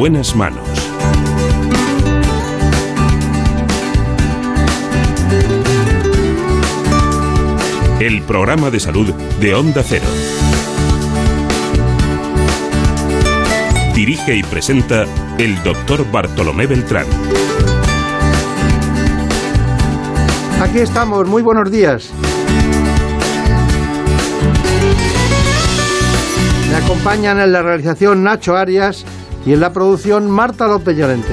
En buenas manos. El programa de salud de Onda Cero. Dirige y presenta el doctor Bartolomé Beltrán. Aquí estamos, muy buenos días. Me acompañan en la realización Nacho Arias y en la producción Marta López Llorente.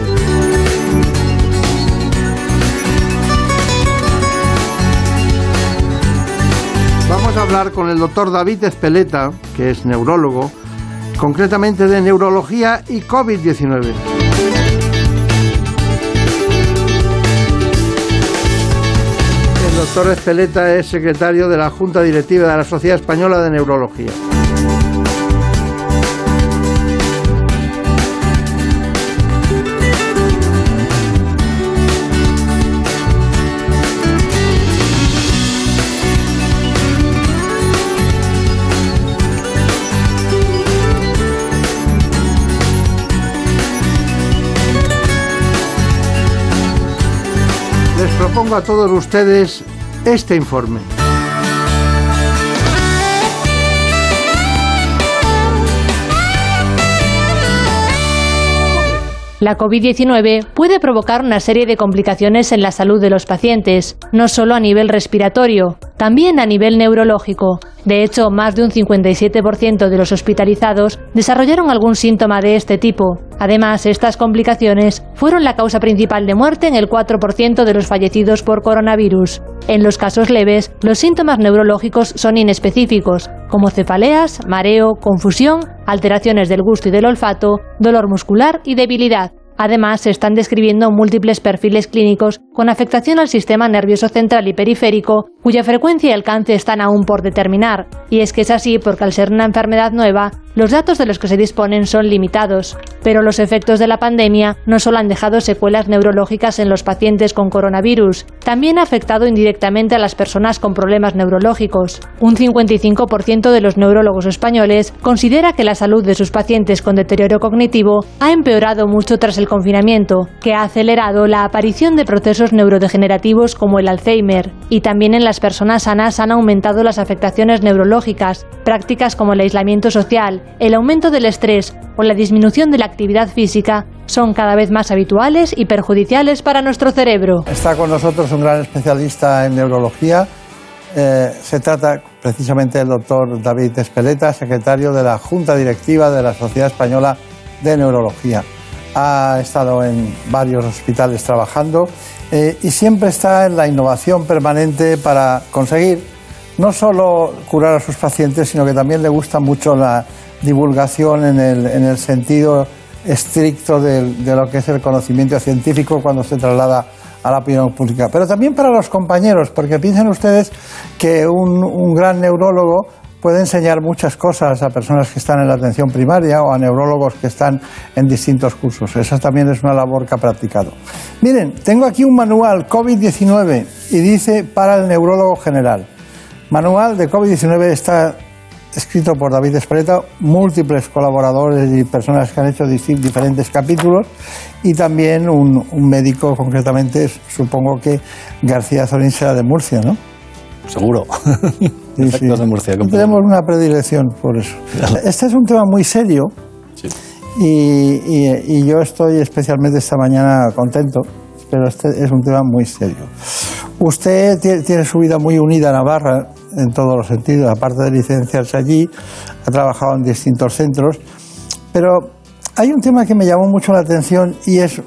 Vamos a hablar con el doctor David Espeleta, que es neurólogo, concretamente de neurología y COVID-19. El doctor Espeleta es secretario de la Junta Directiva de la Sociedad Española de Neurología. Propongo a todos ustedes este informe. La COVID-19 puede provocar una serie de complicaciones en la salud de los pacientes, no solo a nivel respiratorio, también a nivel neurológico. De hecho, más de un 57% de los hospitalizados desarrollaron algún síntoma de este tipo. Además, estas complicaciones fueron la causa principal de muerte en el 4% de los fallecidos por coronavirus. En los casos leves, los síntomas neurológicos son inespecíficos, como cefaleas, mareo, confusión, alteraciones del gusto y del olfato, dolor muscular y debilidad. Además, se están describiendo múltiples perfiles clínicos con afectación al sistema nervioso central y periférico, cuya frecuencia y alcance están aún por determinar. Y es que es así porque al ser una enfermedad nueva, los datos de los que se disponen son limitados. Pero los efectos de la pandemia no solo han dejado secuelas neurológicas en los pacientes con coronavirus, también ha afectado indirectamente a las personas con problemas neurológicos. Un 55% de los neurólogos españoles considera que la salud de sus pacientes con deterioro cognitivo ha empeorado mucho tras el confinamiento, que ha acelerado la aparición de procesos neurodegenerativos como el Alzheimer, y también en las personas sanas han aumentado las afectaciones neurológicas, prácticas como el aislamiento social, el aumento del estrés o la disminución de la actividad física son cada vez más habituales y perjudiciales para nuestro cerebro. Está con nosotros un gran especialista en neurología. Eh, se trata precisamente del doctor David Espeleta, secretario de la Junta Directiva de la Sociedad Española de Neurología. Ha estado en varios hospitales trabajando eh, y siempre está en la innovación permanente para conseguir no solo curar a sus pacientes, sino que también le gusta mucho la divulgación en el, en el sentido estricto de, lo que es el conocimiento científico cuando se traslada a la opinión pública. Pero también para los compañeros, porque piensen ustedes que un, un gran neurólogo puede enseñar muchas cosas a personas que están en la atención primaria o a neurólogos que están en distintos cursos. Esa también es una labor que ha practicado. Miren, tengo aquí un manual COVID-19 y dice para el neurólogo general. Manual de COVID-19 está escrito por David Espreta, múltiples colaboradores y personas que han hecho diferentes capítulos y también un, un médico, concretamente, supongo que García Zorín será de Murcia, ¿no? Seguro. Sí, sí. de Murcia. Tenemos una predilección por eso. Este es un tema muy serio Sí. y, y- y yo estoy especialmente esta mañana contento, pero este es un tema muy serio. Usted tie- tiene su vida muy unida a Navarra en todos los sentidos, aparte de licenciarse allí, ha trabajado en distintos centros, pero hay un tema que me llamó mucho la atención y es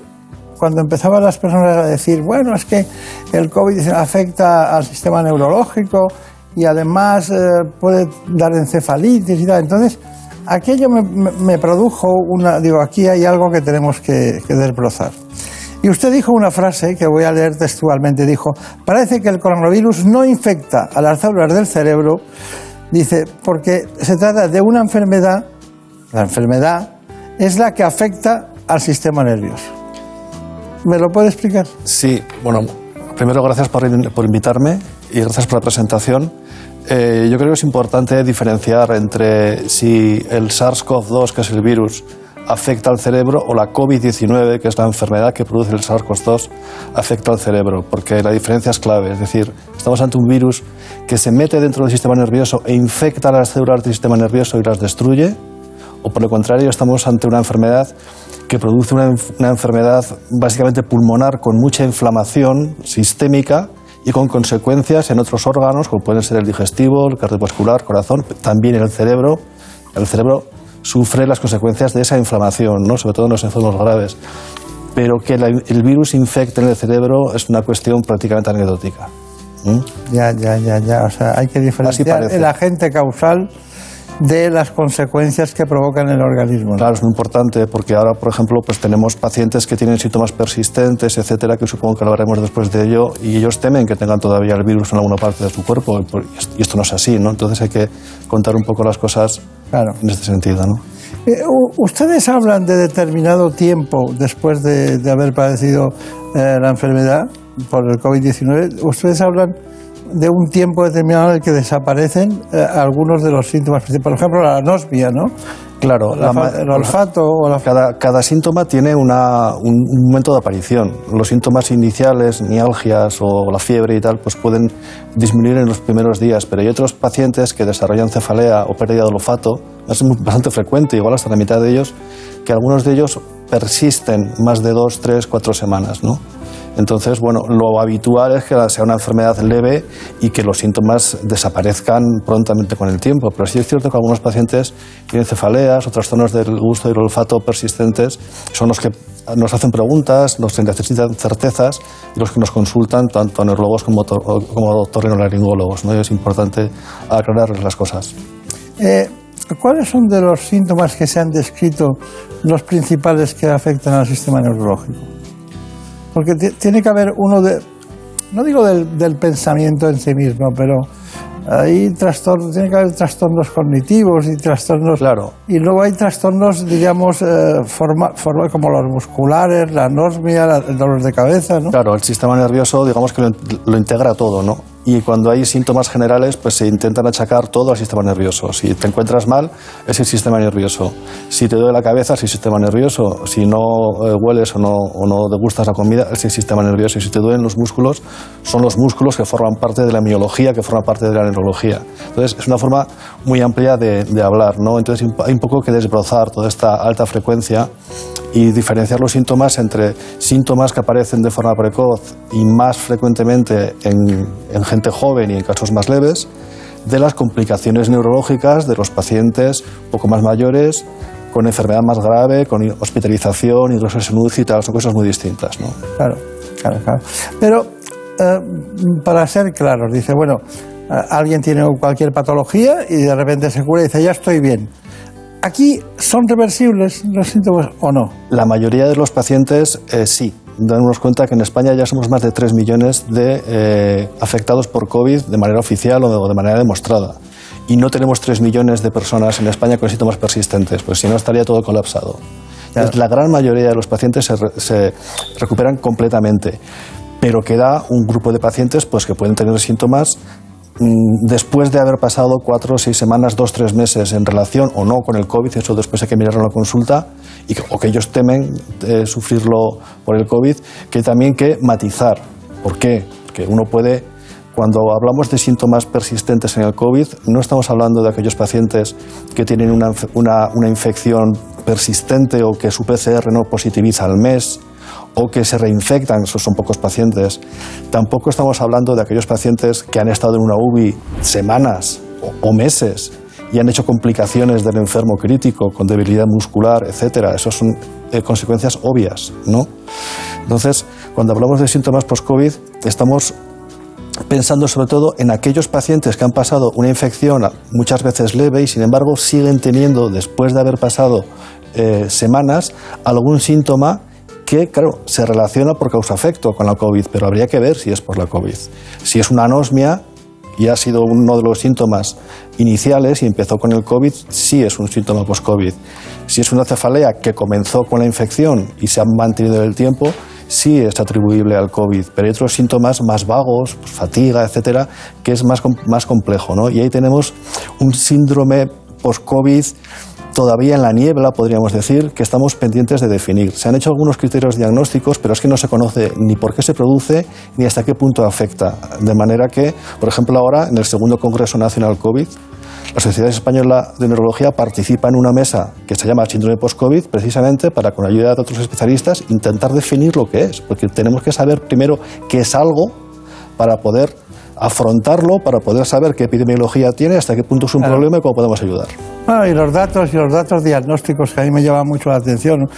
cuando empezaban las personas a decir, bueno, es que el COVID afecta al sistema neurológico y además eh, puede dar encefalitis y tal. Entonces, aquello me, me- produjo una, digo, aquí hay algo que tenemos que desbrozar. Y usted dijo una frase que voy a leer textualmente, dijo, parece que el coronavirus no infecta a las células del cerebro, dice, porque se trata de una enfermedad, la enfermedad es la que afecta al sistema nervioso. ¿Me lo puede explicar? Sí, bueno, primero gracias por, por invitarme y gracias por la presentación. Eh, yo creo que es importante diferenciar entre si el SARS-CoV-2, que es el virus, afecta al cerebro o la COVID-19, que es la enfermedad que produce el SARS-CoV-2, afecta al cerebro, porque la diferencia es clave. Es decir, estamos ante un virus que se mete dentro del sistema nervioso e infecta las células del sistema nervioso y las destruye, o por el contrario, estamos ante una enfermedad que produce una, enfermedad básicamente pulmonar con mucha inflamación sistémica y con consecuencias en otros órganos, como pueden ser el digestivo, el cardiovascular, corazón, también en el cerebro. El cerebro sufre las consecuencias de esa inflamación, ¿no? sobre todo en los enfermos graves. Pero que la- el virus infecte en el cerebro es una cuestión prácticamente anecdótica. ¿Mm? Ya, ya, ya, ya. O sea, hay que diferenciar el agente causal de las consecuencias que provoca en el organismo. ¿no? Claro, es muy importante porque ahora, por ejemplo, pues tenemos pacientes que tienen síntomas persistentes, etcétera, que supongo que hablaremos después de ello, y ellos temen que tengan todavía el virus en alguna parte de su cuerpo, y esto no es así, ¿no? Entonces hay que contar un poco las cosas Claro. en este sentido, ¿no? Eh, Ustedes hablan de determinado tiempo después de, de haber padecido eh, la enfermedad por el COVID-19. Ustedes hablan de un tiempo determinado en el que desaparecen eh, algunos de los síntomas. Por ejemplo, la anosmia, ¿no? Claro, La la el olfato o la... Cada, cada síntoma tiene una- un, un momento de aparición. Los síntomas iniciales, mialgias o la fiebre y tal, pues pueden disminuir en los primeros días, pero hay otros pacientes que desarrollan cefalea o pérdida del olfato, es bastante frecuente, igual hasta la mitad de ellos, que algunos de ellos persisten más de dos, tres, cuatro semanas, ¿no? Entonces, bueno, lo habitual es que sea una enfermedad leve y que los síntomas desaparezcan prontamente con el tiempo. Pero sí es cierto que algunos pacientes tienen cefaleas o trastornos del gusto y el olfato persistentes. Son los que nos hacen preguntas, que necesitan certezas y los que nos consultan tanto neurólogos como, como otorrinolaringólogos. ¿no? Y es importante aclararles las cosas. Eh, ¿Cuáles son de los síntomas que se han descrito los principales que afectan al sistema neurológico? Porque ti- tiene que haber uno de, no digo del, del pensamiento en sí mismo, pero hay trastornos, tiene que haber trastornos cognitivos y trastornos. Claro. Y luego hay trastornos, digamos, eh, forma, forma- como los musculares, la anosmia, la- el dolor de cabeza, ¿no? Claro, el sistema nervioso, digamos que lo, lo integra todo, ¿no? Y cuando hay síntomas generales, pues se intentan achacar todo al sistema nervioso. Si te encuentras mal, es el sistema nervioso. Si te duele la cabeza, es el sistema nervioso. Si no eh, hueles o no, o no degustas la comida, es el sistema nervioso. Y si te duelen los músculos, son los músculos que forman parte de la miología, que forman parte de la neurología. Entonces, es una forma muy amplia de, de hablar, ¿no? Entonces, hay un poco que desbrozar toda esta alta frecuencia y diferenciar los síntomas entre síntomas que aparecen de forma precoz y más frecuentemente en, en gente joven y en casos más leves, de las complicaciones neurológicas de los pacientes poco más mayores, con enfermedad más grave, con hospitalización, hidrosis en UCI y tal, son cosas muy distintas. ¿no? Claro, claro, claro. Pero, eh, para ser claros, dice, bueno, eh, alguien tiene cualquier patología y de repente se cura y dice, ya estoy bien. ¿Aquí son reversibles los síntomas o no? La mayoría de los pacientes eh, sí. Dándonos cuenta que en España ya somos más de 3 millones de eh, afectados por COVID de manera oficial o de, manera demostrada. Y no tenemos 3 millones de personas en España con síntomas persistentes, pues si no estaría todo colapsado. La gran mayoría de los pacientes se, re- se recuperan completamente, pero queda un grupo de pacientes pues, que pueden tener síntomas después de haber pasado cuatro, seis semanas, dos, tres meses en relación o no con el COVID, eso después hay que mirarlo en la consulta, y o que ellos temen eh, sufrirlo por el COVID, que también que matizar. ¿Por qué? Porque uno puede, cuando hablamos de síntomas persistentes en el COVID, no estamos hablando de aquellos pacientes que tienen una, una- una infección persistente o que su PCR no positiviza al mes o que se reinfectan, esos son pocos pacientes. Tampoco estamos hablando de aquellos pacientes que han estado en una UBI semanas o, meses y han hecho complicaciones del enfermo crítico con debilidad muscular, etcétera. Esas son eh, consecuencias obvias, ¿no? Entonces, cuando hablamos de síntomas post-COVID, estamos pensando sobre todo en aquellos pacientes que han pasado una infección muchas veces leve y sin embargo siguen teniendo, después de haber pasado eh, semanas, algún síntoma que, claro, se relaciona por causa-efecto con la COVID, pero habría que ver si es por la COVID. Si es una anosmia y ha sido uno de los síntomas iniciales y empezó con el COVID, sí es un síntoma post-COVID. Si es una cefalea que comenzó con la infección y se ha mantenido en el tiempo, sí es atribuible al COVID, pero hay otros síntomas más vagos, pues, fatiga, etcétera, que es más, más complejo. ¿no? Y ahí tenemos un síndrome post-COVID todavía en la niebla, podríamos decir, que estamos pendientes de definir. Se han hecho algunos criterios diagnósticos, pero es que no se conoce ni por qué se produce ni hasta qué punto afecta. De manera que, por ejemplo, ahora en el segundo Congreso Nacional COVID, la Sociedad Española de Neurología participa en una mesa que se llama síndrome post-COVID precisamente para, con ayuda de otros especialistas, intentar definir lo que es, porque tenemos que saber primero qué es algo para poder afrontarlo, para poder saber qué epidemiología tiene, hasta qué punto es un problema y cómo podemos ayudar. Bueno, y los datos y los datos diagnósticos que a mí me llaman mucho la atención.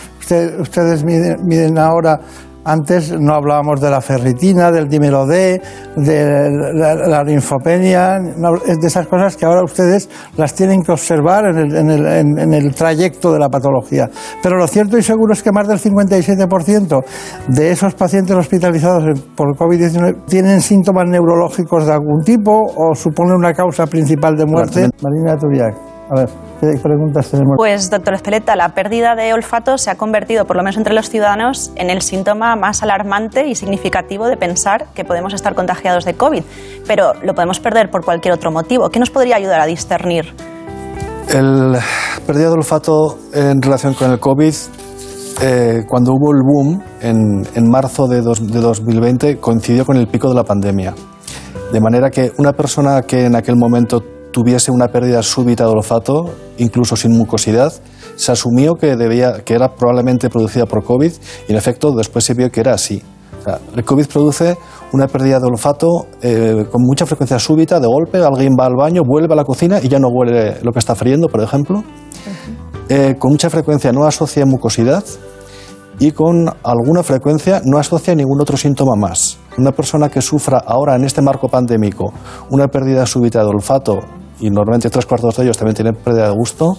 ustedes miden ahora antes no hablábamos de la ferritina, del dímero D, de la, linfopenia, de esas cosas que ahora ustedes las tienen que observar en el, en el, trayecto de la patología. Pero lo cierto y seguro es que más del 57% de esos pacientes hospitalizados por COVID-19 tienen síntomas neurológicos de algún tipo o supone una causa principal de muerte. Marina Turiak. A ver, ¿qué preguntas tenemos? Pues, doctor Espeleta, la pérdida de olfato se ha convertido, por lo menos entre los ciudadanos, en el síntoma más alarmante y significativo de pensar que podemos estar contagiados de COVID. Pero lo podemos perder por cualquier otro motivo. ¿Qué nos podría ayudar a discernir? El pérdida de olfato en relación con el COVID eh, cuando hubo el boom en, marzo de, de, 2020 coincidió con el pico de la pandemia. De manera que una persona que en aquel momento tuviese una pérdida súbita de olfato, incluso sin mucosidad, se asumió que, debía, que era probablemente producida por COVID y en efecto después se vio que era así. el COVID produce una pérdida de olfato eh, con mucha frecuencia súbita, de golpe, alguien va al baño, vuelve a la cocina y ya no huele lo que está friendo, por ejemplo. Eh, con mucha frecuencia no asocia mucosidad y con alguna frecuencia no asocia ningún otro síntoma más. Una persona que sufra ahora en este marco pandémico una pérdida súbita de olfato y normalmente tres cuartos de ellos también tienen pérdida de gusto,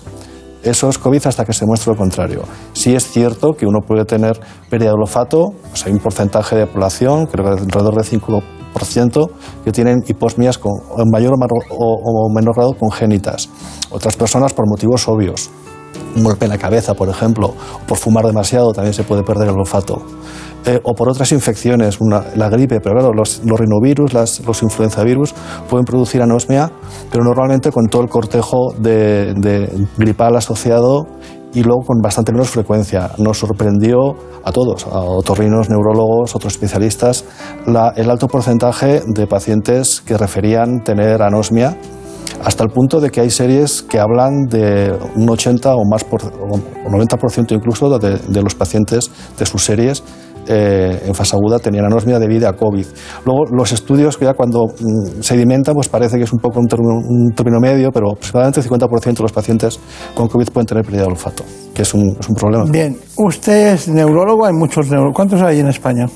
eso es COVID hasta que se muestre lo contrario. Sí es cierto que uno puede tener pérdida de olfato, hay un porcentaje de población, creo que alrededor del 5%, que tienen hiposmias con, en mayor o menor grado congénitas. Otras personas por motivos obvios, un golpe en la cabeza, por ejemplo, o por fumar demasiado también se puede perder el olfato. Eh, o por otras infecciones, la gripe, pero claro, los, rinovirus, los influenzavirus pueden producir anosmia, pero normalmente con todo el cortejo de, gripal asociado y luego con bastante menos frecuencia. Nos sorprendió a todos, a otorrinos, neurólogos, otros especialistas, el alto porcentaje de pacientes que referían tener anosmia hasta el punto de que hay series que hablan de un 80 o más por, o 90% incluso de, de, los pacientes de sus series eh, en fase aguda tenían anosmia debido a COVID. Luego, los estudios que ya cuando mm, sedimentan, pues parece que es un poco un término, medio, pero aproximadamente el 50% de los pacientes con COVID pueden tener pérdida de olfato, que es un, es un problema. Bien, usted es neurólogo, hay muchos neurólogos. ¿Cuántos hay en España?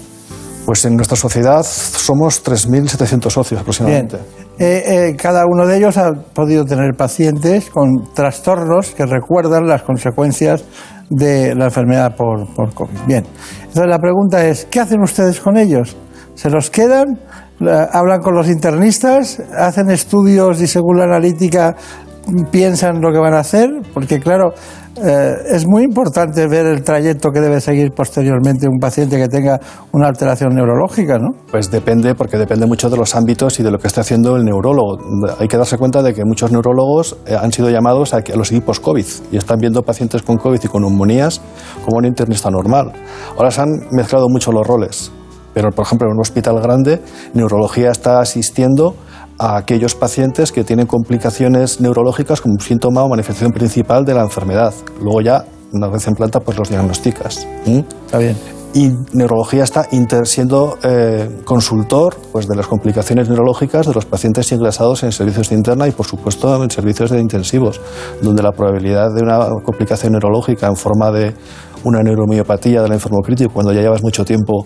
Pues en nuestra sociedad somos 3.700 socios aproximadamente. Eh, eh, cada uno de ellos ha podido tener pacientes con trastornos que recuerdan las consecuencias de la enfermedad por, por COVID. Bien, entonces la pregunta es, ¿qué hacen ustedes con ellos? ¿Se los quedan? ¿Hablan con los internistas? ¿Hacen estudios y según la analítica piensan lo que van a hacer? Porque claro, eh, es muy importante ver el trayecto que debe seguir posteriormente un paciente que tenga una alteración neurológica, ¿no? Pues depende, porque depende mucho de los ámbitos y de lo que está haciendo el neurólogo. Hay que darse cuenta de que muchos neurólogos eh, han sido llamados a los equipos COVID y están viendo pacientes con COVID y con neumonías como un internista normal. Ahora se han mezclado mucho los roles, pero por ejemplo en un hospital grande, neurología está asistiendo a aquellos pacientes que tienen complicaciones neurológicas como síntoma o manifestación principal de la enfermedad. Luego ya, una vez en planta, pues los diagnosticas. Está bien. Y neurología está siendo eh, consultor pues, de las complicaciones neurológicas de los pacientes ingresados en servicios de interna y, por supuesto, en servicios de intensivos, donde la probabilidad de una complicación neurológica en forma de una neuromiopatía del enfermo crítico cuando ya llevas mucho tiempo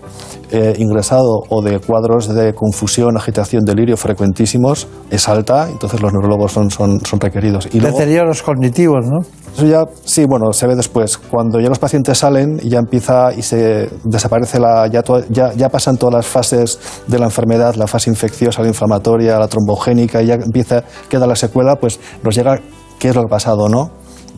eh, ingresado o de cuadros de confusión, agitación, delirio frecuentísimos, es alta, entonces los neurólogos son, son, son requeridos. Y Deterioros cognitivos, ¿no? Eso ya, sí, bueno, se ve después. Cuando ya los pacientes salen y ya empieza y se desaparece la. Ya, ya, ya, pasan todas las fases de la enfermedad, la fase infecciosa, la inflamatoria, la trombogénica, y ya empieza, queda la secuela, pues nos llega qué es lo que ha pasado, ¿no?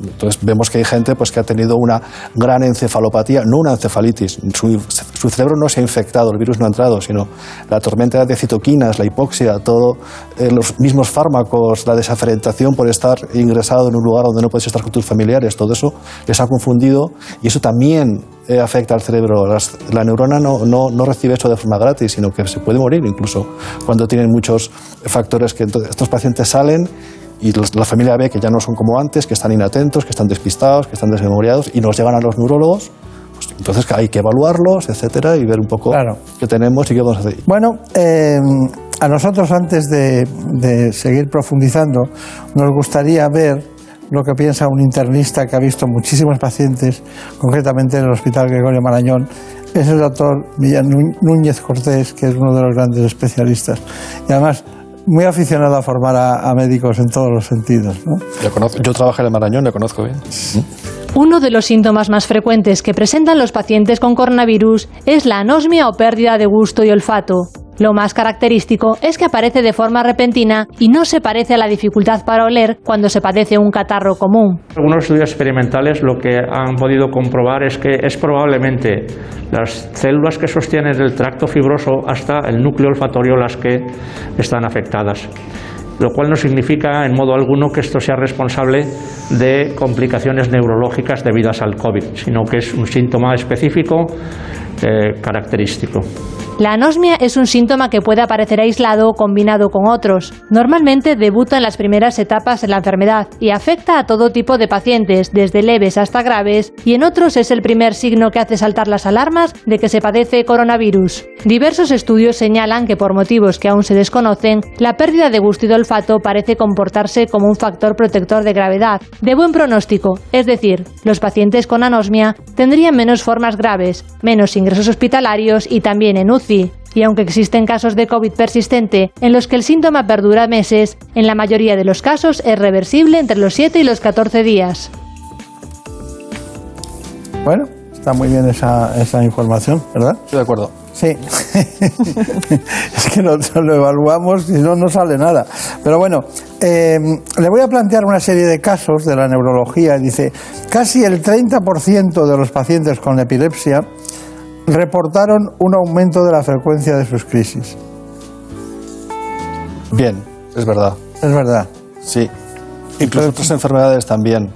Entonces vemos que hay gente pues, que ha tenido una gran encefalopatía, no una encefalitis. Su, su cerebro no se ha infectado, el virus no ha entrado, sino la tormenta de citoquinas, la hipoxia, todo, eh, los mismos fármacos, la desaferentación por estar ingresado en un lugar donde no puedes estar con tus familiares, todo eso les ha confundido y eso también eh, afecta al cerebro. la neurona no, no, no, recibe eso de forma gratis, sino que se puede morir incluso cuando tienen muchos factores que estos pacientes salen y la familia ve que ya no son como antes, que están inatentos, que están despistados, que están desmemoriados y nos llegan a los neurólogos. Pues entonces hay que evaluarlos, etcétera, y ver un poco qué tenemos y qué vamos a hacer. Bueno, eh, a nosotros antes de, de seguir profundizando, nos gustaría ver lo que piensa un internista que ha visto muchísimos pacientes, concretamente en el Hospital Gregorio Marañón, es el doctor Núñez Cortés, que es uno de los grandes especialistas. Y además, muy aficionado a formar a, médicos en todos los sentidos. Yo, trabajo en el Marañón, le conozco bien. Uno de los síntomas más frecuentes que presentan los pacientes con coronavirus es la anosmia o pérdida de gusto y olfato. Lo más característico es que aparece de forma repentina y no se parece a la dificultad para oler cuando se padece un catarro común. Algunos estudios experimentales lo que han podido comprobar es que es probablemente las células que sostienen el tracto fibroso hasta el núcleo olfatorio las que están afectadas lo cual no significa en modo alguno que esto sea responsable de complicaciones neurológicas debidas al COVID, sino que es un síntoma específico eh, característico. La anosmia es un síntoma que puede aparecer aislado o combinado con otros. Normalmente debuta en las primeras etapas de la enfermedad y afecta a todo tipo de pacientes, desde leves hasta graves, y en otros es el primer signo que hace saltar las alarmas de que se padece coronavirus. Diversos estudios señalan que por motivos que aún se desconocen, la pérdida de gusto y de olfato parece comportarse como un factor protector de gravedad, de buen pronóstico, es decir, los pacientes con anosmia tendrían menos formas graves, menos ingresos hospitalarios y también en UCI y aunque existen casos de COVID persistente en los que el síntoma perdura meses, en la mayoría de los casos es reversible entre los 7 y los 14 días. Bueno, está muy bien esa, esa información, ¿verdad? Estoy de acuerdo. Sí, es que lo, lo, evaluamos y no, no sale nada. Pero bueno, eh, le voy a plantear una serie de casos de la neurología. Dice, casi el 30% de los pacientes con epilepsia reportaron un aumento de la frecuencia de sus crisis. Bien, es verdad. Es verdad. Sí. Incluso otras enfermedades también.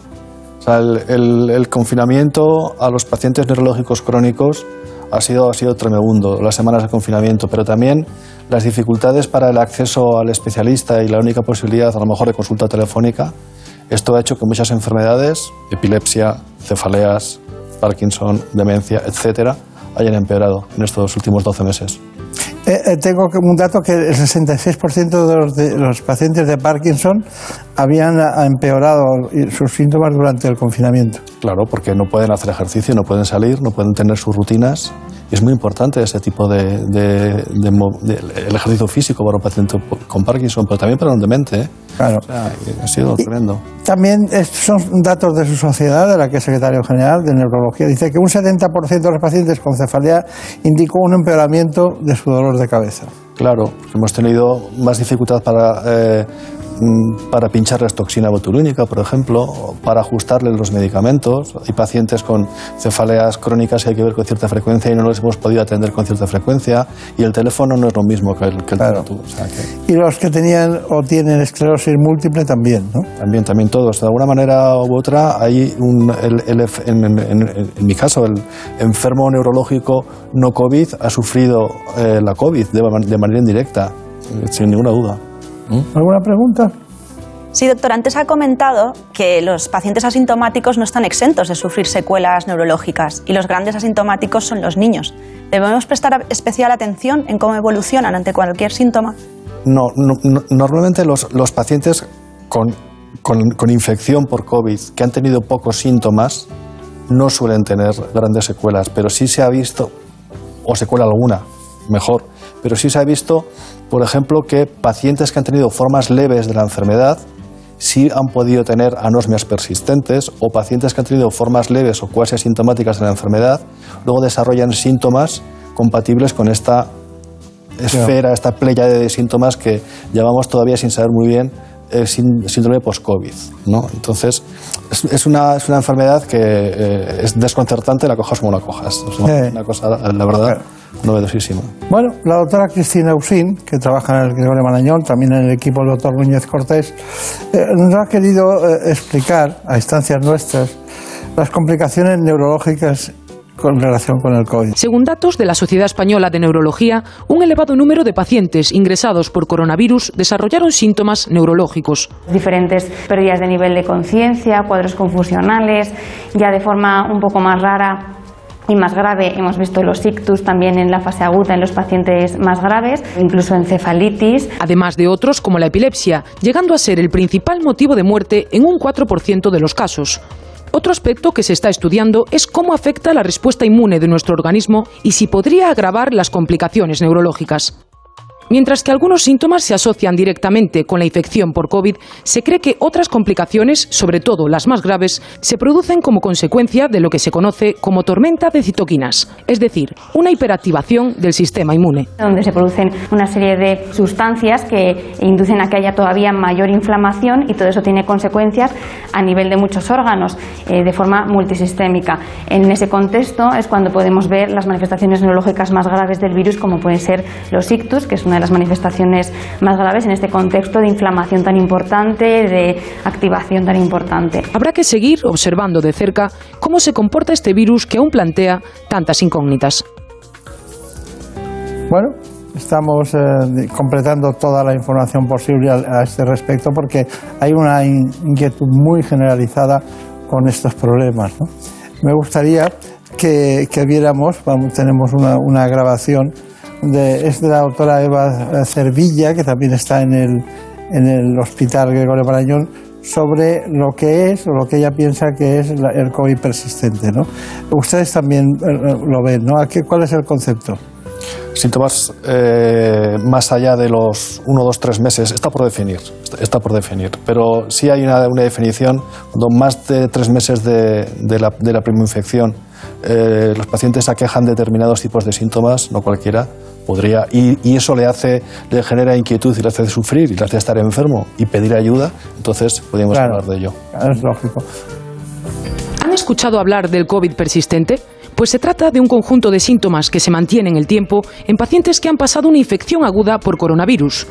O sea, el, confinamiento a los pacientes neurológicos crónicos ha sido, ha sido tremendo, las semanas de confinamiento, pero también las dificultades para el acceso al especialista y la única posibilidad, a lo mejor, de consulta telefónica. Esto ha hecho que muchas enfermedades, epilepsia, cefaleas, Parkinson, demencia, etcétera, hayan empeorado en estos últimos 12 meses. Eh, eh, tengo un dato que el 66% de los, de los, pacientes de Parkinson habían empeorado sus síntomas durante el confinamiento. Claro, porque no pueden hacer ejercicio, no pueden salir, no pueden tener sus rutinas es muy importante ese tipo de, el ejercicio físico para un paciente con Parkinson, pero también para un demente. ¿eh? Claro. ha sido tremendo. También son datos de su sociedad, de la que es secretario general de neurología. Dice que un 70% de los pacientes con cefalea indicó un empeoramiento de su dolor de cabeza. Claro, hemos tenido más dificultad para eh, Mm, para pincharles toxina botulínica, por ejemplo, para ajustarles los medicamentos. Hay pacientes con cefaleas crónicas que hay que ver con cierta frecuencia y no los hemos podido atender con cierta frecuencia. Y el teléfono no es lo mismo que el, que Y los que tenían o tienen esclerosis múltiple también, ¿no? También, también todos. De alguna manera u otra, hay un, en, mi caso, el enfermo neurológico no COVID ha sufrido eh, la COVID de manera indirecta, sin ninguna duda. ¿Mm? ¿Alguna pregunta? Sí, doctor, antes ha comentado que los pacientes asintomáticos no están exentos de sufrir secuelas neurológicas y los grandes asintomáticos son los niños. ¿Debemos prestar especial atención en cómo evolucionan ante cualquier síntoma? No, normalmente los, pacientes con, con, infección por COVID que han tenido pocos síntomas no suelen tener grandes secuelas, pero sí se ha visto, o secuela alguna, mejor, pero sí se ha visto, por ejemplo, que pacientes que han tenido formas leves de la enfermedad sí han podido tener anosmias persistentes o pacientes que han tenido formas leves o cuasi asintomáticas de la enfermedad luego desarrollan síntomas compatibles con esta esfera, esta playa de síntomas que llamamos todavía sin saber muy bien el síndrome post-COVID. ¿no? Entonces, Es, una, es una enfermedad que eh, es desconcertante, la cojas como la cojas. Es una, cosa, la verdad, novedosísima. Bueno, la doctora Cristina Usín, que trabaja en el Gregorio Marañón, también en el equipo del doctor Núñez Cortés, eh, nos ha querido eh, explicar, a instancias nuestras, las complicaciones neurológicas con relación con el COVID. Según datos de la Sociedad Española de Neurología, un elevado número de pacientes ingresados por coronavirus desarrollaron síntomas neurológicos. Diferentes pérdidas de nivel de conciencia, cuadros confusionales, ya de forma un poco más rara y más grave hemos visto los ictus también en la fase aguda en los pacientes más graves, incluso encefalitis. Además de otros como la epilepsia, llegando a ser el principal motivo de muerte en un 4% de los casos. Otro aspecto que se está estudiando es cómo afecta la respuesta inmune de nuestro organismo y si podría agravar las complicaciones neurológicas. Mientras que algunos síntomas se asocian directamente con la infección por COVID, se cree que otras complicaciones, sobre todo las más graves, se producen como consecuencia de lo que se conoce como tormenta de citoquinas, es decir, una hiperactivación del sistema inmune. Donde se producen una serie de sustancias que inducen a que haya todavía mayor inflamación y todo eso tiene consecuencias a nivel de muchos órganos eh, de forma multisistémica. En ese contexto es cuando podemos ver las manifestaciones neurológicas más graves del virus, como pueden ser los ictus, que es una de las manifestaciones más graves en este contexto de inflamación tan importante, de activación tan importante. Habrá que seguir observando de cerca cómo se comporta este virus que aún plantea tantas incógnitas. Bueno, estamos eh, completando toda la información posible a, este respecto porque hay una inquietud muy generalizada con estos problemas. Me gustaría que, viéramos, tenemos una grabación es de la doctora Eva Cervilla, que también está en el, en el Hospital Gregorio Marañón, sobre lo que es o lo que ella piensa que es el COVID persistente. ¿no? Ustedes también eh, eh, lo ven, ¿no? ¿Cuál es el concepto? Síntomas eh, más allá de los 1, 2, 3 meses, está por definir, está por definir. Pero sí hay una, una definición, cuando más de tres meses de, de, la, de la infección, los pacientes aquejan determinados tipos de síntomas, no cualquiera, podría y, eso le hace le genera inquietud y le hace sufrir y le hace estar enfermo y pedir ayuda entonces podríamos hablar de ello. Es lógico. ¿Han escuchado hablar del COVID persistente? Pues se trata de un conjunto de síntomas que se mantienen en el tiempo en pacientes que han pasado una infección aguda por coronavirus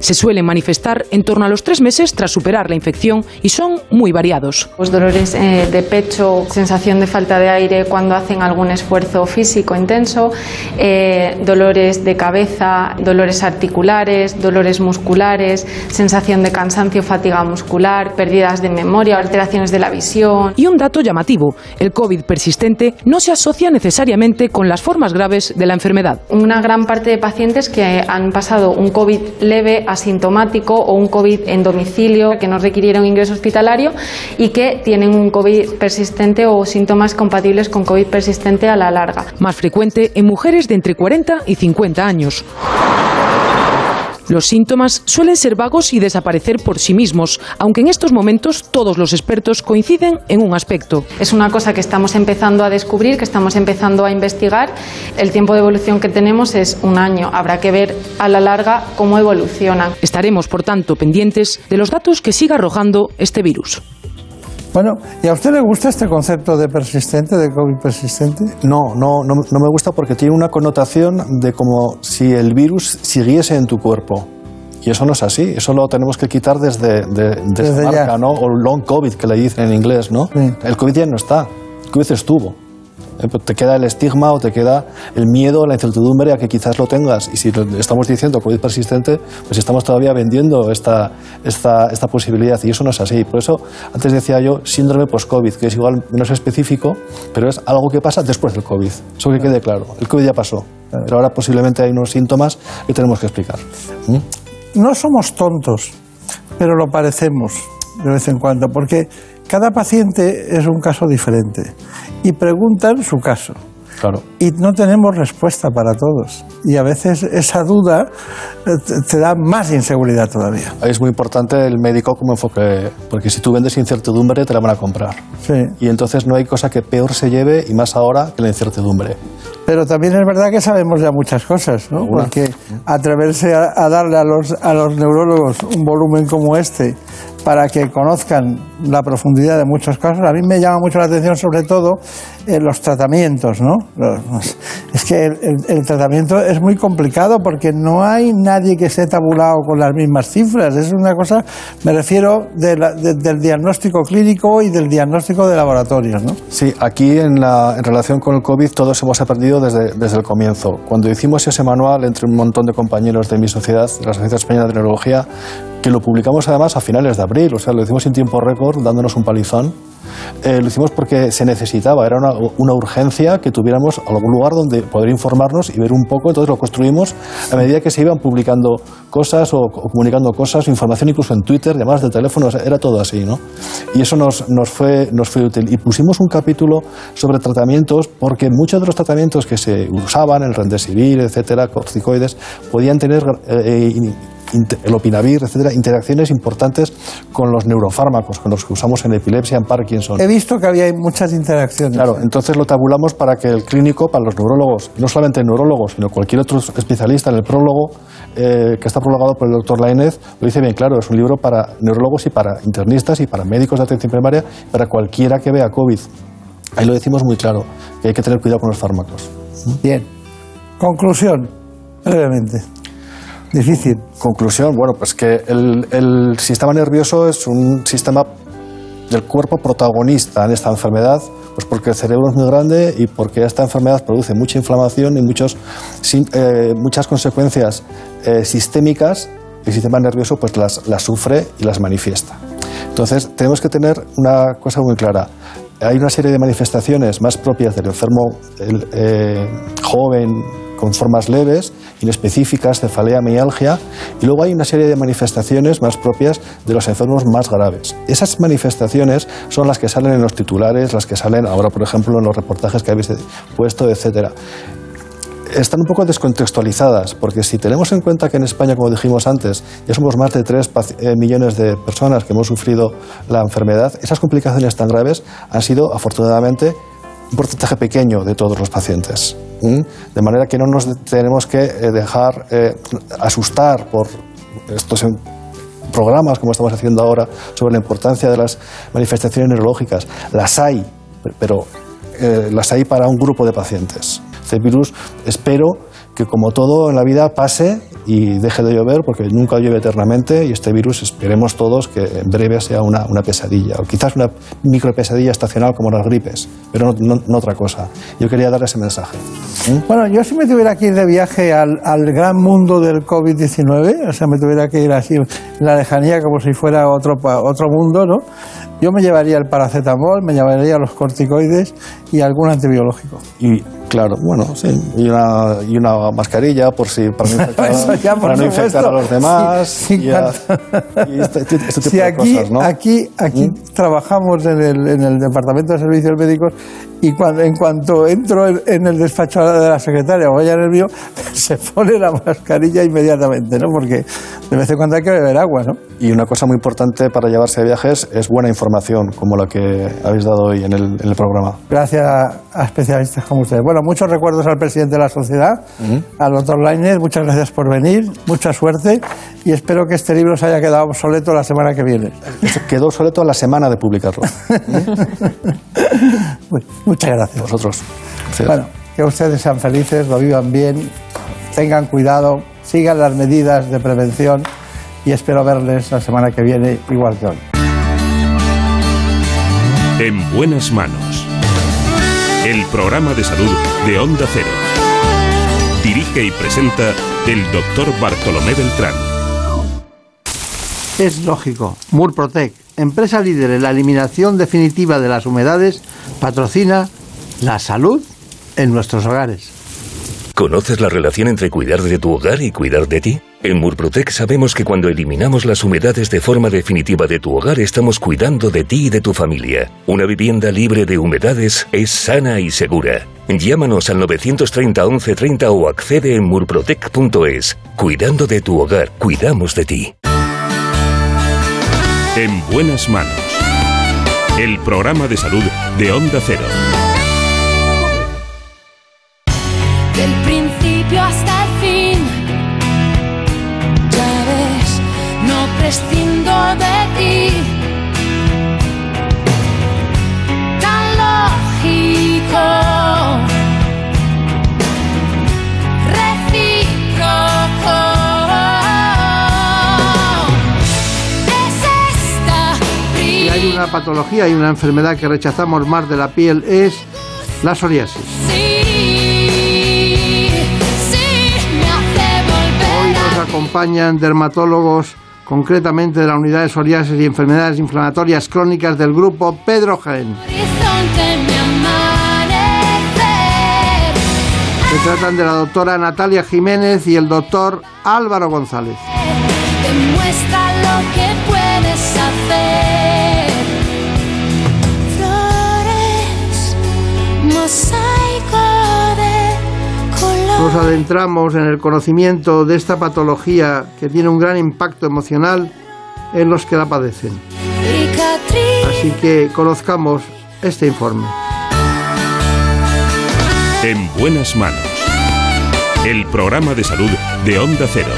se suelen manifestar en torno a los tres meses tras superar la infección y son muy variados. Pues dolores eh, de pecho, sensación de falta de aire cuando hacen algún esfuerzo físico intenso, eh, dolores de cabeza, dolores articulares, dolores musculares, sensación de cansancio, fatiga muscular, pérdidas de memoria, alteraciones de la visión. Y un dato llamativo, el COVID persistente no se asocia necesariamente con las formas graves de la enfermedad. Una gran parte de pacientes que han pasado un COVID leve asintomático o un COVID en domicilio que no requiriera un ingreso hospitalario y que tienen un COVID persistente o síntomas compatibles con COVID persistente a la larga. Más frecuente en mujeres de entre 40 y 50 años. Los síntomas suelen ser vagos y desaparecer por sí mismos, aunque en estos momentos todos los expertos coinciden en un aspecto. Es una cosa que estamos empezando a descubrir, que estamos empezando a investigar. El tiempo de evolución que tenemos es un año. Habrá que ver a la larga cómo evolucionan. Estaremos, por tanto, pendientes de los datos que siga arrojando este virus. Bueno, ¿y a usted le gusta este concepto de persistente, de COVID persistente? No, no, no, no me gusta porque tiene una connotación de como si el virus siguiese en tu cuerpo. Y eso no es así, eso lo tenemos que quitar desde, de, marca, ¿no? O long COVID, que le dicen en inglés, ¿no? El COVID ya no está, el COVID estuvo. Eh, pues te queda el estigma o te queda el miedo, la incertidumbre a que quizás lo tengas. Y si estamos diciendo COVID persistente, pues estamos todavía vendiendo esta, esta, esta posibilidad. Y eso no es así. Por eso, antes decía yo, síndrome post-COVID, que es igual menos específico, pero es algo que pasa después del COVID. Eso que quede claro. El COVID ya pasó. Pero ahora posiblemente hay unos síntomas que tenemos que explicar. ¿Mm? No somos tontos, pero lo parecemos de vez en cuando, porque cada paciente es un caso diferente y preguntan su caso. Claro. Y no tenemos respuesta para todos. Y a veces esa duda eh, te da más inseguridad todavía. Es muy importante el médico como enfoque, porque si tú vendes incertidumbre te la van a comprar. Sí. Y entonces no hay cosa que peor se lleve y más ahora que la incertidumbre. Pero también es verdad que sabemos ya muchas cosas, ¿no? Porque atreverse a, darle a los, a los neurólogos un volumen como este para que conozcan la profundidad de muchos casos. A mí me llama mucho la atención sobre todo eh, los tratamientos, ¿no? Es que el, tratamiento es muy complicado porque no hay nadie que esté tabulado con las mismas cifras. Es una cosa, me refiero del diagnóstico clínico y del diagnóstico de laboratorios, ¿no? Sí, aquí en, la, en relación con el COVID todos hemos aprendido desde, desde el comienzo. Cuando hicimos ese manual entre un montón de compañeros de mi sociedad, la Sociedad Española de Neurología, que lo publicamos además a finales de abril, o sea, lo hicimos en tiempo récord, dándonos un palizón. Eh, lo hicimos porque se necesitaba, era una, una, urgencia que tuviéramos algún lugar donde poder informarnos y ver un poco, entonces lo construimos a medida que se iban publicando cosas o, comunicando cosas, información incluso en Twitter, llamadas de teléfono, era todo así, ¿no? Y eso nos, nos, fue, nos fue útil. Y pusimos un capítulo sobre tratamientos porque muchos de los tratamientos que se usaban, el rendesivir, etcétera, corticoides, podían tener... Eh, eh, el opinavir, etcétera, interacciones importantes con los neurofármacos, con los que usamos en epilepsia, en Parkinson. He visto que había muchas interacciones. Claro, entonces lo tabulamos para que el clínico, para los neurólogos, no solamente el neurólogo, sino cualquier otro especialista en el prólogo, eh, que está prologado por el doctor Lainez, lo dice bien claro, es un libro para neurólogos y para internistas y para médicos de atención primaria, para cualquiera que vea COVID. Ahí lo decimos muy claro, que hay que tener cuidado con los fármacos. Bien. Conclusión, brevemente. Difícil. Conclusión, bueno, pues que el, sistema nervioso es un sistema del cuerpo protagonista en esta enfermedad, pues porque el cerebro es muy grande y porque esta enfermedad produce mucha inflamación y muchos, eh, muchas consecuencias eh, sistémicas, el sistema nervioso pues las, las sufre y las manifiesta. Entonces, tenemos que tener una cosa muy clara. Hay una serie de manifestaciones más propias del enfermo eh, joven, con formas leves, inespecíficas, cefalea, mialgia, y luego hay una serie de manifestaciones más propias de los enfermos más graves. Esas manifestaciones son las que salen en los titulares, las que salen ahora, por ejemplo, en los reportajes que habéis puesto, etcétera están un poco descontextualizadas, porque si tenemos en cuenta que en España, como dijimos antes, ya somos más de 3 eh, millones de personas que hemos sufrido la enfermedad, esas complicaciones tan graves han sido, afortunadamente, un porcentaje pequeño de todos los pacientes. De manera que no nos tenemos que eh, dejar eh, asustar por estos programas como estamos haciendo ahora sobre la importancia de las manifestaciones neurológicas. Las hay, pero eh, las hay para un grupo de pacientes. Este virus espero que como todo en la vida pase y deje de llover, porque nunca llueve eternamente y este virus esperemos todos que en breve sea una, una pesadilla, o quizás una micro pesadilla estacional como las gripes, pero no, otra cosa. Yo quería dar ese mensaje. ¿Mm? Bueno, yo si me tuviera que ir de viaje al, al gran mundo del COVID-19, o sea, me tuviera que ir así en la lejanía como si fuera otro, otro mundo, ¿no? Yo me llevaría el paracetamol, me llevaría los corticoides y algún antibiológico. Y claro, bueno, sí, y una, y una mascarilla por si para no infectar, para no infectar a los demás. y, este, este, este tipo de cosas, ¿no? Aquí, aquí ¿Mm? trabajamos en el, en el Departamento de Servicios Médicos y cuando, en cuanto entro en, el despacho de la secretaria o vaya nervio, se pone la mascarilla inmediatamente, ¿no? Porque de vez en cuando hay que beber agua, ¿no? Y una cosa muy importante para llevarse de viajes es buena información, como la que habéis dado hoy en el, en el programa. Gracias a, especialistas como ustedes. Bueno, muchos recuerdos al presidente de la sociedad, al doctor Lainer, muchas gracias por venir, mucha suerte y espero que este libro se haya quedado obsoleto la semana que viene. Quedó obsoleto la semana de publicarlo. Muchas gracias. Vosotros. Bueno, que ustedes sean felices, lo vivan bien, tengan cuidado, sigan las medidas de prevención y espero verles la semana que viene igual que hoy. En buenas manos. Programa de salud de Onda Cero. Dirige y presenta el doctor Bartolomé Beltrán. Es lógico. Murprotec, empresa líder en la eliminación definitiva de las humedades, patrocina la salud en nuestros hogares. ¿Conoces la relación entre cuidar de tu hogar y cuidar de ti? En Murprotec sabemos que cuando eliminamos las humedades de forma definitiva de tu hogar estamos cuidando de ti y de tu familia. Una vivienda libre de humedades es sana y segura. Llámanos al 930 1130 o accede en murprotec.es. Cuidando de tu hogar, cuidamos de ti. En buenas manos. El programa de salud de Onda Cero. Una patología y una enfermedad que rechazamos más de la piel es la psoriasis. Hoy nos acompañan dermatólogos concretamente de la unidad de psoriasis y enfermedades inflamatorias crónicas del grupo Pedro Jaén. Se tratan de la doctora Natalia Jiménez y el doctor Álvaro González. Demuestra lo que puedes Nos adentramos en el conocimiento de esta patología que tiene un gran impacto emocional en los que la padecen. Así que conozcamos este informe. En buenas manos. El programa de salud de Onda Cero.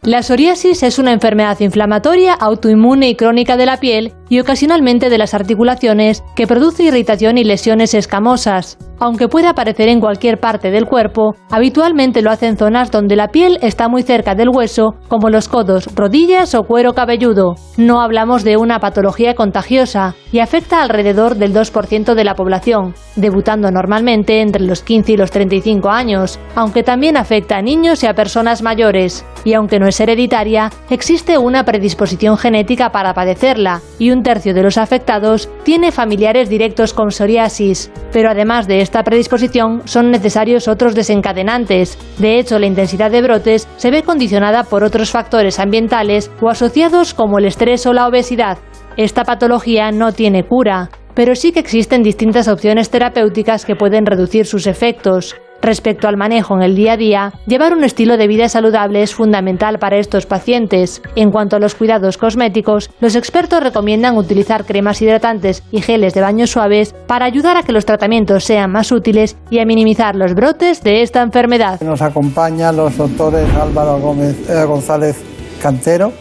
La psoriasis es una enfermedad inflamatoria, autoinmune y crónica de la piel y ocasionalmente de las articulaciones que produce irritación y lesiones escamosas. Aunque puede aparecer en cualquier parte del cuerpo, habitualmente lo hace en zonas donde la piel está muy cerca del hueso, como los codos, rodillas o cuero cabelludo. No hablamos de una patología contagiosa y afecta alrededor del 2% de la población, debutando normalmente entre los 15 y los 35 años, aunque también afecta a niños y a personas mayores. Y aunque no es hereditaria, existe una predisposición genética para padecerla, y un tercio de los afectados tiene familiares directos con psoriasis. Pero además de esta predisposición, son necesarios otros desencadenantes. De hecho, la intensidad de brotes se ve condicionada por otros factores ambientales o asociados como el estrés o la obesidad. Esta patología no tiene cura, pero sí que existen distintas opciones terapéuticas que pueden reducir sus efectos. Respecto al manejo en el día a día, llevar un estilo de vida saludable es fundamental para estos pacientes. En cuanto a los cuidados cosméticos, los expertos recomiendan utilizar cremas hidratantes y geles de baño suaves para ayudar a que los tratamientos sean más útiles y a minimizar los brotes de esta enfermedad. Nos acompañan los doctores Álvaro Gómez, eh, González Cantero,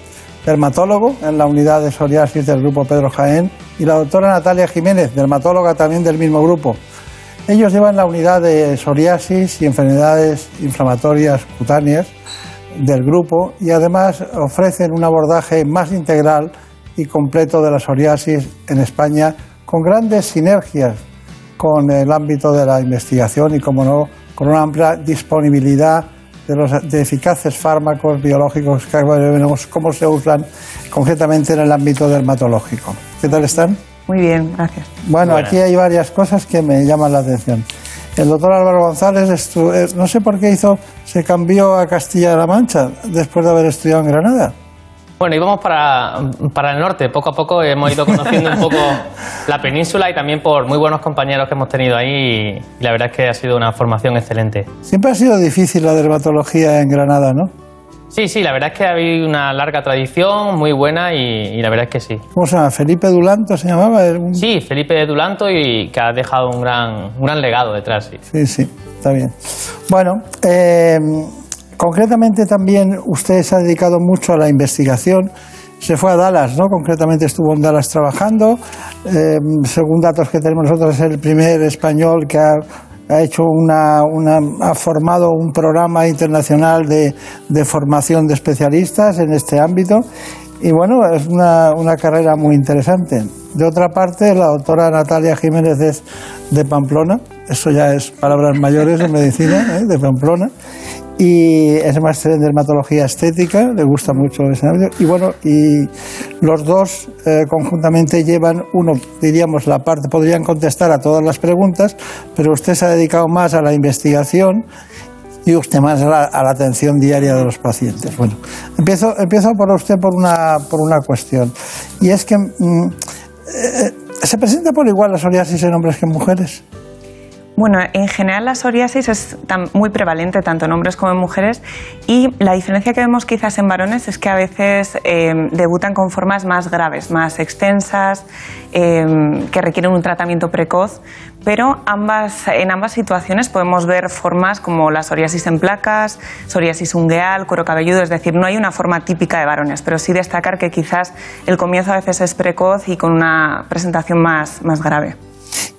dermatólogo en la unidad de psoriasis del grupo Pedro Jaén, y la doctora Natalia Jiménez, dermatóloga también del mismo grupo. Ellos llevan la unidad de psoriasis y enfermedades inflamatorias cutáneas del grupo y además ofrecen un abordaje más integral y completo de la psoriasis en España con grandes sinergias con el ámbito de la investigación y, como no, con una amplia disponibilidad de, los, de eficaces fármacos biológicos que veremos cómo se usan concretamente en el ámbito dermatológico. ¿Qué tal están? Muy bien, gracias. Bueno, aquí hay varias cosas que me llaman la atención. El doctor Álvaro González, estu- eh, no sé por qué hizo, se cambió a Castilla-La Mancha después de haber estudiado en Granada. Bueno, íbamos para, para el norte. Poco a poco hemos ido conociendo un poco la península y también por muy buenos compañeros que hemos tenido ahí. Y la verdad es que ha sido una formación excelente. Siempre ha sido difícil la dermatología en Granada, ¿no? Sí, sí, la verdad es que ha habido una larga tradición muy buena y, y la verdad es que sí. ¿Cómo se llama? Felipe Dulanto se llamaba. Un- Sí, Felipe Dulanto y que ha dejado un gran, un gran legado detrás. Sí. Sí, sí, está bien. Bueno, eh, concretamente también usted se ha dedicado mucho a la investigación. Se fue a Dallas, ¿no? Concretamente estuvo en Dallas trabajando. Eh, según datos que tenemos nosotros, es el primer español que ha, ha hecho una, ha formado un programa internacional de, de formación de especialistas en este ámbito. Y bueno, es una, una carrera muy interesante. De otra parte, la doctora Natalia Jiménez es de Pamplona, eso ya es palabras mayores en medicina, ¿eh? de Pamplona, y es máster en dermatología estética, le gusta mucho ese ámbito. Y bueno, y los dos eh, conjuntamente llevan, uno, diríamos, la parte, podrían contestar a todas las preguntas, pero usted se ha dedicado más a la investigación y usted más a la, a la atención diaria de los pacientes. Bueno, empiezo, empiezo por usted por una, por una cuestión. Y es que mm, eh, se presenta por igual la psoriasis en hombres que en mujeres. Bueno, en general la psoriasis es muy prevalente tanto en hombres como en mujeres y la diferencia que vemos quizás en varones es que a veces eh, debutan con formas más graves, más extensas, eh, que requieren un tratamiento precoz, pero ambas, en ambas situaciones podemos ver formas como la psoriasis en placas, psoriasis ungueal, cuero cabelludo, es decir, no hay una forma típica de varones, pero sí destacar que quizás el comienzo a veces es precoz y con una presentación más, más grave.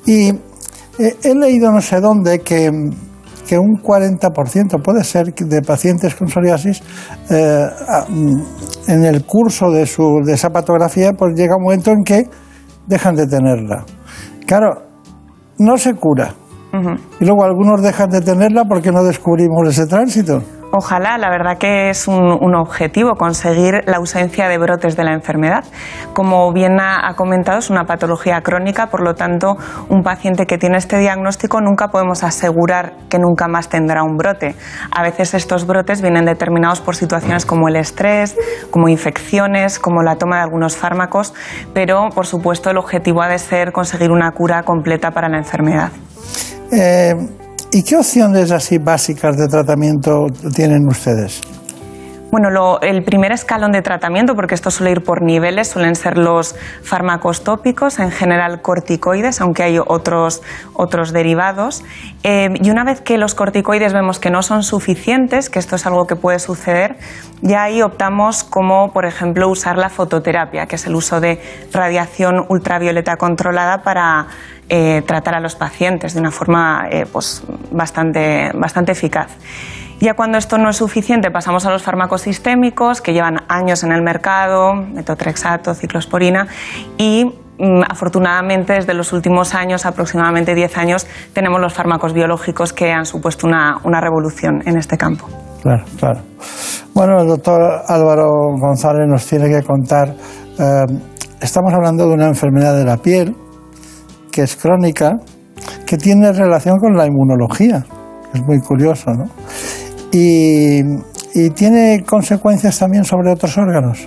Y eh, he leído no sé dónde que que un 40% puede ser de pacientes con psoriasis eh, mm, en el curso de, su, de esa patografía pues llega un momento en que dejan de tenerla. Claro, no se cura. Y luego algunos dejan de tenerla porque no descubrimos ese tránsito. Ojalá, la verdad que es un, objetivo conseguir la ausencia de brotes de la enfermedad. Como bien ha, ha comentado, es una patología crónica, por lo tanto, un paciente que tiene este diagnóstico nunca podemos asegurar que nunca más tendrá un brote. A veces estos brotes vienen determinados por situaciones como el estrés, como infecciones, como la toma de algunos fármacos, pero por supuesto el objetivo ha de ser conseguir una cura completa para la enfermedad. Eh, ¿Y qué opciones así básicas de tratamiento tienen ustedes? Bueno, el primer escalón de tratamiento, porque esto suele ir por niveles, suelen ser los fármacos tópicos, en general corticoides, aunque hay otros, otros derivados. Eh, y una vez que los corticoides vemos que no son suficientes, que esto es algo que puede suceder, ya ahí optamos como, por ejemplo, usar la fototerapia, que es el uso de radiación ultravioleta controlada para eh, tratar a los pacientes de una forma eh, pues, bastante, bastante eficaz. Ya cuando esto no es suficiente, pasamos a los fármacos sistémicos que llevan años en el mercado, metotrexato, ciclosporina, y mm, afortunadamente desde los últimos años, aproximadamente 10 años, tenemos los fármacos biológicos que han supuesto una, una revolución en este campo. Claro, claro. Bueno, el doctor Álvaro González nos tiene que contar, eh, estamos hablando de una enfermedad de la piel que es crónica, que tiene relación con la inmunología. Es muy curioso, ¿no? Y, tiene consecuencias también sobre otros órganos.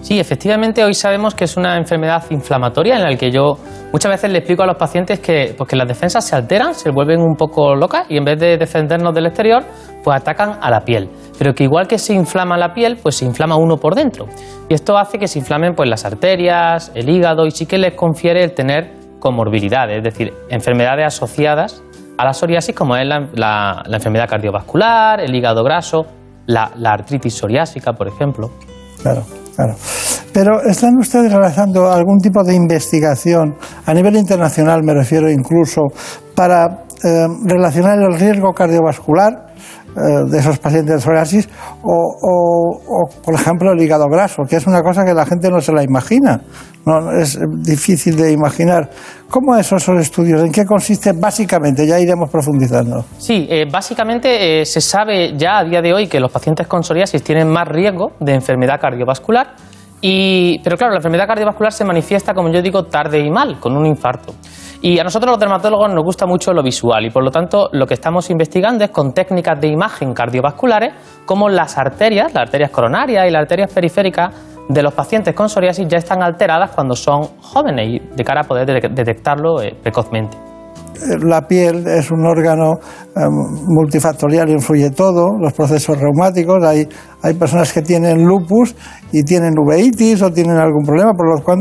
Sí, efectivamente hoy sabemos que es una enfermedad inflamatoria en la que yo muchas veces le explico a los pacientes que, pues que las defensas se alteran, se vuelven un poco locas y en vez de defendernos del exterior, pues atacan a la piel. Pero que igual que se inflama la piel, pues se inflama uno por dentro. Y esto hace que se inflamen pues las arterias, el hígado y sí que les confiere el tener comorbilidades, es decir, enfermedades asociadas a la psoriasis como es la, la- la enfermedad cardiovascular, el hígado graso, la, artritis psoriásica, por ejemplo. Claro, claro. Pero ¿están ustedes realizando algún tipo de investigación a nivel internacional, me refiero incluso, para eh, relacionar el riesgo cardiovascular de esos pacientes de psoriasis o, o- por ejemplo, el hígado graso, que es una cosa que la gente no se la imagina? No, es eh, difícil de imaginar. ¿Cómo esos son estudios? ¿En qué consiste básicamente? Ya iremos profundizando. Sí, eh, básicamente eh, se sabe ya a día de hoy que los pacientes con psoriasis tienen más riesgo de enfermedad cardiovascular, y, pero claro, la enfermedad cardiovascular se manifiesta, como yo digo, tarde y mal, con un infarto. Y a nosotros los dermatólogos nos gusta mucho lo visual y por lo tanto lo que estamos investigando es con técnicas de imagen cardiovasculares como las arterias, las arterias coronarias y las arterias periféricas de los pacientes con psoriasis ya están alteradas cuando son jóvenes y de cara a poder de- detectarlo eh, precozmente. La piel es un órgano eh, multifactorial, influye todo, los procesos reumáticos. Hay, hay personas que tienen lupus y tienen uveitis o tienen algún problema, por lo cual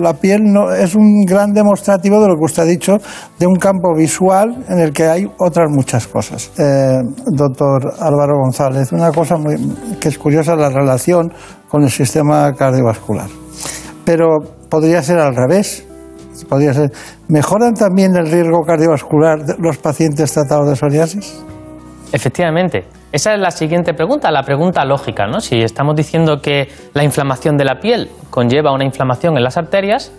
la piel no, es un gran demostrativo de lo que usted ha dicho, de un campo visual en el que hay otras muchas cosas. Eh, doctor Álvaro González, una cosa muy, que es curiosa, la relación con el sistema cardiovascular. Pero podría ser al revés. Podría ser. ¿Mejoran también el riesgo cardiovascular de los pacientes tratados de psoriasis? Efectivamente. Esa es la siguiente pregunta, la pregunta lógica, ¿no? Si estamos diciendo que la inflamación de la piel conlleva una inflamación en las arterias,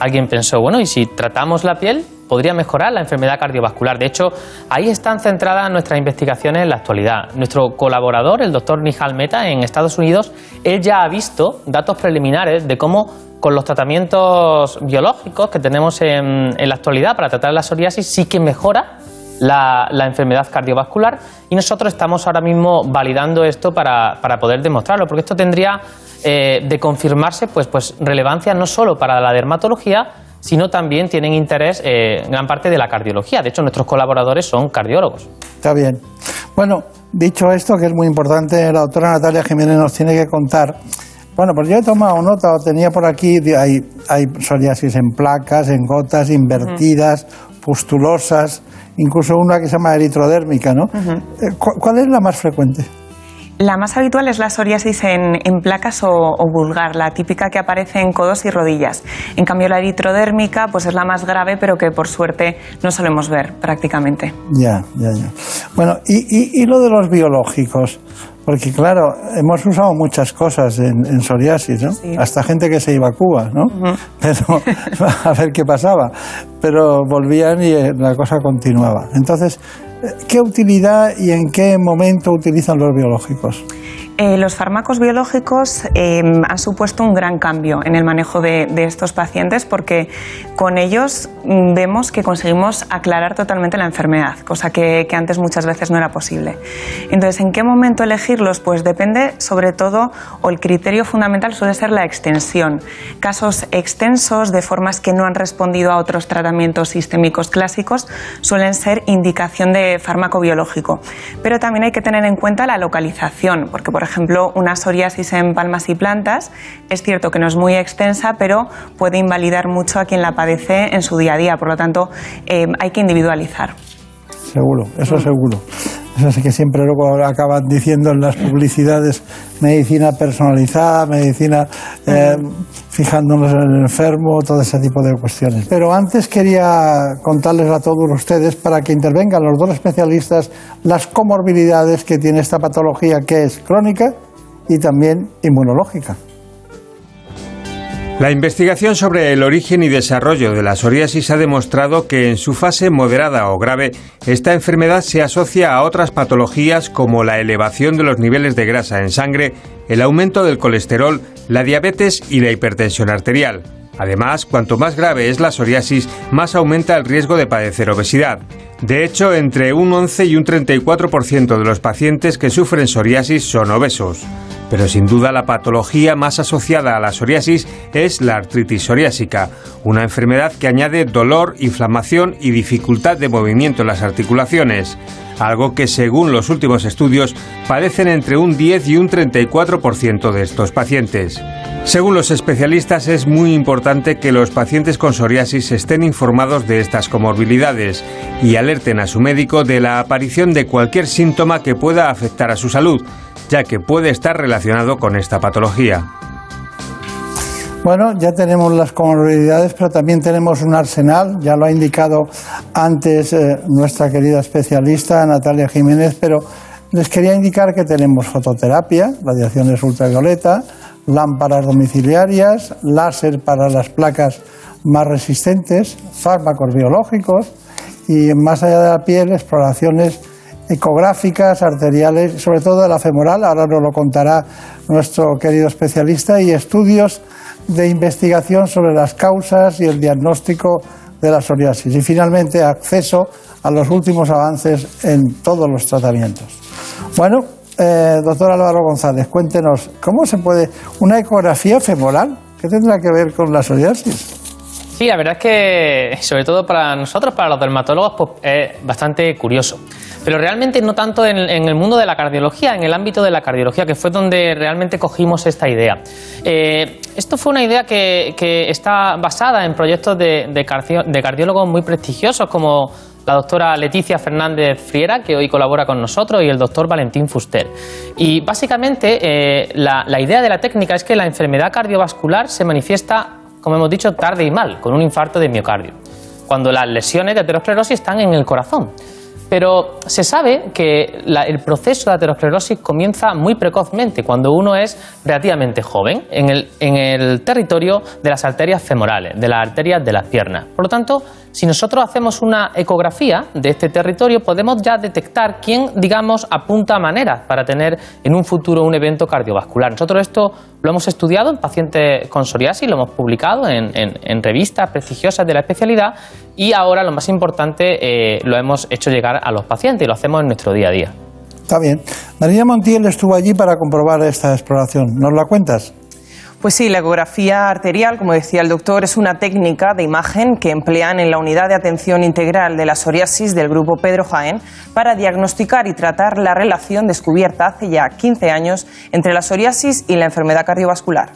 alguien pensó, bueno, ¿y si tratamos la piel podría mejorar la enfermedad cardiovascular? De hecho, ahí están centradas nuestras investigaciones en la actualidad. Nuestro colaborador, el doctor Nihal Mehta, en Estados Unidos, él ya ha visto datos preliminares de cómo con los tratamientos biológicos que tenemos en, en la actualidad para tratar la psoriasis sí que mejora la, la enfermedad cardiovascular y nosotros estamos ahora mismo validando esto para, para poder demostrarlo, porque esto tendría eh, de confirmarse pues, pues relevancia no solo para la dermatología, sino también tienen interés eh, en gran parte de la cardiología. De hecho, nuestros colaboradores son cardiólogos. Está bien. Bueno, dicho esto, que es muy importante, la doctora Natalia Jiménez nos tiene que contar. Bueno, pues yo he tomado nota, o tenía por aquí, hay, hay psoriasis en placas, en gotas, invertidas, pustulosas, incluso una que se llama eritrodérmica, ¿no? Eh, ¿cu- ¿Cuál es la más frecuente? La más habitual es la psoriasis en, en placas o, o vulgar, la típica que aparece en codos y rodillas. En cambio, la eritrodérmica pues es la más grave, pero que por suerte no solemos ver prácticamente. Ya, ya, ya. Bueno, y, y- y lo de los biológicos, porque claro, hemos usado muchas cosas en, en psoriasis, ¿no? Hasta gente que se iba a Cuba, ¿no? Pero a ver qué pasaba. Pero volvían y eh, la cosa continuaba. Entonces, ¿qué utilidad y en qué momento utilizan los biológicos? Eh, los fármacos biológicos eh, han supuesto un gran cambio en el manejo de, estos pacientes porque con ellos mm, vemos que conseguimos aclarar totalmente la enfermedad, cosa que, que antes muchas veces no era posible. Entonces, ¿en qué momento elegirlos? Pues depende sobre todo, o el criterio fundamental suele ser la extensión. Casos extensos de formas que no han respondido a otros tratamientos sistémicos clásicos suelen ser indicación de fármaco biológico. Pero también hay que tener en cuenta la localización, porque por ejemplo una psoriasis en palmas y plantas es cierto que no es muy extensa, pero puede invalidar mucho a quien la padece en su día a día. Por lo tanto, eh, hay que individualizar. Seguro, eso seguro. Eso sí que siempre luego acaban diciendo en las publicidades medicina personalizada, medicina eh, fijándonos en el enfermo, todo ese tipo de cuestiones. Pero antes quería contarles a todos ustedes, para que intervengan los dos especialistas, las comorbilidades que tiene esta patología que es crónica y también inmunológica. La investigación sobre el origen y desarrollo de la psoriasis ha demostrado que en su fase moderada o grave, esta enfermedad se asocia a otras patologías como la elevación de los niveles de grasa en sangre, el aumento del colesterol, la diabetes y la hipertensión arterial. Además, cuanto más grave es la psoriasis, más aumenta el riesgo de padecer obesidad. De hecho, entre un 11 y un 34% de los pacientes que sufren psoriasis son obesos. Pero sin duda la patología más asociada a la psoriasis es la artritis psoriásica, una enfermedad que añade dolor, inflamación y dificultad de movimiento en las articulaciones, algo que según los últimos estudios padecen entre un 10 y un 34% de estos pacientes. Según los especialistas es muy importante que los pacientes con psoriasis estén informados de estas comorbilidades y alerten a su médico de la aparición de cualquier síntoma que pueda afectar a su salud, ya que puede estar relacionado con esta patología. Bueno, ya tenemos las comorbilidades, pero también tenemos un arsenal, ya lo ha indicado antes eh, nuestra querida especialista Natalia Jiménez, pero les quería indicar que tenemos fototerapia, radiaciones ultravioleta, lámparas domiciliarias, láser para las placas más resistentes, fármacos biológicos y más allá de la piel, exploraciones ecográficas, arteriales, sobre todo de la femoral, ahora nos lo contará nuestro querido especialista, y estudios de investigación sobre las causas y el diagnóstico de la psoriasis. Y finalmente, acceso a los últimos avances en todos los tratamientos. Bueno, eh, doctor Álvaro González, cuéntenos, ¿cómo se puede una ecografía femoral? ¿Qué tendrá que ver con la psoriasis? Sí, la verdad es que, sobre todo para nosotros, para los dermatólogos, pues es bastante curioso. Pero realmente no tanto en, el mundo de la cardiología, en el ámbito de la cardiología, que fue donde realmente cogimos esta idea. Eh, esto fue una idea que, está basada en proyectos de, de cardiólogos muy prestigiosos como la doctora Leticia Fernández Friera, que hoy colabora con nosotros, y el doctor Valentín Fuster. Y básicamente eh, la, la idea de la técnica es que la enfermedad cardiovascular se manifiesta, como hemos dicho, tarde y mal, con un infarto de miocardio, cuando las lesiones de aterosclerosis están en el corazón. Pero se sabe que el proceso de aterosclerosis comienza muy precozmente, cuando uno es relativamente joven, en el, en el territorio de las arterias femorales, de las arterias de las piernas. Por lo tanto, si nosotros hacemos una ecografía de este territorio, podemos ya detectar quién, digamos, apunta maneras para tener en un futuro un evento cardiovascular. Nosotros esto lo hemos estudiado en pacientes con psoriasis, lo hemos publicado en revistas prestigiosas de la especialidad y ahora lo más importante eh, lo hemos hecho llegar a los pacientes y lo hacemos en nuestro día a día. Está bien. María Montiel estuvo allí para comprobar esta exploración. ¿Nos la cuentas? Pues sí, la ecografía arterial, como decía el doctor, es una técnica de imagen que emplean en la unidad de atención integral de la psoriasis del grupo Pedro Jaén para diagnosticar y tratar la relación descubierta hace ya 15 años entre la psoriasis y la enfermedad cardiovascular.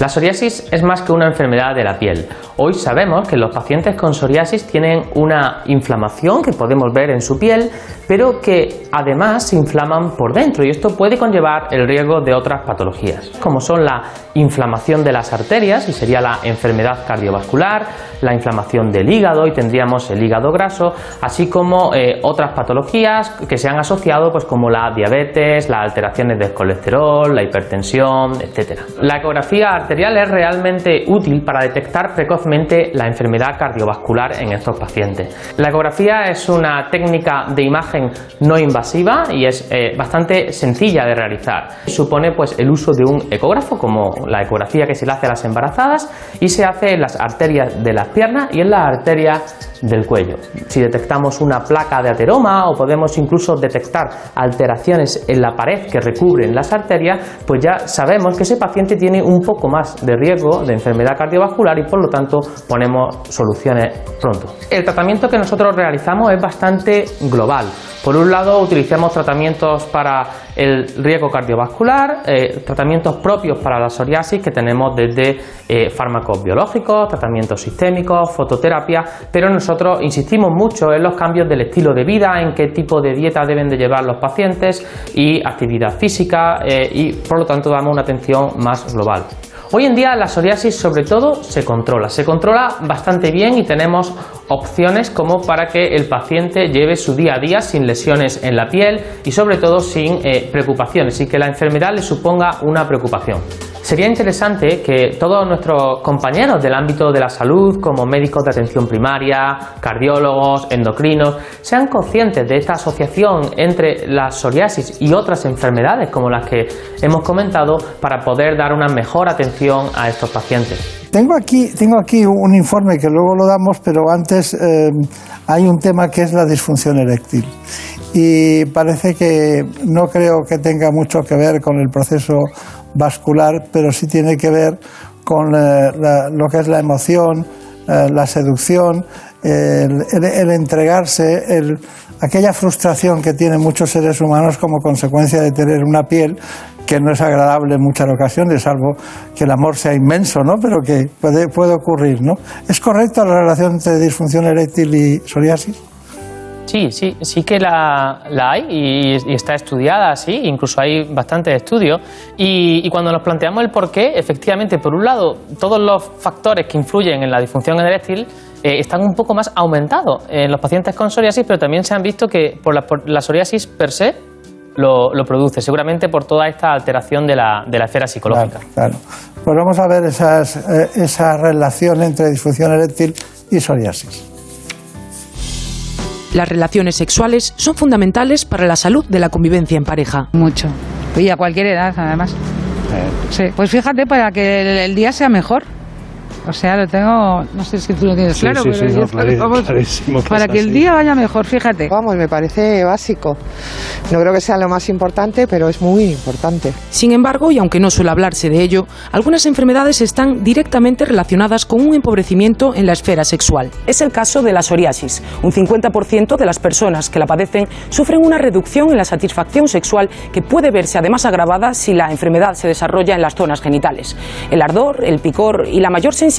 La psoriasis es más que una enfermedad de la piel. Hoy sabemos que los pacientes con psoriasis tienen una inflamación que podemos ver en su piel, pero que además se inflaman por dentro y esto puede conllevar el riesgo de otras patologías, como son la inflamación de las arterias y sería la enfermedad cardiovascular, la inflamación del hígado y tendríamos el hígado graso, así como eh, otras patologías que se han asociado pues como la diabetes, las alteraciones del colesterol, la hipertensión, etc. La ecografía arterial es realmente útil para detectar precozmente la enfermedad cardiovascular en estos pacientes. La ecografía es una técnica de imagen no invasiva y es eh, bastante sencilla de realizar. Supone pues el uso de un ecógrafo como la ecografía que se le hace a las embarazadas y se hace en las arterias de las piernas y en las arterias del cuello. Si detectamos una placa de ateroma o podemos incluso detectar alteraciones en la pared que recubren las arterias, pues ya sabemos que ese paciente tiene un poco más de riesgo de enfermedad cardiovascular y por lo tanto ponemos soluciones pronto. El tratamiento que nosotros realizamos es bastante global. Por un lado, utilizamos tratamientos para el riesgo cardiovascular, eh, tratamientos propios para la psoriasis que tenemos desde eh, fármacos biológicos, tratamientos sistémicos, fototerapia, pero nosotros insistimos mucho en los cambios del estilo de vida, en qué tipo de dieta deben de llevar los pacientes y actividad física eh, y por lo tanto damos una atención más global. Hoy en día la psoriasis sobre todo se controla, se controla bastante bien y tenemos opciones como para que el paciente lleve su día a día sin lesiones en la piel y sobre todo sin eh, preocupaciones y que la enfermedad le suponga una preocupación. Sería interesante que todos nuestros compañeros del ámbito de la salud, como médicos de atención primaria, cardiólogos, endocrinos, sean conscientes de esta asociación entre la psoriasis y otras enfermedades como las que hemos comentado para poder dar una mejor atención a estos pacientes. Tengo aquí, tengo aquí un informe que luego lo damos, pero antes eh, hay un tema que es la disfunción eréctil. Y parece que no creo que tenga mucho que ver con el proceso vascular, pero sí tiene que ver con eh, lo que es la emoción, eh, la seducción, el, entregarse, el- aquella frustración que tienen muchos seres humanos como consecuencia de tener una piel que no es agradable en muchas ocasiones, salvo que el amor sea inmenso, ¿no? Pero que puede, puede ocurrir, ¿no? ¿Es correcta la relación entre disfunción eréctil y psoriasis? Sí, sí, sí que la, la hay y, está estudiada, sí, incluso hay bastantes estudios. Y, y cuando nos planteamos el por qué, efectivamente, por un lado, todos los factores que influyen en la disfunción eréctil eh, están un poco más aumentados en los pacientes con psoriasis, pero también se han visto que por la, por la psoriasis per se lo, lo produce, seguramente por toda esta alteración de la, de la esfera psicológica. Claro. Pues vamos a ver esas, eh, esa relación entre disfunción eréctil y psoriasis. Las relaciones sexuales son fundamentales para la salud de la convivencia en pareja. Mucho. Y a cualquier edad, además. Sí, pues fíjate, para que el día sea mejor. O sea, lo tengo, no sé si tú lo tienes Sí, claro, sí, pero sí, no, que clarísimo, vamos- clarísimo que para que el día vaya mejor, fíjate. Vamos, me parece básico. No creo que sea lo más importante, pero es muy importante. Sin embargo, y aunque no suele hablarse de ello, algunas enfermedades están directamente relacionadas con un empobrecimiento en la esfera sexual. Es el caso de la psoriasis. Un 50% de las personas que la padecen sufren una reducción en la satisfacción sexual que puede verse además agravada si la enfermedad se desarrolla en las zonas genitales. El ardor, el picor y la mayor sensibilidad,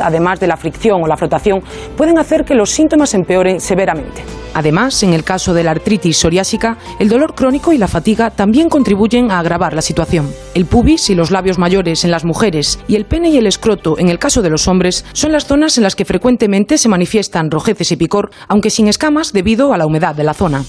además de la fricción o la frotación, pueden hacer que los síntomas empeoren severamente. Además, en el caso de la artritis psoriásica, el dolor crónico y la fatiga también contribuyen a agravar la situación. El pubis y los labios mayores en las mujeres y el pene y el escroto en el caso de los hombres son las zonas en las que frecuentemente se manifiestan rojeces y picor, aunque sin escamas debido a la humedad de la zona.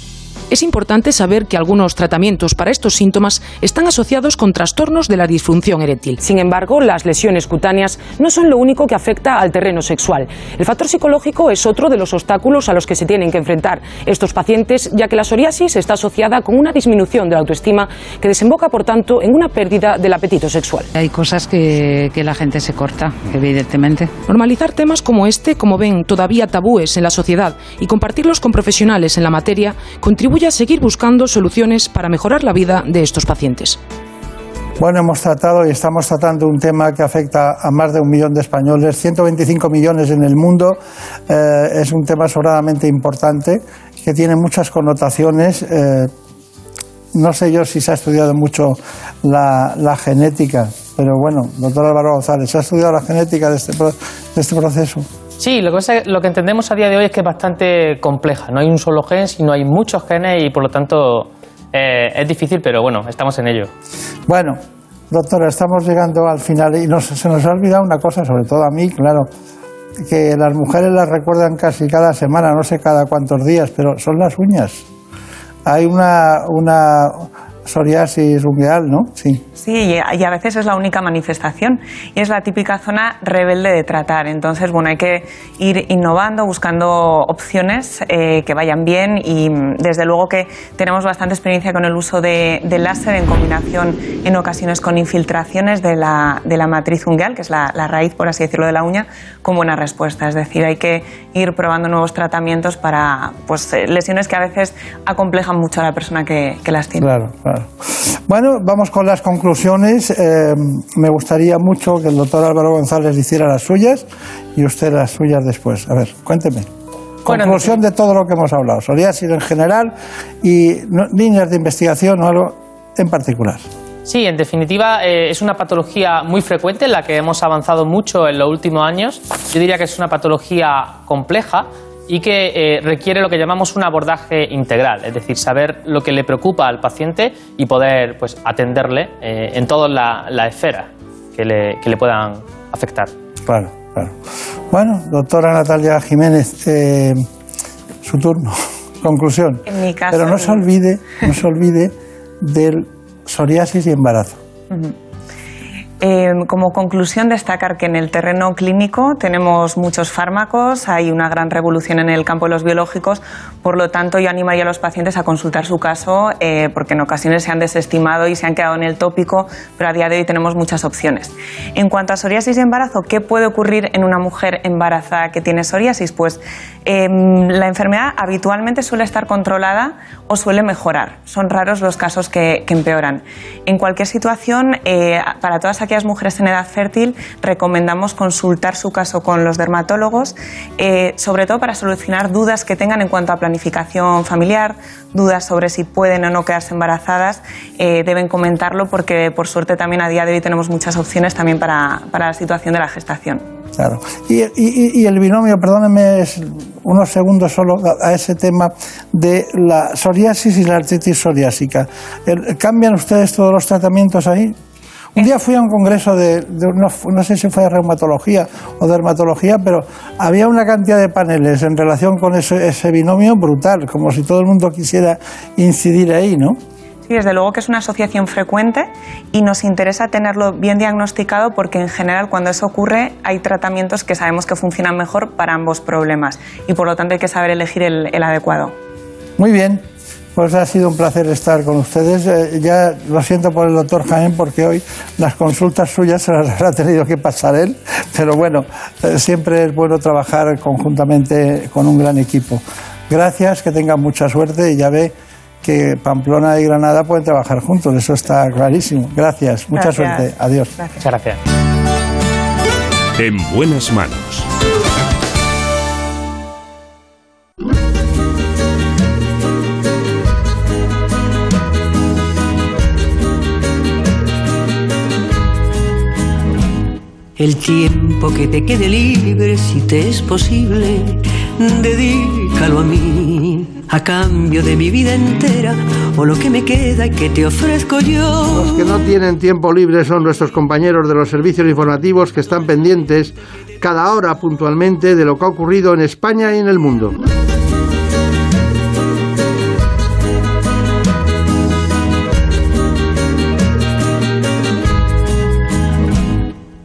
Es importante saber que algunos tratamientos para estos síntomas están asociados con trastornos de la disfunción eréctil. Sin embargo, las lesiones cutáneas no son lo único que afecta al terreno sexual. El factor psicológico es otro de los obstáculos a los que se tienen que enfrentar estos pacientes, ya que la psoriasis está asociada con una disminución de la autoestima que desemboca, por tanto, en una pérdida del apetito sexual. Hay cosas que, que la gente se corta, evidentemente. Normalizar temas como este, como ven, todavía tabúes en la sociedad y compartirlos con profesionales en la materia contribuye a seguir buscando soluciones para mejorar la vida de estos pacientes. Bueno, hemos tratado y estamos tratando un tema que afecta a más de un millón de españoles, 125 millones en el mundo. Eh, es un tema sobradamente importante que tiene muchas connotaciones. Eh, no sé yo si se ha estudiado mucho la, genética, Pero bueno, doctor Álvaro González, ¿ha estudiado la genética de este, de este proceso? Sí, lo que, es lo que entendemos a día de hoy es que es bastante compleja. No hay un solo gen, sino hay muchos genes y por lo tanto eh, es difícil, pero bueno, estamos en ello. Bueno, doctora, estamos llegando al final y nos- se nos ha olvidado una cosa, sobre todo a mí, claro, que las mujeres las recuerdan casi cada semana, no sé cada cuántos días, pero son las uñas. Hay una, una psoriasis ungueal, ¿no? Sí. Sí, y a veces es la única manifestación y es la típica zona rebelde de tratar. Entonces, bueno, hay que ir innovando, buscando opciones eh, que vayan bien y mm, desde luego que tenemos bastante experiencia con el uso de, de láser en combinación en ocasiones con infiltraciones de la, de la matriz ungueal, que es la, la raíz, por así decirlo, de la uña, con buena respuesta. Es decir, hay que ir probando nuevos tratamientos para pues, eh, lesiones que a veces acomplejan mucho a la persona que, que las tiene. Claro, claro. Bueno, vamos con las conclusiones. Eh, me gustaría mucho que el doctor Álvaro González hiciera las suyas y usted las suyas después. A ver, cuénteme. Bueno, Conclusión de todo lo que hemos hablado. Psoriasis en general y no- líneas de investigación o algo en particular. Sí, en definitiva eh, es una patología muy frecuente en la que hemos avanzado mucho en los últimos años. Yo diría que es una patología compleja y que eh, requiere lo que llamamos un abordaje integral, es decir, saber lo que le preocupa al paciente y poder pues, atenderle eh, en todas la- las esferas que le, que le puedan afectar. Claro, claro. Bueno, doctora Natalia Jiménez, eh, su turno. Conclusión. En mi caso, Pero no se olvide, no se olvide del psoriasis y embarazo. Ujú. Eh, como conclusión, destacar que en el terreno clínico tenemos muchos fármacos, hay una gran revolución en el campo de los biológicos, por lo tanto yo animaría a los pacientes a consultar su caso eh, porque en ocasiones se han desestimado y se han quedado en el tópico, pero a día de hoy tenemos muchas opciones. En cuanto a psoriasis y embarazo, ¿qué puede ocurrir en una mujer embarazada que tiene psoriasis? Pues eh, la enfermedad habitualmente suele estar controlada o suele mejorar. Son raros los casos que, que empeoran. En cualquier situación, eh, para todas aquellas mujeres en edad fértil, recomendamos consultar su caso con los dermatólogos, eh, sobre todo para solucionar dudas que tengan en cuanto a planificación familiar, dudas sobre si pueden o no quedarse embarazadas, eh, deben comentarlo porque por suerte también a día de hoy tenemos muchas opciones también para, la situación de la gestación. Claro. Y, el binomio, perdónenme unos segundos solo a, a ese tema de la psoriasis y la artritis psoriásica. El- ¿Cambian ustedes todos los tratamientos ahí? Un día fui a un congreso de, de no, no sé si fue de reumatología o dermatología, pero había una cantidad de paneles en relación con ese, ese binomio brutal, como si todo el mundo quisiera incidir ahí, ¿no? Sí, desde luego que es una asociación frecuente y nos interesa tenerlo bien diagnosticado porque en general cuando eso ocurre hay tratamientos que sabemos que funcionan mejor para ambos problemas y por lo tanto hay que saber elegir el, el adecuado. Muy bien, pues ha sido un placer estar con ustedes. Eh, ya lo siento por el doctor Jaén porque hoy las consultas suyas se las habrá tenido que pasar él, pero bueno, eh, siempre es bueno trabajar conjuntamente con un gran equipo. Gracias, que tengan mucha suerte y ya ve que Pamplona y Granada pueden trabajar juntos, eso está clarísimo. Gracias, mucha Gracias. suerte, adiós. Muchas gracias. En buenas manos. El tiempo que te quede libre, si te es posible, dedícalo a mí, a cambio de mi vida entera, o lo que me queda y que te ofrezco yo. Los que no tienen tiempo libre son nuestros compañeros de los servicios informativos que están pendientes cada hora puntualmente de lo que ha ocurrido en España y en el mundo.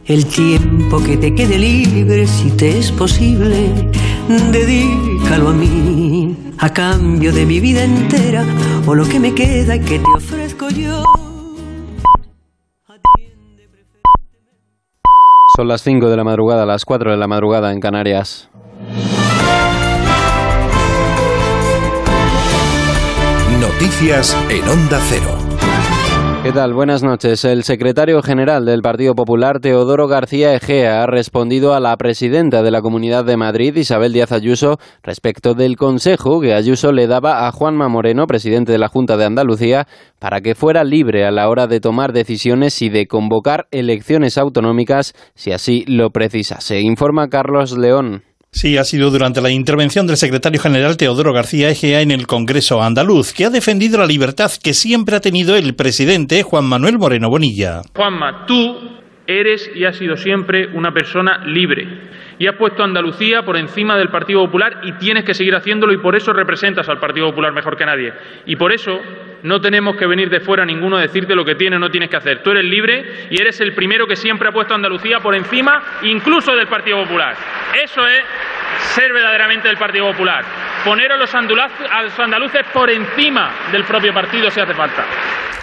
El tiempo que te quede libre, si te es posible, dedícalo a mí, a cambio de mi vida entera, o lo que me queda y que te ofrezco yo. Son las 5 de la madrugada, las 4 de la madrugada en Canarias. Noticias en Onda Cero. ¿Qué tal? Buenas noches. El secretario general del Partido Popular, Teodoro García Egea, ha respondido a la presidenta de la Comunidad de Madrid, Isabel Díaz Ayuso, respecto del consejo que Ayuso le daba a Juanma Moreno, presidente de la Junta de Andalucía, para que fuera libre a la hora de tomar decisiones y de convocar elecciones autonómicas si así lo precisase. Informa Carlos León. Sí, ha sido durante la intervención del secretario general Teodoro García Egea en el Congreso andaluz, que ha defendido la libertad que siempre ha tenido el presidente Juan Manuel Moreno Bonilla. Juanma, tú eres y has sido siempre una persona libre y has puesto a Andalucía por encima del Partido Popular y tienes que seguir haciéndolo y por eso representas al Partido Popular mejor que nadie. Y por eso no tenemos que venir de fuera ninguno a decirte lo que tienes o no tienes que hacer. Tú eres libre y eres el primero que siempre ha puesto a Andalucía por encima incluso del Partido Popular. Eso es ser verdaderamente del Partido Popular. Poner a los, andaluces por encima del propio partido si hace falta.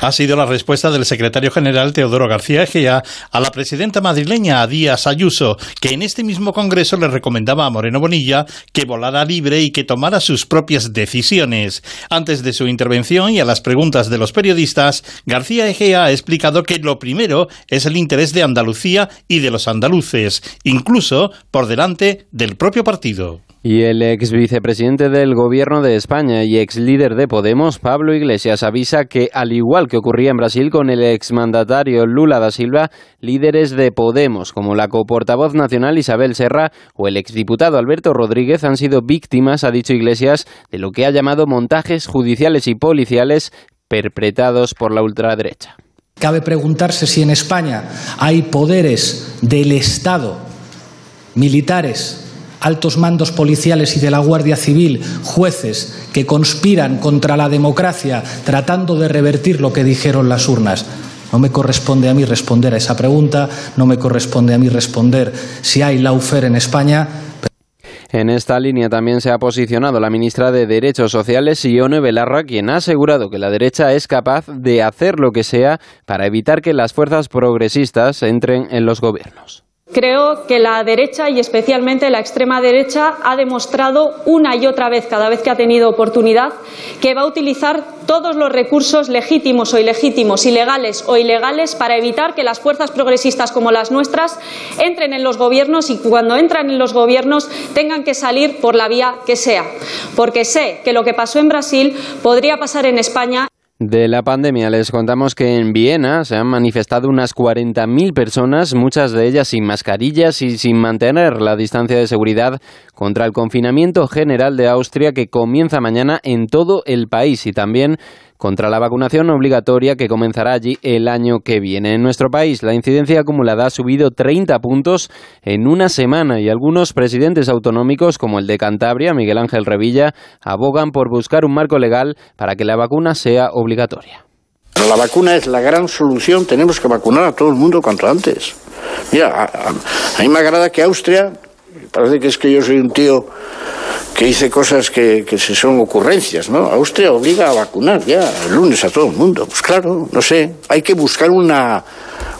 Ha sido la respuesta del secretario general Teodoro García Egea a la presidenta madrileña Díaz Ayuso, que en este mismo Congreso le recomendaba a Moreno Bonilla que volara libre y que tomara sus propias decisiones. Antes de su intervención y a las preguntas de los periodistas, García Egea ha explicado que lo primero es el interés de Andalucía y de los andaluces, incluso por delante del propio partido. Y el ex vicepresidente del Gobierno de España y ex líder de Podemos, Pablo Iglesias, avisa que, al igual que ocurría en Brasil con el exmandatario Lula da Silva, líderes de Podemos, como la coportavoz nacional Isabel Serra o el exdiputado Alberto Rodríguez, han sido víctimas, ha dicho Iglesias, de lo que ha llamado montajes judiciales y policiales perpetrados por la ultraderecha. Cabe preguntarse si en España hay poderes del Estado, militares, altos mandos policiales y de la Guardia Civil, jueces, que conspiran contra la democracia tratando de revertir lo que dijeron las urnas. No me corresponde a mí responder a esa pregunta, no me corresponde a mí responder si hay lawfare en España. En esta línea también se ha posicionado la ministra de Derechos Sociales, Ione Belarra, quien ha asegurado que la derecha es capaz de hacer lo que sea para evitar que las fuerzas progresistas entren en los gobiernos. Creo que la derecha y especialmente la extrema derecha ha demostrado una y otra vez, cada vez que ha tenido oportunidad, que va a utilizar todos los recursos legítimos o ilegítimos, ilegales o ilegales, para evitar que las fuerzas progresistas como las nuestras entren en los gobiernos y cuando entran en los gobiernos tengan que salir por la vía que sea. Porque sé que lo que pasó en Brasil podría pasar en España. De la pandemia. Les contamos que en Viena se han manifestado unas 40.000 personas, muchas de ellas sin mascarillas y sin mantener la distancia de seguridad contra el confinamiento general de Austria que comienza mañana en todo el país y también contra la vacunación obligatoria que comenzará allí el año que viene. En nuestro país la incidencia acumulada ha subido 30 puntos en una semana y algunos presidentes autonómicos como el de Cantabria, Miguel Ángel Revilla, abogan por buscar un marco legal para que la vacuna sea obligatoria. La vacuna es la gran solución, tenemos que vacunar a todo el mundo cuanto antes. Mira, a, a- a mí me agrada que Austria, parece que es que yo soy un tío que hice cosas que, que se son ocurrencias, ¿no? Austria obliga a vacunar ya el lunes a todo el mundo. Pues claro, no sé, hay que buscar una,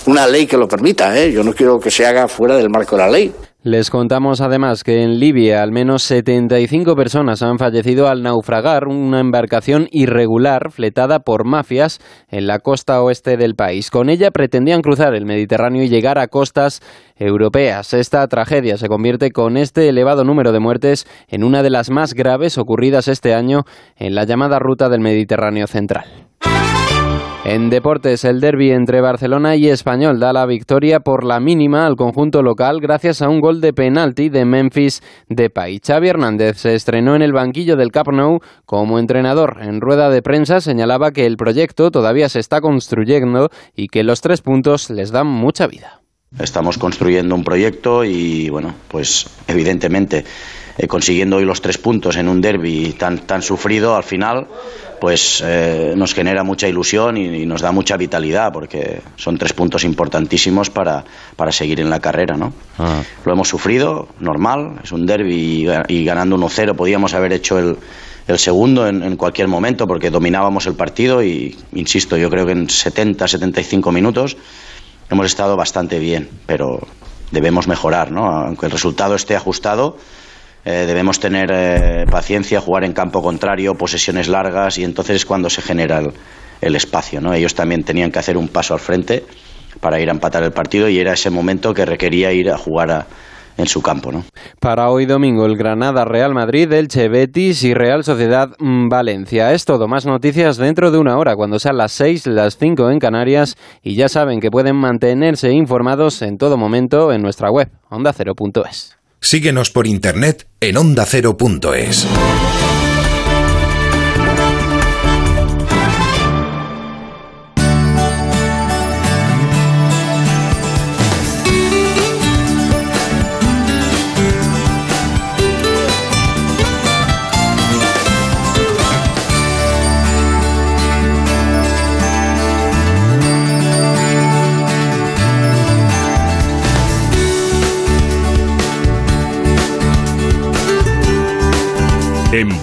una ley que lo permita, ¿eh? Yo no quiero que se haga fuera del marco de la ley. Les contamos además que en Libia al menos 75 personas han fallecido al naufragar una embarcación irregular fletada por mafias en la costa oeste del país. Con ella pretendían cruzar el Mediterráneo y llegar a costas europeas. Esta tragedia se convierte con este elevado número de muertes en una de las más graves ocurridas este año en la llamada ruta del Mediterráneo central. En deportes, el derby entre Barcelona y Español da la victoria por la mínima al conjunto local gracias a un gol de penalti de Memphis Depay. Xavi Hernández se estrenó en el banquillo del Camp Nou como entrenador. En rueda de prensa señalaba que el proyecto todavía se está construyendo y que los tres puntos les dan mucha vida. Estamos construyendo un proyecto y, bueno, pues evidentemente eh, consiguiendo hoy los tres puntos en un derby tan, tan sufrido al final, pues eh, nos genera mucha ilusión y, y nos da mucha vitalidad porque son tres puntos importantísimos para, para seguir en la carrera, ¿no? Lo hemos sufrido, normal, es un derby y, y ganando 1-0 podíamos haber hecho el, el segundo en, en cualquier momento porque dominábamos el partido y, insisto, yo creo que en 70-75 minutos hemos estado bastante bien, pero debemos mejorar, ¿no? Aunque el resultado esté ajustado, eh, debemos tener eh, paciencia, jugar en campo contrario, posesiones largas y entonces es cuando se genera el, el espacio. ¿no? Ellos también tenían que hacer un paso al frente para ir a empatar el partido y era ese momento que requería ir a jugar en su campo. ¿no? Para hoy domingo, el Granada Real Madrid, el Betis y Real Sociedad mm, Valencia. Es todo. Más noticias dentro de una hora, cuando sean las 6, las 5 en Canarias. Y ya saben que pueden mantenerse informados en todo momento en nuestra web, ondacero.es. Síguenos por internet en ondacero.es.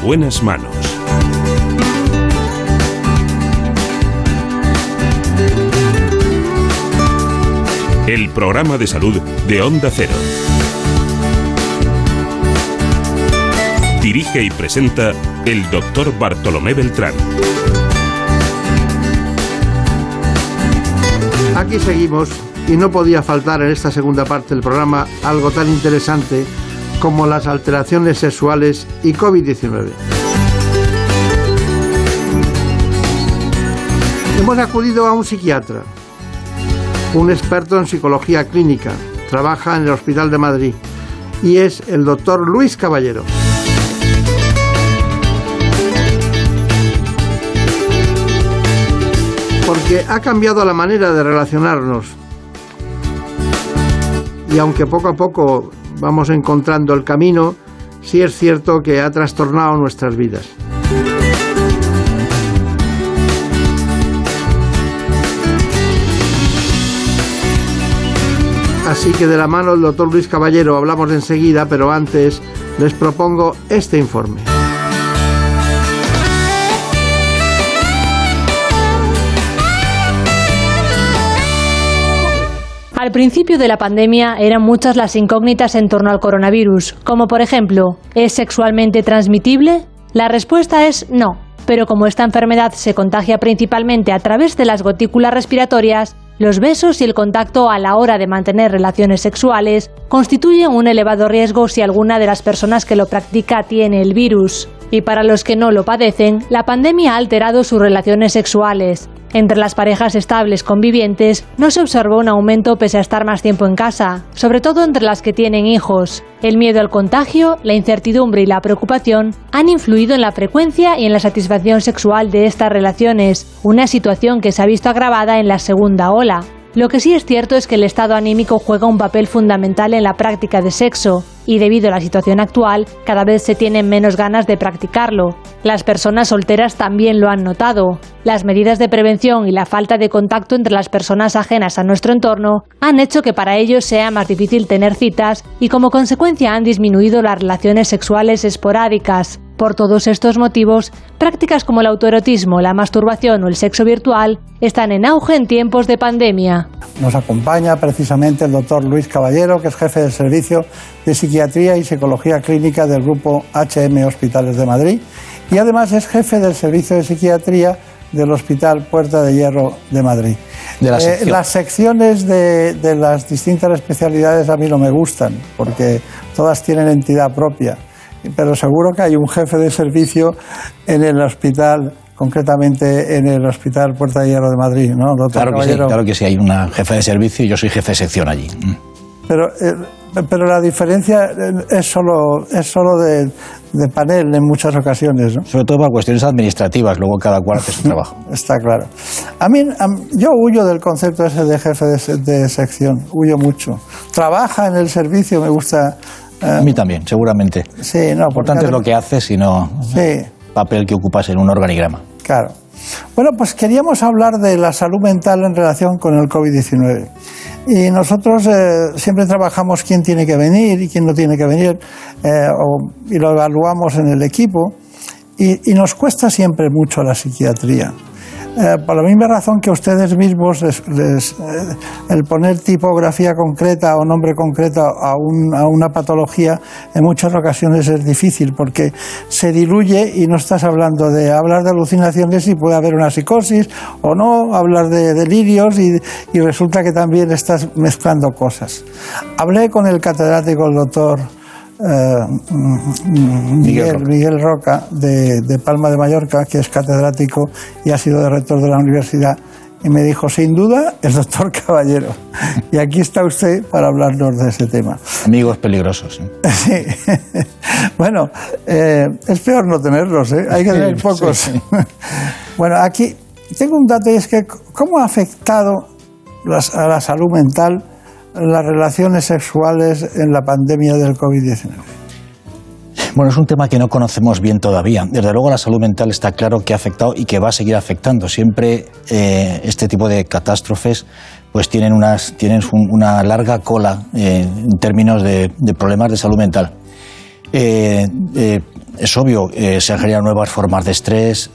buenas manos. El programa de salud de Onda Cero. Dirige y presenta el doctor Bartolomé Beltrán. Aquí seguimos y no podía faltar en esta segunda parte del programa algo tan interesante como las alteraciones sexuales y COVID-19. Hemos acudido a un psiquiatra, un experto en psicología clínica, trabaja en el Hospital de Madrid y es el doctor Luis Caballero. Porque ha cambiado la manera de relacionarnos. Y aunque poco a poco vamos encontrando el camino, sí es cierto que ha trastornado nuestras vidas. Así que de la mano del doctor Luis Caballero hablamos enseguida, pero antes les propongo este informe. Al principio de la pandemia eran muchas las incógnitas en torno al coronavirus, como por ejemplo, ¿es sexualmente transmitible? La respuesta es no, pero como esta enfermedad se contagia principalmente a través de las gotículas respiratorias, los besos y el contacto a la hora de mantener relaciones sexuales constituyen un elevado riesgo si alguna de las personas que lo practica tiene el virus. Y para los que no lo padecen, la pandemia ha alterado sus relaciones sexuales. Entre las parejas estables convivientes no se observó un aumento pese a estar más tiempo en casa, sobre todo entre las que tienen hijos. El miedo al contagio, la incertidumbre y la preocupación han influido en la frecuencia y en la satisfacción sexual de estas relaciones, una situación que se ha visto agravada en la segunda ola. Lo que sí es cierto es que el estado anímico juega un papel fundamental en la práctica de sexo, y debido a la situación actual, cada vez se tienen menos ganas de practicarlo. Las personas solteras también lo han notado. Las medidas de prevención y la falta de contacto entre las personas ajenas a nuestro entorno han hecho que para ellos sea más difícil tener citas y como consecuencia han disminuido las relaciones sexuales esporádicas. Por todos estos motivos, prácticas como el autoerotismo, la masturbación o el sexo virtual están en auge en tiempos de pandemia. Nos acompaña precisamente el doctor Luis Caballero, que es jefe del Servicio de Psiquiatría y Psicología Clínica del Grupo HM Hospitales de Madrid y además es jefe del Servicio de Psiquiatría del Hospital Puerta de Hierro de Madrid. De la Eh, las secciones de, de las distintas especialidades a mí no me gustan, porque todas tienen entidad propia. Pero seguro que hay un jefe de servicio en el hospital, concretamente en el Hospital Puerta de Hierro de Madrid, ¿no, doctor Claro que sí, claro que sí, hay una jefe de servicio y yo soy jefe de sección allí. Mm. Pero, eh, pero la diferencia eh, es solo, es solo de, de panel en muchas ocasiones, ¿no? Sobre todo para cuestiones administrativas, luego cada cual hace su trabajo. Está claro. A mí, yo huyo del concepto ese de jefe de, de sección, huyo mucho. Trabaja en el servicio, me gusta. Eh, A mí también, seguramente. Sí, no, importante es lo que haces, sino Sí, el papel que ocupas en un organigrama. claro. Bueno, pues queríamos hablar de la salud mental en relación con el COVID-19. Y nosotros eh, siempre trabajamos quién tiene que venir y quién no tiene que venir, eh, o- y lo evaluamos en el equipo. Y, y nos cuesta siempre mucho la psiquiatría. Eh, por la misma razón que ustedes mismos, les- eh, el poner tipografía concreta o nombre concreto a, un- a una patología, en muchas ocasiones es difícil porque se diluye y no estás hablando de hablar de alucinaciones y puede haber una psicosis o no, hablar de delirios y, y resulta que también estás mezclando cosas. Hablé con el catedrático, el doctor Miguel, Miguel Roca de, de Palma de Mallorca, que es catedrático y ha sido rector de la universidad, y me dijo, sin duda, el doctor Caballero. Y aquí está usted para hablarnos de ese tema. Amigos peligrosos. ¿eh? Sí. bueno, eh, es peor no tenerlos, ¿eh? hay que tener Sí, pocos. sí. bueno, aquí tengo un dato y es que cómo ha afectado las- a la salud mental las relaciones sexuales en la pandemia del COVID-19. Bueno, es un tema que no conocemos bien todavía. Desde luego la salud mental está claro que ha afectado y que va a seguir afectando. Siempre eh, este tipo de catástrofes pues tienen, unas, tienen un- una larga cola eh, en términos de, problemas de salud mental. Eh, es obvio, se han generado nuevas formas de estrés,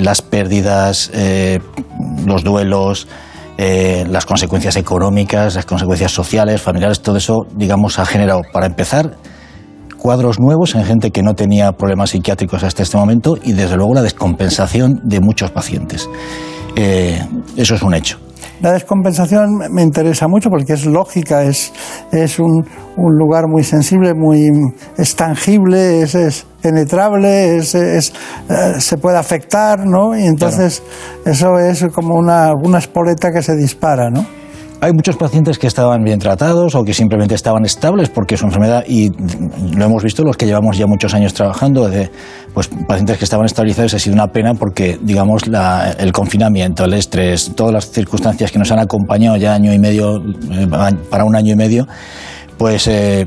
las pérdidas, los duelos, eh, las consecuencias económicas, las consecuencias sociales, familiares, todo eso, digamos, ha generado, para empezar, cuadros nuevos en gente que no tenía problemas psiquiátricos hasta este momento y, desde luego, la descompensación de muchos pacientes. Eh, eso es un hecho. La descompensación me interesa mucho porque es lógica, es, es un, un lugar muy sensible, muy es tangible, es, es penetrable, es, es, eh, se puede afectar, ¿no? Y entonces eso es como una, una espoleta que se dispara, ¿no? Hay muchos pacientes que estaban bien tratados o que simplemente estaban estables porque su enfermedad, y lo hemos visto los que llevamos ya muchos años trabajando, de pues, pacientes que estaban estabilizados, ha sido una pena porque, digamos, la- el confinamiento, el estrés, todas las circunstancias que nos han acompañado ya año y medio, eh, para un año y medio, pues eh,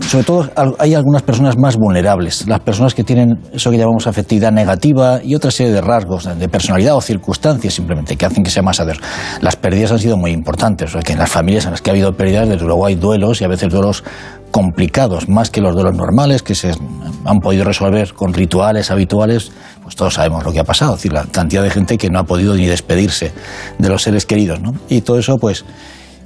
sobre todo hay algunas personas más vulnerables, las personas que tienen eso que llamamos afectividad negativa y otra serie de rasgos de personalidad o circunstancias simplemente que hacen que sea más adverso. Las pérdidas han sido muy importantes, o sea, que en las familias en las que ha habido pérdidas, desde luego hay duelos y a veces duelos complicados, más que los duelos normales que se han podido resolver con rituales habituales, pues todos sabemos lo que ha pasado, es decir, la cantidad de gente que no ha podido ni despedirse de los seres queridos, ¿no? Y todo eso, pues,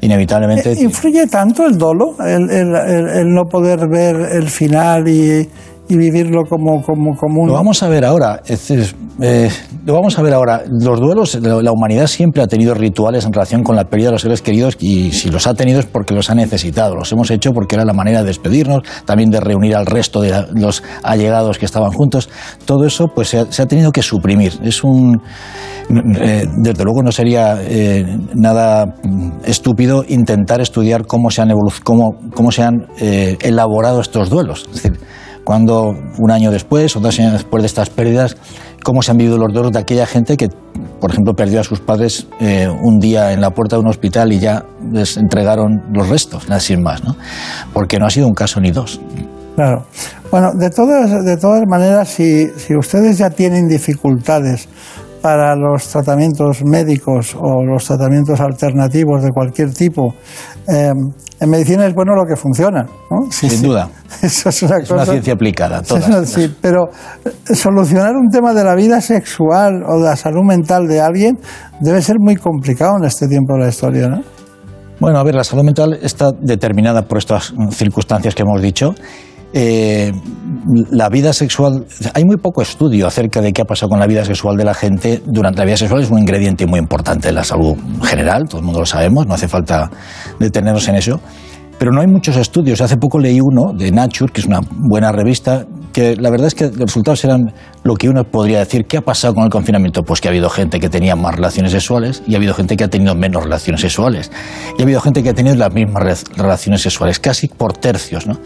inevitablemente... Eh, ¿Influye tanto el dolo, el, el- el- el no poder ver el final y, y vivirlo como, como, como un... Lo vamos a ver ahora. Es decir, eh, lo vamos a ver ahora. Los duelos, la, humanidad siempre ha tenido rituales en relación con la pérdida de los seres queridos y si los ha tenido es porque los ha necesitado. Los hemos hecho porque era la manera de despedirnos, también de reunir al resto de los allegados que estaban juntos. Todo eso pues se ha, se ha tenido que suprimir. Es un eh, desde luego no sería eh, nada estúpido intentar estudiar cómo se han, cómo, cómo se han elaborado estos duelos. Es decir, cuando un año después o dos años después de estas pérdidas, cómo se han vivido los duelos de aquella gente que, por ejemplo, perdió a sus padres eh, un día en la puerta de un hospital y ya les entregaron los restos, nada sin más, ¿no? Porque no ha sido un caso ni dos. Claro. Bueno, de todas, de todas maneras, si, si ustedes ya tienen dificultades para los tratamientos médicos o los tratamientos alternativos de cualquier tipo, eh, en medicina es bueno lo que funciona, ¿no? Sí, Sin sí. duda. Eso es una Es una cosa- ciencia aplicada, todas. sí, pero eh, solucionar un tema de la vida sexual o de la salud mental de alguien debe ser muy complicado en este tiempo de la historia, ¿no? Bueno, a ver, la salud mental está determinada por estas mm, circunstancias que hemos dicho. Eh, la vida sexual, hay muy poco estudio acerca de qué ha pasado con la vida sexual de la gente durante la vida sexual. Es un ingrediente muy importante de la salud general, todo el mundo lo sabemos, no hace falta detenernos en eso. Pero no hay muchos estudios. Hace poco leí uno de Nature, que es una buena revista, que la verdad es que los resultados eran lo que uno podría decir. ¿Qué ha pasado con el confinamiento? Pues que ha habido gente que tenía más relaciones sexuales y ha habido gente que ha tenido menos relaciones sexuales. Y ha habido gente que ha tenido las mismas re- relaciones sexuales, casi por tercios, ¿no?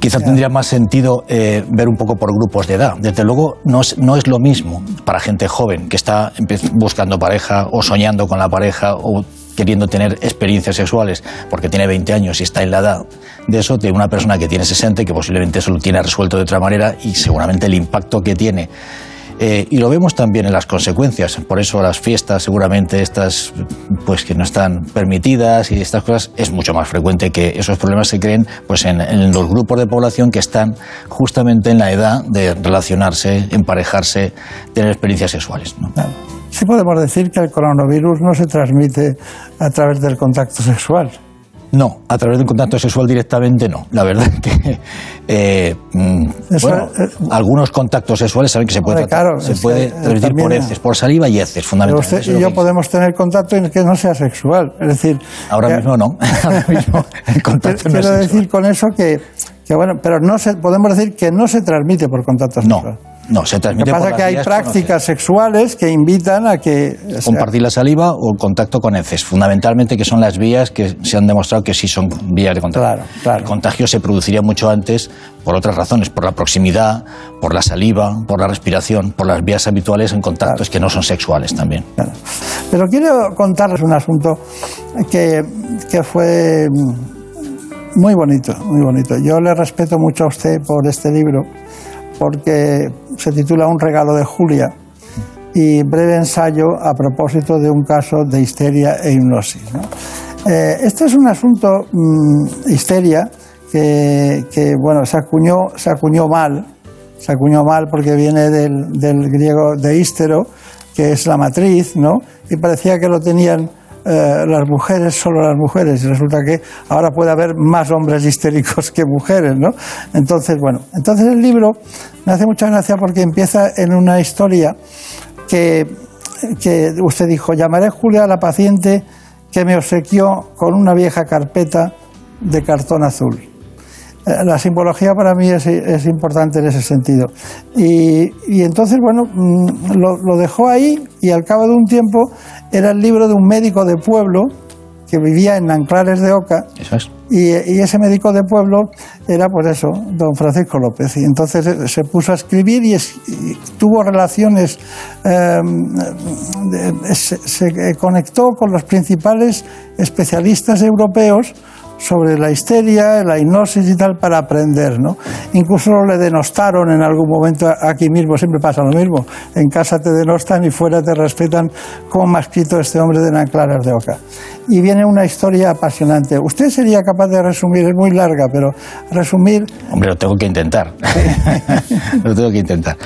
Quizá tendría más sentido eh, ver un poco por grupos de edad. Desde luego, no es, no es lo mismo para gente joven que está buscando pareja o soñando con la pareja o queriendo tener experiencias sexuales porque tiene 20 años y está en la edad de eso, de una persona que tiene 60 y que posiblemente eso lo tiene resuelto de otra manera y seguramente el impacto que tiene eh, y lo vemos también en las consecuencias. Por eso las fiestas, seguramente estas, pues que no están permitidas y estas cosas, es mucho más frecuente que esos problemas se creen, pues en, los grupos de población que están justamente en la edad de relacionarse, emparejarse, tener experiencias sexuales. sí podemos decir que el coronavirus no se transmite a través del contacto sexual. No, a través del contacto sexual directamente no. La verdad es que eh, mm, bueno, eh, algunos contactos sexuales saben que se puede, claro, se eh, transmitir por heces, por saliva y heces, Pero fundamentalmente. usted y yo podemos tener contacto en que no sea sexual. Es decir, Ahora que- mismo no. Ahora mismo el contacto no es quiero sexual. decir con eso que, que, bueno, pero no se, podemos decir que no se transmite por contacto sexual. No, se Lo transmite que pasa es que hay prácticas sexuales que invitan a que o sea, compartir la saliva o el contacto con heces, fundamentalmente que son las vías que se han demostrado que sí son vías de contagio. El contagio se produciría mucho antes por otras razones, por la proximidad, por la saliva, por la respiración, por las vías habituales en contactos que no son sexuales también. Pero quiero contarles un asunto que, que fue mm, muy bonito, muy bonito. Yo le respeto mucho a usted por este libro, porque se titula Un regalo de Julia y breve ensayo a propósito de un caso de histeria e hipnosis. ¿no? Eh, este es un asunto, mm, histeria, que, bueno, se acuñó, se acuñó mal, se acuñó mal porque viene del, del griego de ístero, que es la matriz, ¿no? Y parecía que lo tenían eh, las mujeres, solo las mujeres, y resulta que ahora puede haber más hombres histéricos que mujeres, ¿no? Entonces, bueno, entonces el libro me hace mucha gracia porque empieza en una historia que, que usted dijo, llamaré Julia a la paciente que me obsequió con una vieja carpeta de cartón azul. La simbología para mí es, es importante en ese sentido. Y, y entonces, bueno, mm, lo, lo dejó ahí y al cabo de un tiempo era el libro de un médico de pueblo que vivía en Anclares de Oca. Eso es. Y, y ese médico de pueblo era, pues eso, don Francisco López. Y entonces se puso a escribir y, es- y tuvo relaciones, eh, se, se conectó con los principales especialistas europeos sobre la histeria, la hipnosis y tal para aprender, ¿no? Incluso le denostaron en algún momento aquí mismo, siempre pasa lo mismo. En casa te denostan y fuera te respetan, como ha escrito este hombre de Nanclares de Oca. Y viene una historia apasionante. Usted sería capaz de resumir, es muy larga, pero resumir Hombre, lo tengo que intentar. lo tengo que intentar.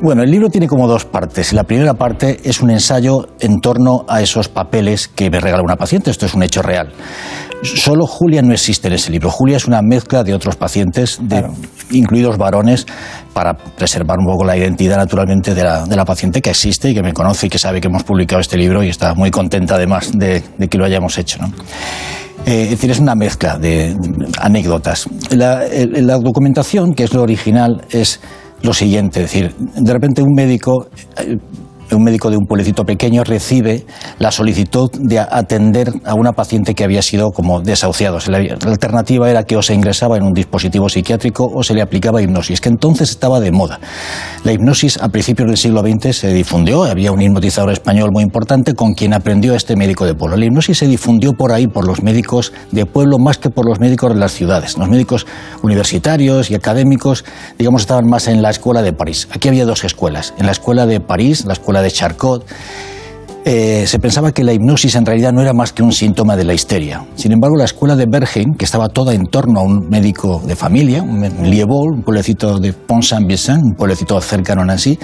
Bueno, el libro tiene como dos partes. La primera parte es un ensayo en torno a esos papeles que me regala una paciente. Esto es un hecho real. Solo Julia no existe en ese libro. Julia es una mezcla de otros pacientes, de- incluidos varones, para preservar un poco la identidad naturalmente de la, de la paciente que existe y que me conoce y que sabe que hemos publicado este libro y está muy contenta además de, de que lo hayamos hecho. ¿no? Eh, es decir, es una mezcla de anécdotas. La documentación, que es lo original, es lo siguiente, es decir, de repente un médico, eh, un médico de un pueblecito pequeño recibe la solicitud de atender a una paciente que había sido como desahuciado. La alternativa era que o se ingresaba en un dispositivo psiquiátrico o se le aplicaba hipnosis, que entonces estaba de moda. La hipnosis a principios del siglo XX se difundió, había un hipnotizador español muy importante con quien aprendió este médico de pueblo. La hipnosis se difundió por ahí, por los médicos de pueblo, más que por los médicos de las ciudades. Los médicos universitarios y académicos, digamos, estaban más en la escuela de París. Aquí había dos escuelas. En la escuela de París, la escuela de Charcot, eh, se pensaba que la hipnosis en realidad no era más que un síntoma de la histeria. Sin embargo, la escuela de Bergen, que estaba toda en torno a un médico de familia, un Liebol, un pueblecito de Pont-Saint-Vincent, un pueblecito cercano a Nancy,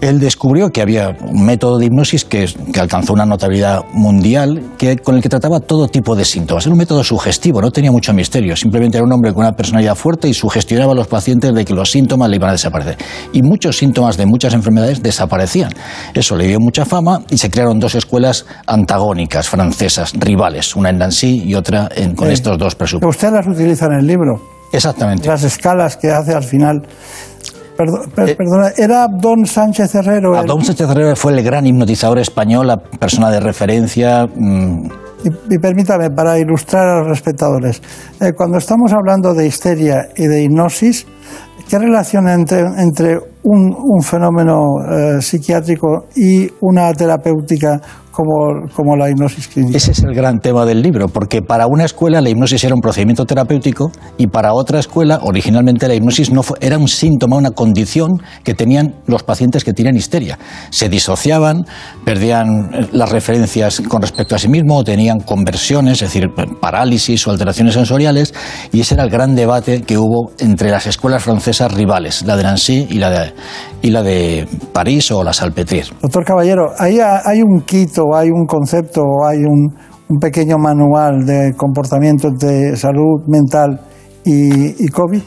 él descubrió que había un método de hipnosis que, que alcanzó una notabilidad mundial que, con el que trataba todo tipo de síntomas. Era un método sugestivo, no tenía mucho misterio. Simplemente era un hombre con una personalidad fuerte y sugestionaba a los pacientes de que los síntomas le iban a desaparecer. Y muchos síntomas de muchas enfermedades desaparecían. Eso le dio mucha fama y se crearon dos escuelas antagónicas, francesas, rivales, una en Nancy y otra en- con Sí. estos dos presupuestos. usted las utiliza en el libro. Exactamente. Las escalas que hace al final. Per- perdona, era Don Sánchez Herrero. el- Adolfo Sánchez Herrera fue el gran hipnotizador español, la persona de referencia. mm, Y, y permítame, para ilustrar a los espectadores, eh, cuando estamos hablando de histeria y de hipnosis, ¿qué relación entre, entre un, un fenómeno eh, psiquiátrico y una terapéutica como, como la hipnosis clínica. Ese es el gran tema del libro, porque para una escuela la hipnosis era un procedimiento terapéutico y para otra escuela originalmente la hipnosis no fue- era un síntoma, una condición que tenían los pacientes que tienen histeria. Se disociaban, perdían eh, las referencias con respecto a sí mismo, tenían conversiones, es decir, parálisis o alteraciones sensoriales, y ese era el gran debate que hubo entre las escuelas francesas rivales, la de Nancy y la de, y la de París o la Salpêtrière. Doctor Caballero, ¿hay, hay un kit o hay un concepto o hay un, pequeño manual de comportamiento de salud mental y, y COVID?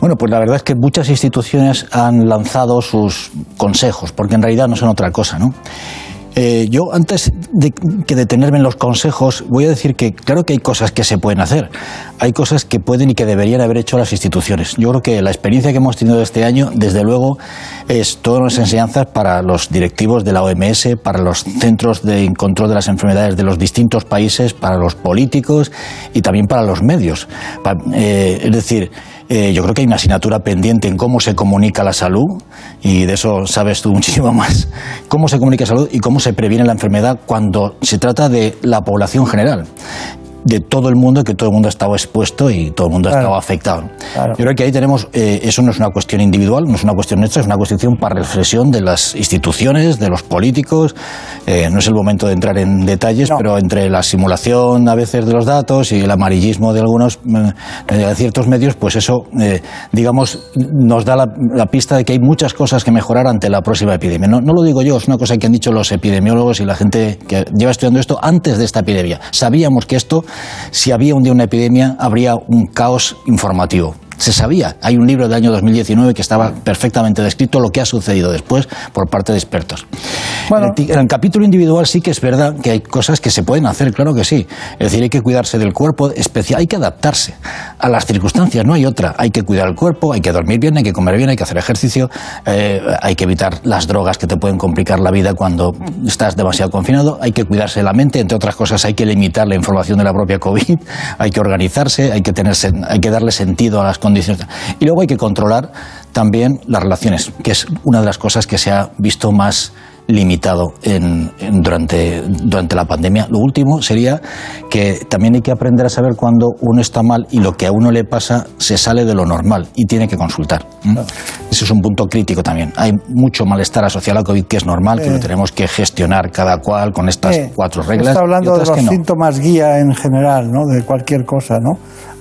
Bueno, pues la verdad es que muchas instituciones han lanzado sus consejos, porque en realidad no son otra cosa, ¿no? Eh, yo, antes de que detenerme en los consejos, voy a decir que claro que hay cosas que se pueden hacer, hay cosas que pueden y que deberían haber hecho las instituciones. Yo creo que la experiencia que hemos tenido este año, desde luego, es todas las enseñanzas para los directivos de la OMS, para los centros de control de las enfermedades de los distintos países, para los políticos y también para los medios. Eh, es decir, eh, yo creo que hay una asignatura pendiente en cómo se comunica la salud, y de eso sabes tú muchísimo más, cómo se comunica la salud y cómo se previene la enfermedad cuando se trata de la población general de todo el mundo, que todo el mundo ha estado expuesto y todo el mundo ha Claro. estado afectado. Claro. Yo creo que ahí tenemos, eh, eso no es una cuestión individual, no es una cuestión nuestra, es una cuestión para reflexión de las instituciones, de los políticos. Eh, no es el momento de entrar en detalles, pero entre la simulación a veces de los datos y el amarillismo de algunos eh, de ciertos medios, pues eso, eh, digamos, nos da la, la pista de que hay muchas cosas que mejorar ante la próxima epidemia. No, no lo digo yo, es una cosa que han dicho los epidemiólogos y la gente que lleva estudiando esto antes de esta epidemia. Sabíamos que esto, si había un día una epidemia, habría un caos informativo. Se sabía. Hay un libro del año 2019 que estaba perfectamente descrito lo que ha sucedido después por parte de expertos. En el en el capítulo individual sí que es verdad que hay cosas que se pueden hacer, claro que sí. Es decir, hay que cuidarse del cuerpo, especial, hay que adaptarse a las circunstancias, no hay otra. Hay que cuidar el cuerpo, hay que dormir bien, hay que comer bien, hay que hacer ejercicio, eh, hay que evitar las drogas que te pueden complicar la vida cuando estás demasiado confinado, hay que cuidarse la mente, entre otras cosas hay que limitar la información de la propia COVID, hay que organizarse, hay que, tener, hay que darle sentido a las condiciones. Y luego hay que controlar también las relaciones, que es una de las cosas que se ha visto más limitado en- en- durante, durante la pandemia. Lo último sería que también hay que aprender a saber cuando uno está mal y lo que a uno le pasa se sale de lo normal y tiene que consultar. ¿m? Ese es un punto crítico también. Hay mucho malestar asociado a COVID que es normal, que Eh. lo tenemos que gestionar cada cual con estas Eh, cuatro reglas. Está hablando de los que no. síntomas guía en general, ¿no? De cualquier cosa, ¿no?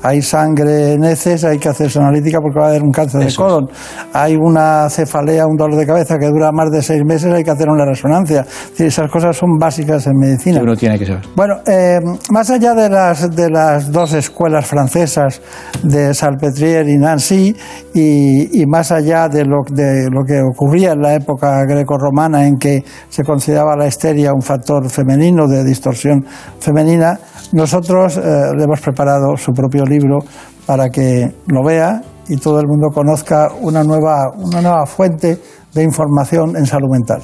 Hay sangre en heces, hay que hacerse analítica porque va a haber un cáncer de Eso colon. Hay una cefalea, un dolor de cabeza que dura más de seis meses, hay que hacer una resonancia. Es decir, esas cosas son básicas en medicina. Uno tiene que saber. Bueno, eh, más allá de las, de las dos escuelas francesas de Salpêtrière y Nancy, y, y más allá de lo, de lo que ocurría en la época grecorromana en que se consideraba la histeria un factor femenino de distorsión femenina, nosotros eh, le hemos preparado su propio libro para que lo vea y todo el mundo conozca una nueva, una nueva fuente de información en salud mental.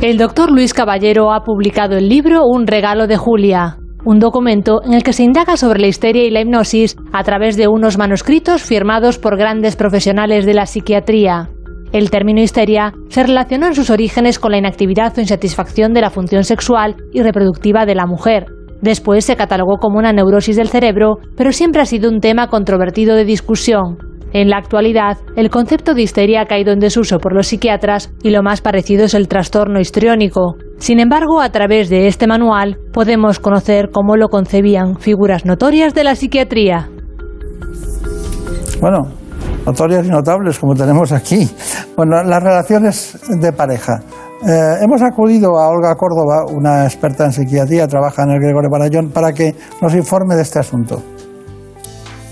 El doctor Luis Caballero ha publicado el libro Un regalo de Julia, un documento en el que se indaga sobre la histeria y la hipnosis a través de unos manuscritos firmados por grandes profesionales de la psiquiatría. El término histeria se relacionó en sus orígenes con la inactividad o insatisfacción de la función sexual y reproductiva de la mujer. Después se catalogó como una neurosis del cerebro, pero siempre ha sido un tema controvertido de discusión. En la actualidad, el concepto de histeria ha caído en desuso por los psiquiatras y lo más parecido es el trastorno histriónico. Sin embargo, a través de este manual podemos conocer cómo lo concebían figuras notorias de la psiquiatría. Bueno, notorias y notables como tenemos aquí. Bueno, las relaciones de pareja. Eh, hemos acudido a Olga Córdoba, una experta en psiquiatría, trabaja en el Gregorio Barallón, para que nos informe de este asunto.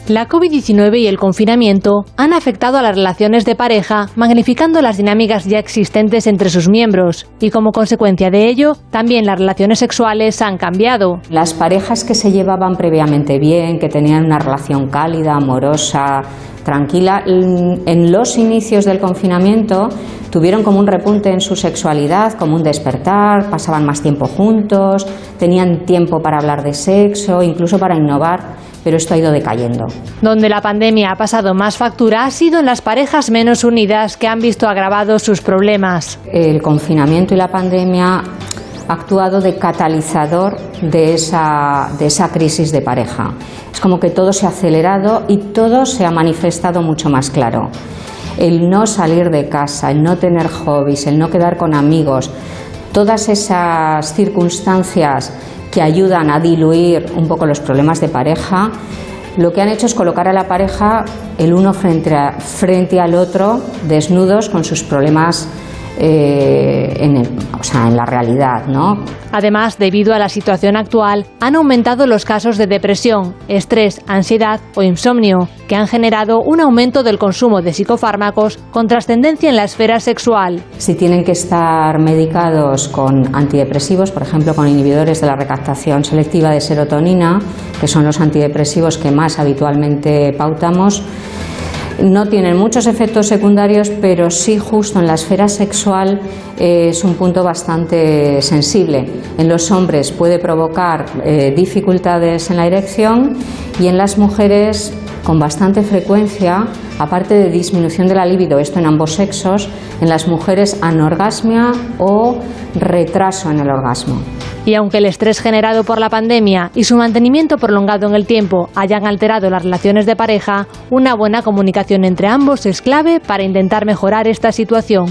La COVID-19 y el confinamiento han afectado a las relaciones de pareja, magnificando las dinámicas ya existentes entre sus miembros, y como consecuencia de ello, también las relaciones sexuales han cambiado. Las parejas que se llevaban previamente bien, que tenían una relación cálida, amorosa, tranquila, en los inicios del confinamiento tuvieron como un repunte en su sexualidad, como un despertar, pasaban más tiempo juntos, tenían tiempo para hablar de sexo, incluso para innovar pero esto ha ido decayendo. Donde la pandemia ha pasado más factura ha sido en las parejas menos unidas que han visto agravados sus problemas. El confinamiento y la pandemia ha actuado de catalizador de esa, de esa crisis de pareja. Es como que todo se ha acelerado y todo se ha manifestado mucho más claro. El no salir de casa, el no tener hobbies, el no quedar con amigos, todas esas circunstancias que ayudan a diluir un poco los problemas de pareja, lo que han hecho es colocar a la pareja el uno frente, al otro, desnudos con sus problemas eh, en, o sea, en la realidad, ¿no? Además, debido a la situación actual, han aumentado los casos de depresión, estrés, ansiedad o insomnio, que han generado un aumento del consumo de psicofármacos con trascendencia en la esfera sexual. Si tienen que estar medicados con antidepresivos, por ejemplo, con inhibidores de la recaptación selectiva de serotonina, que son los antidepresivos que más habitualmente pautamos, no tienen muchos efectos secundarios, pero sí justo en la esfera sexual eh, es un punto bastante sensible. En los hombres puede provocar eh, dificultades en la erección y en las mujeres con bastante frecuencia, aparte de disminución de la libido, esto en ambos sexos, en las mujeres anorgasmia o retraso en el orgasmo. Y aunque el estrés generado por la pandemia y su mantenimiento prolongado en el tiempo hayan alterado las relaciones de pareja, una buena comunicación entre ambos es clave para intentar mejorar esta situación.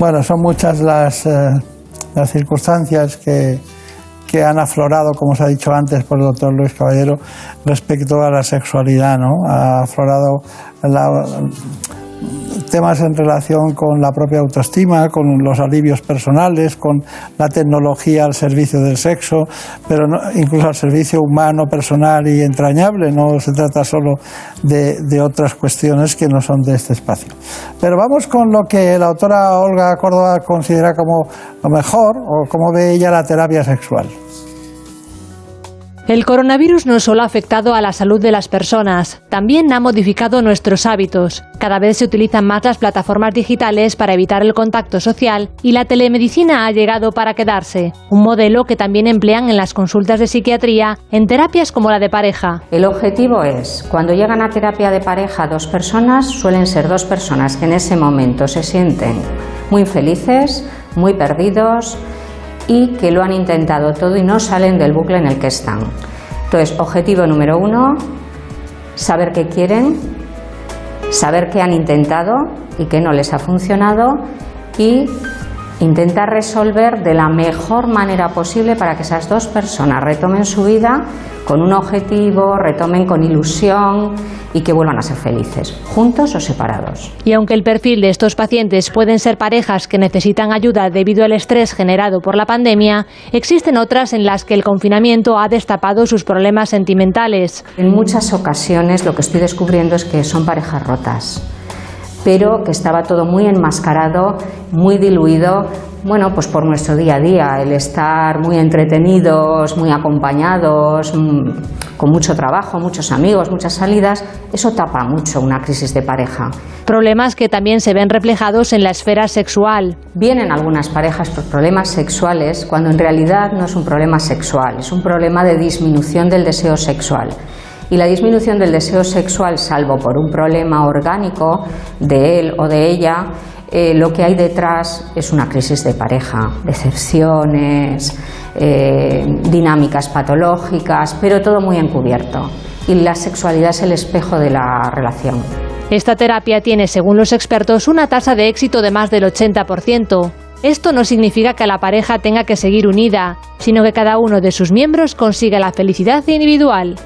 Bueno, son muchas las, eh, las circunstancias que, que han aflorado, como se ha dicho antes por el doctor Luis Caballero, respecto a la sexualidad, ¿no? Ha aflorado temas en relación con la propia autoestima, con los alivios personales, con la tecnología al servicio del sexo, pero incluso al servicio humano, personal y entrañable. No se trata solo de, otras cuestiones que no son de este espacio. Pero vamos con lo que la autora Olga Córdoba considera como lo mejor o como ve ella la terapia sexual. El coronavirus no solo ha afectado a la salud de las personas, también ha modificado nuestros hábitos. Cada vez se utilizan más las plataformas digitales para evitar el contacto social y la telemedicina ha llegado para quedarse, un modelo que también emplean en las consultas de psiquiatría en terapias como la de pareja. El objetivo es, cuando llegan a terapia de pareja dos personas, suelen ser dos personas que en ese momento se sienten muy felices, muy perdidos, y que lo han intentado todo y no salen del bucle en el que están. Entonces, objetivo número uno, saber qué quieren, saber qué han intentado y qué no les ha funcionado y intentar resolver de la mejor manera posible para que esas dos personas retomen su vida con un objetivo, retomen con ilusión y que vuelvan a ser felices, juntos o separados. Y aunque el perfil de estos pacientes pueden ser parejas que necesitan ayuda debido al estrés generado por la pandemia, existen otras en las que el confinamiento ha destapado sus problemas sentimentales. En muchas ocasiones lo que estoy descubriendo es que son parejas rotas pero que estaba todo muy enmascarado, muy diluido, bueno, pues por nuestro día a día, el estar muy entretenidos, muy acompañados, mm, con mucho trabajo, muchos amigos, muchas salidas, eso tapa mucho una crisis de pareja. Problemas que también se ven reflejados en la esfera sexual. Vienen algunas parejas por problemas sexuales cuando en realidad no es un problema sexual, es un problema de disminución del deseo sexual. Y la disminución del deseo sexual, salvo por un problema orgánico de él o de ella, eh, lo que hay detrás es una crisis de pareja, decepciones, eh, dinámicas patológicas, pero todo muy encubierto. Y la sexualidad es el espejo de la relación. Esta terapia tiene, según los expertos, una tasa de éxito de más del 80%. Esto no significa que la pareja tenga que seguir unida, sino que cada uno de sus miembros consiga la felicidad individual.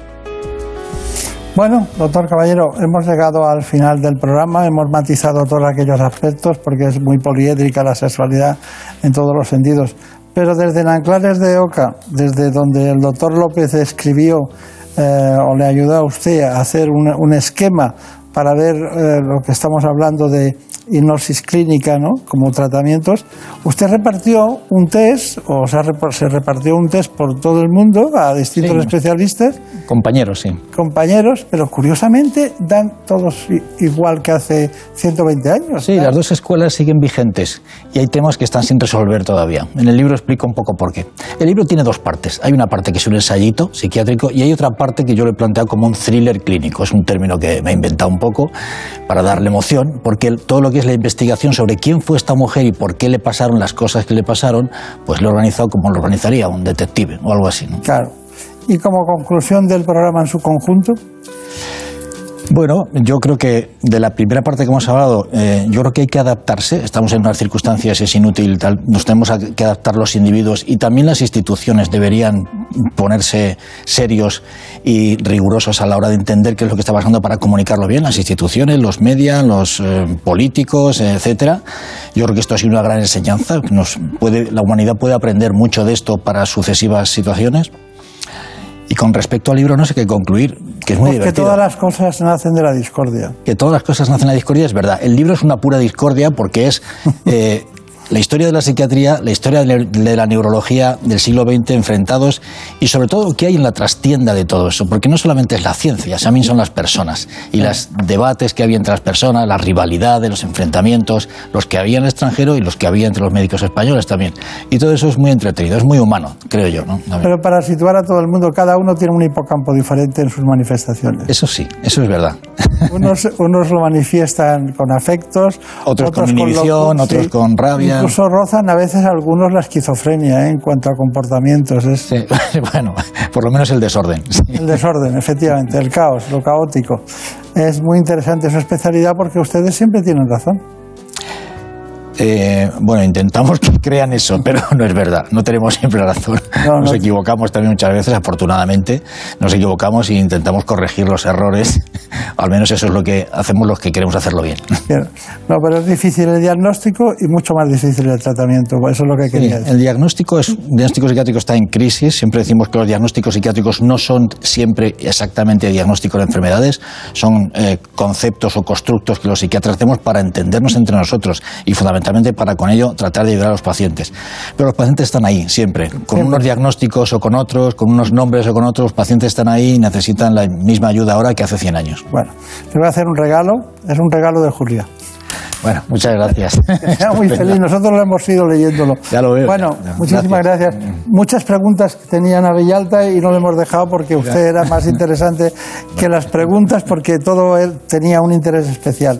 Bueno, doctor Caballero, hemos llegado al final del programa, hemos matizado todos aquellos aspectos porque es muy poliédrica la sexualidad en todos los sentidos. Pero desde Nanclares de Oca, desde donde el doctor López escribió eh, o le ayudó a usted a hacer un, un esquema para ver eh, lo que estamos hablando de hipnosis clínica, ¿no? Como tratamientos. Usted repartió un test, o sea, se repartió un test por todo el mundo a distintos especialistas. Compañeros, sí. Compañeros, pero curiosamente dan todos igual que hace 120 años. Sí, las dos escuelas siguen vigentes y hay temas que están sin resolver todavía. En el libro explico un poco por qué. El libro tiene dos partes. Hay una parte que es un ensayito psiquiátrico y hay otra parte que yo lo he planteado como un thriller clínico. Es un término que me he inventado un poco para darle emoción, porque todo lo que es la investigación sobre quién fue esta mujer y por qué le pasaron las cosas que le pasaron, pues lo he organizado como lo organizaría un detective o algo así. Claro. Y como conclusión del programa en su conjunto. Bueno, yo creo que de la primera parte que hemos hablado, eh, yo creo que hay que adaptarse. Estamos en unas circunstancias, es inútil, tal, nos tenemos que adaptar los individuos y también las instituciones deberían ponerse serios y rigurosos a la hora de entender qué es lo que está pasando para comunicarlo bien. Las instituciones, los medios, los eh, políticos, etcétera. Yo creo que esto ha sido una gran enseñanza. Nos puede, la humanidad puede aprender mucho de esto para sucesivas situaciones. Y con respecto al libro no sé qué concluir, que es muy divertido. todas las cosas nacen de la discordia. Que todas las cosas nacen de la discordia es verdad. El libro es una pura discordia porque es eh, la historia de la psiquiatría, la historia de la neurología del siglo XX enfrentados y sobre todo qué hay en la trastienda de todo eso, porque no solamente es la ciencia, también son las personas y los debates que había entre las personas, la rivalidad, los enfrentamientos, los que había en el extranjero y los que había entre los médicos españoles también. Y todo eso es muy entretenido, es muy humano, creo yo. ¿no? Pero para situar a todo el mundo, cada uno tiene un hipocampo diferente en sus manifestaciones. Eso sí, eso es verdad. Unos, unos lo manifiestan con afectos, otros, con inhibición, otros con rabia. Incluso rozan a veces algunos la esquizofrenia ¿eh? en cuanto a comportamientos. Es... Sí, bueno, por lo menos el desorden. Sí. El desorden, efectivamente, el caos, lo caótico. Es muy interesante su especialidad porque ustedes siempre tienen razón. Eh, bueno, intentamos que crean eso, pero no es verdad. No tenemos siempre razón. No, nos no. equivocamos también muchas veces, afortunadamente. Nos equivocamos e intentamos corregir los errores. Al menos eso es lo que hacemos los que queremos hacerlo bien. No, pero es difícil el diagnóstico y mucho más difícil el tratamiento. Eso es lo que quería sí, decir. El diagnóstico, es, el diagnóstico psiquiátrico está en crisis. Siempre decimos que los diagnósticos psiquiátricos no son siempre exactamente diagnóstico de enfermedades. Son eh, conceptos o constructos que los psiquiatras hacemos para entendernos entre nosotros y fundamentalmente para con ello tratar de ayudar a los pacientes. Pero los pacientes están ahí siempre, con siempre. unos diagnósticos o con otros, con unos nombres o con otros, los pacientes están ahí y necesitan la misma ayuda ahora que hace 100 años. Bueno, te voy a hacer un regalo, es un regalo de Julia. Bueno, muchas gracias. Sea muy feliz, nosotros lo hemos ido leyéndolo. Ya lo veo. Bueno, muchísimas gracias. gracias. Muchas preguntas tenían a Villalta y no le hemos dejado porque usted era más interesante que las preguntas porque todo él tenía un interés especial.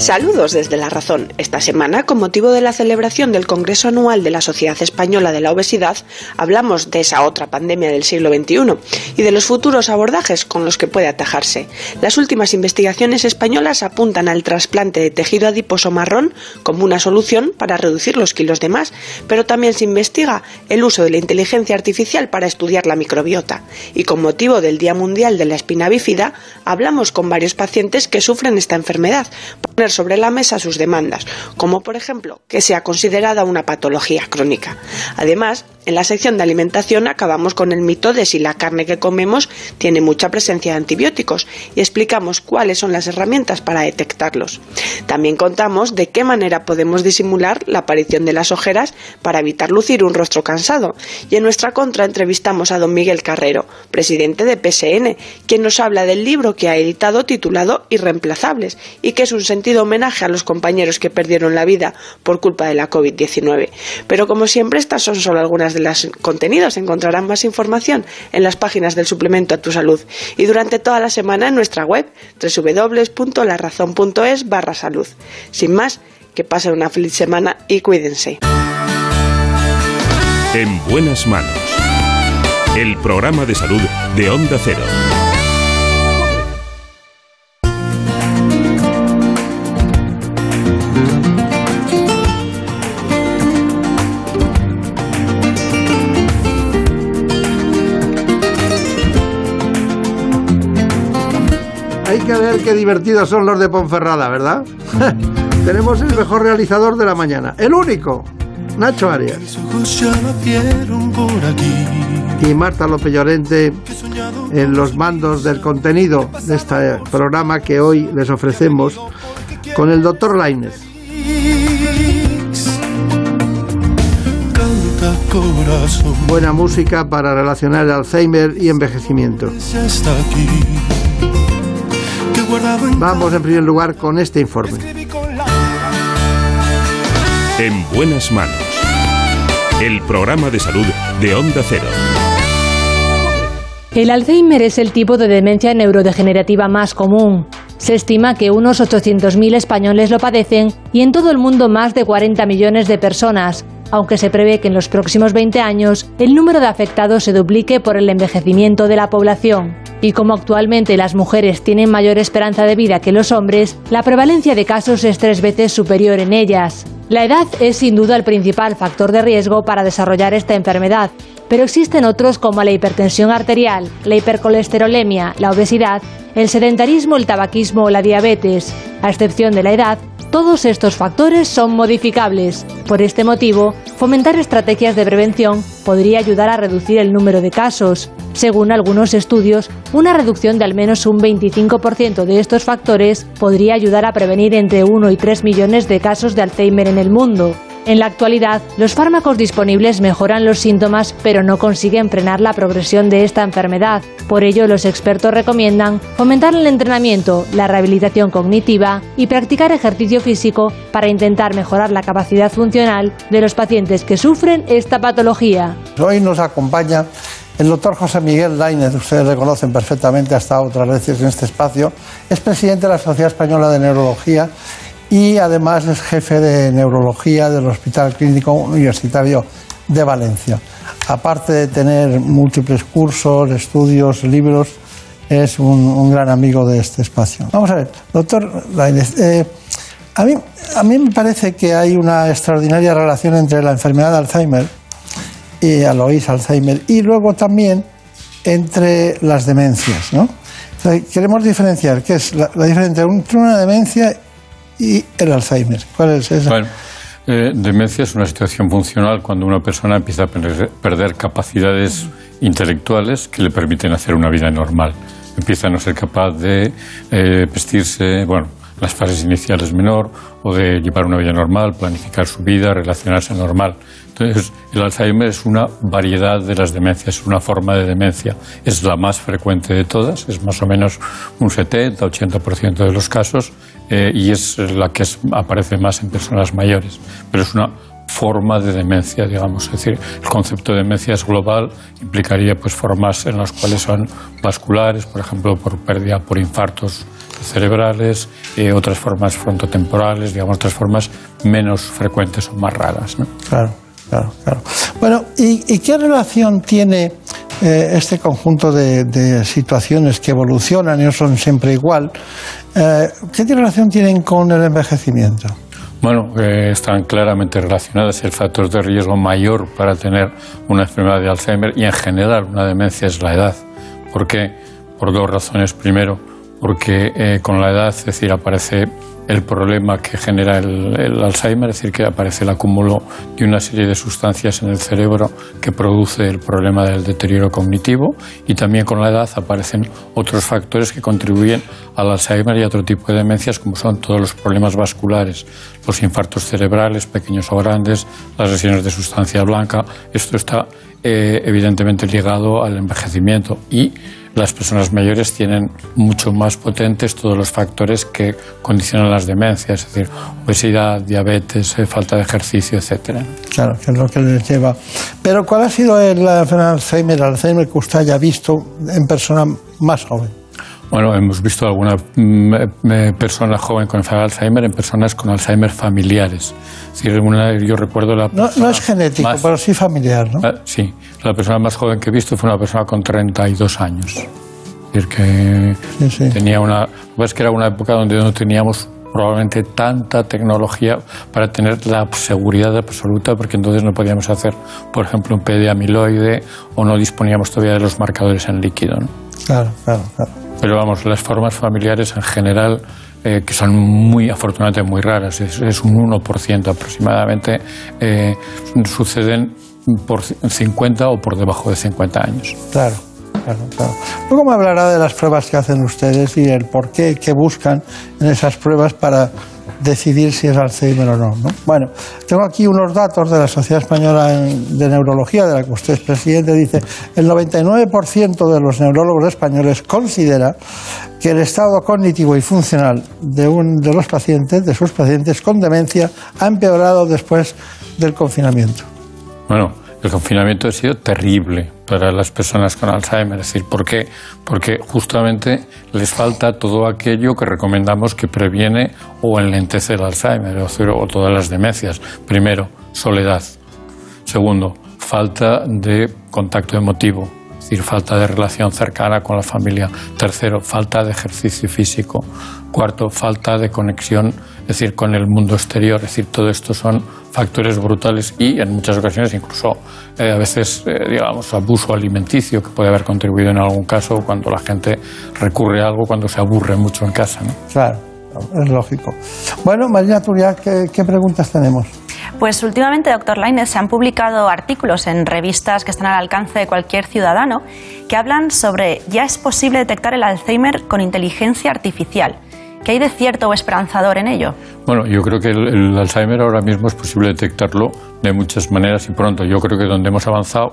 Saludos desde La Razón. Esta semana, con motivo de la celebración del Congreso Anual de la Sociedad Española de la Obesidad, hablamos de esa otra pandemia del siglo XXI y de los futuros abordajes con los que puede atajarse. Las últimas investigaciones españolas apuntan al trasplante de tejido adiposo marrón como una solución para reducir los kilos de más, pero también se investiga el uso de la inteligencia artificial para estudiar la microbiota. Y con motivo del Día Mundial de la Espina Bífida, hablamos con varios pacientes que sufren esta enfermedad sobre la mesa sus demandas, como por ejemplo que sea considerada una patología crónica. Además, en la sección de alimentación acabamos con el mito de si la carne que comemos tiene mucha presencia de antibióticos y explicamos cuáles son las herramientas para detectarlos. También contamos de qué manera podemos disimular la aparición de las ojeras para evitar lucir un rostro cansado. Y en nuestra contra entrevistamos a don Miguel Carrero, presidente de PSN, quien nos habla del libro que ha editado titulado Irreemplazables y que es un sentido homenaje a los compañeros que perdieron la vida por culpa de la COVID-19. Pero como siempre, estas son solo algunas de los contenidos. Encontrarán más información en las páginas del suplemento a tu salud y durante toda la semana en nuestra web www.larazón.es barra salud. Sin más, que pasen una feliz semana y cuídense. En buenas manos. El programa de salud de Onda Cero. Qué divertidos son los de Ponferrada, ¿verdad? Tenemos el mejor realizador de la mañana, el único, Nacho Arias. Y Marta López Llorente en los mandos del contenido de este programa que hoy les ofrecemos con el doctor Lainez. Buena música para relacionar el Alzheimer y envejecimiento. Vamos en primer lugar con este informe. En buenas manos. El programa de salud de Onda Cero. El Alzheimer es el tipo de demencia neurodegenerativa más común. Se estima que unos 800.000 españoles lo padecen y en todo el mundo más de 40 millones de personas, aunque se prevé que en los próximos 20 años el número de afectados se duplique por el envejecimiento de la población. Y como actualmente las mujeres tienen mayor esperanza de vida que los hombres, la prevalencia de casos es tres veces superior en ellas. La edad es sin duda el principal factor de riesgo para desarrollar esta enfermedad, pero existen otros como la hipertensión arterial, la hipercolesterolemia, la obesidad, el sedentarismo, el tabaquismo o la diabetes. A excepción de la edad, todos estos factores son modificables. Por este motivo, fomentar estrategias de prevención podría ayudar a reducir el número de casos. Según algunos estudios, una reducción de al menos un 25% de estos factores podría ayudar a prevenir entre 1 y 3 millones de casos de Alzheimer en el mundo. En la actualidad, los fármacos disponibles mejoran los síntomas, pero no consiguen frenar la progresión de esta enfermedad. Por ello, los expertos recomiendan fomentar el entrenamiento, la rehabilitación cognitiva y practicar ejercicio físico para intentar mejorar la capacidad funcional de los pacientes que sufren esta patología. Hoy nos acompaña el doctor José Miguel Lainez, ustedes le conocen perfectamente, ha estado otras veces en este espacio, es presidente de la Sociedad Española de Neurología y además es jefe de neurología del Hospital Clínico Universitario de Valencia. Aparte de tener múltiples cursos, estudios, libros, es un, gran amigo de este espacio. Vamos a ver, doctor Lainez, eh, a, mí, a mí me parece que hay una extraordinaria relación entre la enfermedad de Alzheimer y Alois Alzheimer y luego también entre las demencias, ¿no? queremos diferenciar qué es la, diferencia entre una demencia y el Alzheimer. ¿Cuál es esa? Bueno, eh, demencia es una situación funcional cuando una persona empieza a perder, capacidades intelectuales que le permiten hacer una vida normal. Empieza a no ser capaz de eh, vestirse, bueno, las fases iniciales menor, o de llevar una vida normal, planificar su vida, relacionarse normal. El Alzheimer es una variedad de las demencias, es una forma de demencia. Es la más frecuente de todas, es más o menos un 70-80% de los casos eh, y es la que aparece más en personas mayores. Pero es una forma de demencia, digamos. Es decir, el concepto de demencia es global, implicaría pues formas en las cuales son vasculares, por ejemplo, por pérdida por infartos cerebrales, eh, otras formas frontotemporales, digamos, otras formas menos frecuentes o más raras. ¿no? Claro, claro, claro. Bueno, ¿y, qué relación tiene eh, este conjunto de, situaciones que evolucionan y no son siempre igual? Eh, ¿Qué relación tienen con el envejecimiento? Bueno, están claramente relacionadas. El factor de riesgo mayor para tener una enfermedad de Alzheimer y en general una demencia es la edad. ¿Por qué? Por dos razones. Primero, porque eh, con la edad, es decir, aparece el problema que genera el, Alzheimer, es decir, que aparece el acúmulo de una serie de sustancias en el cerebro que produce el problema del deterioro cognitivo y también con la edad aparecen otros factores que contribuyen al Alzheimer y a otro tipo de demencias como son todos los problemas vasculares, los infartos cerebrales, pequeños o grandes, las lesiones de sustancia blanca. Esto está eh, evidentemente ligado al envejecimiento y las personas mayores tienen mucho más potentes todos los factores que condicionan las demencias, es decir, obesidad, diabetes, eh, falta de ejercicio, etcétera. Claro, que es lo que les lleva. Pero ¿cuál ha sido el Alzheimer, el Alzheimer que usted haya visto en persona más joven? Bueno, hemos visto alguna mm, eh, persona joven con enfermedad de Alzheimer en personas con Alzheimer familiares. Es decir, una, yo recuerdo la no, no es genético, pero sí familiar, ¿no? Ah, sí, la persona más joven que he visto fue una persona con 32 años. Es decir, que sí, sí. tenía una... Pues que era una época donde no teníamos probablemente tanta tecnología para tener la seguridad absoluta, porque entonces no podíamos hacer, por ejemplo, un PD amiloide o no disponíamos todavía de los marcadores en líquido. ¿no? Claro, claro, claro. Pero vamos, las formas familiares en general, eh, que son muy, afortunadamente, muy raras, es, es un 1% aproximadamente, eh, suceden por 50 o por debajo de 50 años. Claro. Claro, claro. Luego me hablará de las pruebas que hacen ustedes y el por qué, qué buscan en esas pruebas para decidir si es Alzheimer o no, no. Bueno, tengo aquí unos datos de la Sociedad Española de Neurología, de la que usted es presidente. Dice, el 99% de los neurólogos españoles considera que el estado cognitivo y funcional de, un, de los pacientes, de sus pacientes con demencia, ha empeorado después del confinamiento. Bueno, el confinamiento ha sido terrible para las personas con Alzheimer. Es decir, ¿por qué? Porque justamente les falta todo aquello que recomendamos que previene o enlentece el Alzheimer o, o todas las demencias. Primero, soledad. Segundo, falta de contacto emotivo, decir, falta de relación cercana con la familia. Tercero, falta de ejercicio físico. Cuarto, falta de conexión, es decir, con el mundo exterior. Es decir, todo esto son factores brutales y en muchas ocasiones incluso eh, a veces, eh, digamos, abuso alimenticio que puede haber contribuido en algún caso cuando la gente recurre a algo cuando se aburre mucho en casa. ¿no? Claro, es lógico. Bueno, Marina Turia, ¿qué, qué preguntas tenemos? Pues últimamente, doctor Lainez, se han publicado artículos en revistas que están al alcance de cualquier ciudadano que hablan sobre ya es posible detectar el Alzheimer con inteligencia artificial. ¿Qué hay de cierto o esperanzador en ello? Bueno, yo creo que el, el, Alzheimer ahora mismo es posible detectarlo de muchas maneras y pronto. Yo creo que donde hemos avanzado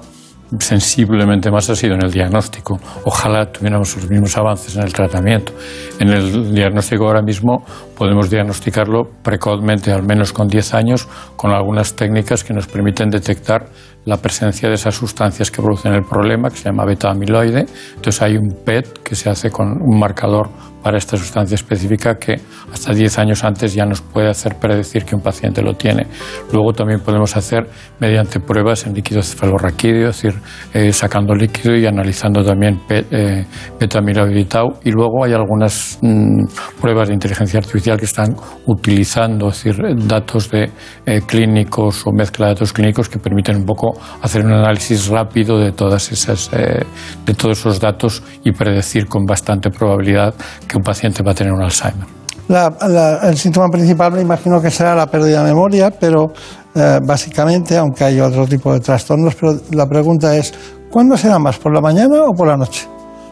sensiblemente más ha sido en el diagnóstico. Ojalá tuviéramos los mismos avances en el tratamiento. En el diagnóstico ahora mismo podemos diagnosticarlo precozmente, al menos con 10 años, con algunas técnicas que nos permiten detectar la presencia de esas sustancias que producen el problema, que se llama beta-amiloide. Entonces hay un PET que se hace con un marcador para esta sustancia específica que hasta 10 años antes ya nos puede hacer predecir que un paciente lo tiene. Luego también podemos hacer mediante pruebas en líquido cefalorraquídeo, es decir, eh, sacando líquido y analizando también eh, beta-amiloide y tau. Y luego hay algunas mmm, pruebas de inteligencia artificial que están utilizando es decir, datos de eh, clínicos o mezcla de datos clínicos que permiten un poco hacer un análisis rápido de todas esas de todos esos datos y predecir con bastante probabilidad que un paciente va a tener un Alzheimer. La, la, el síntoma principal me imagino que será la pérdida de memoria, pero eh, básicamente, aunque hay otro tipo de trastornos, pero la pregunta es, ¿cuándo será más, por la mañana o por la noche?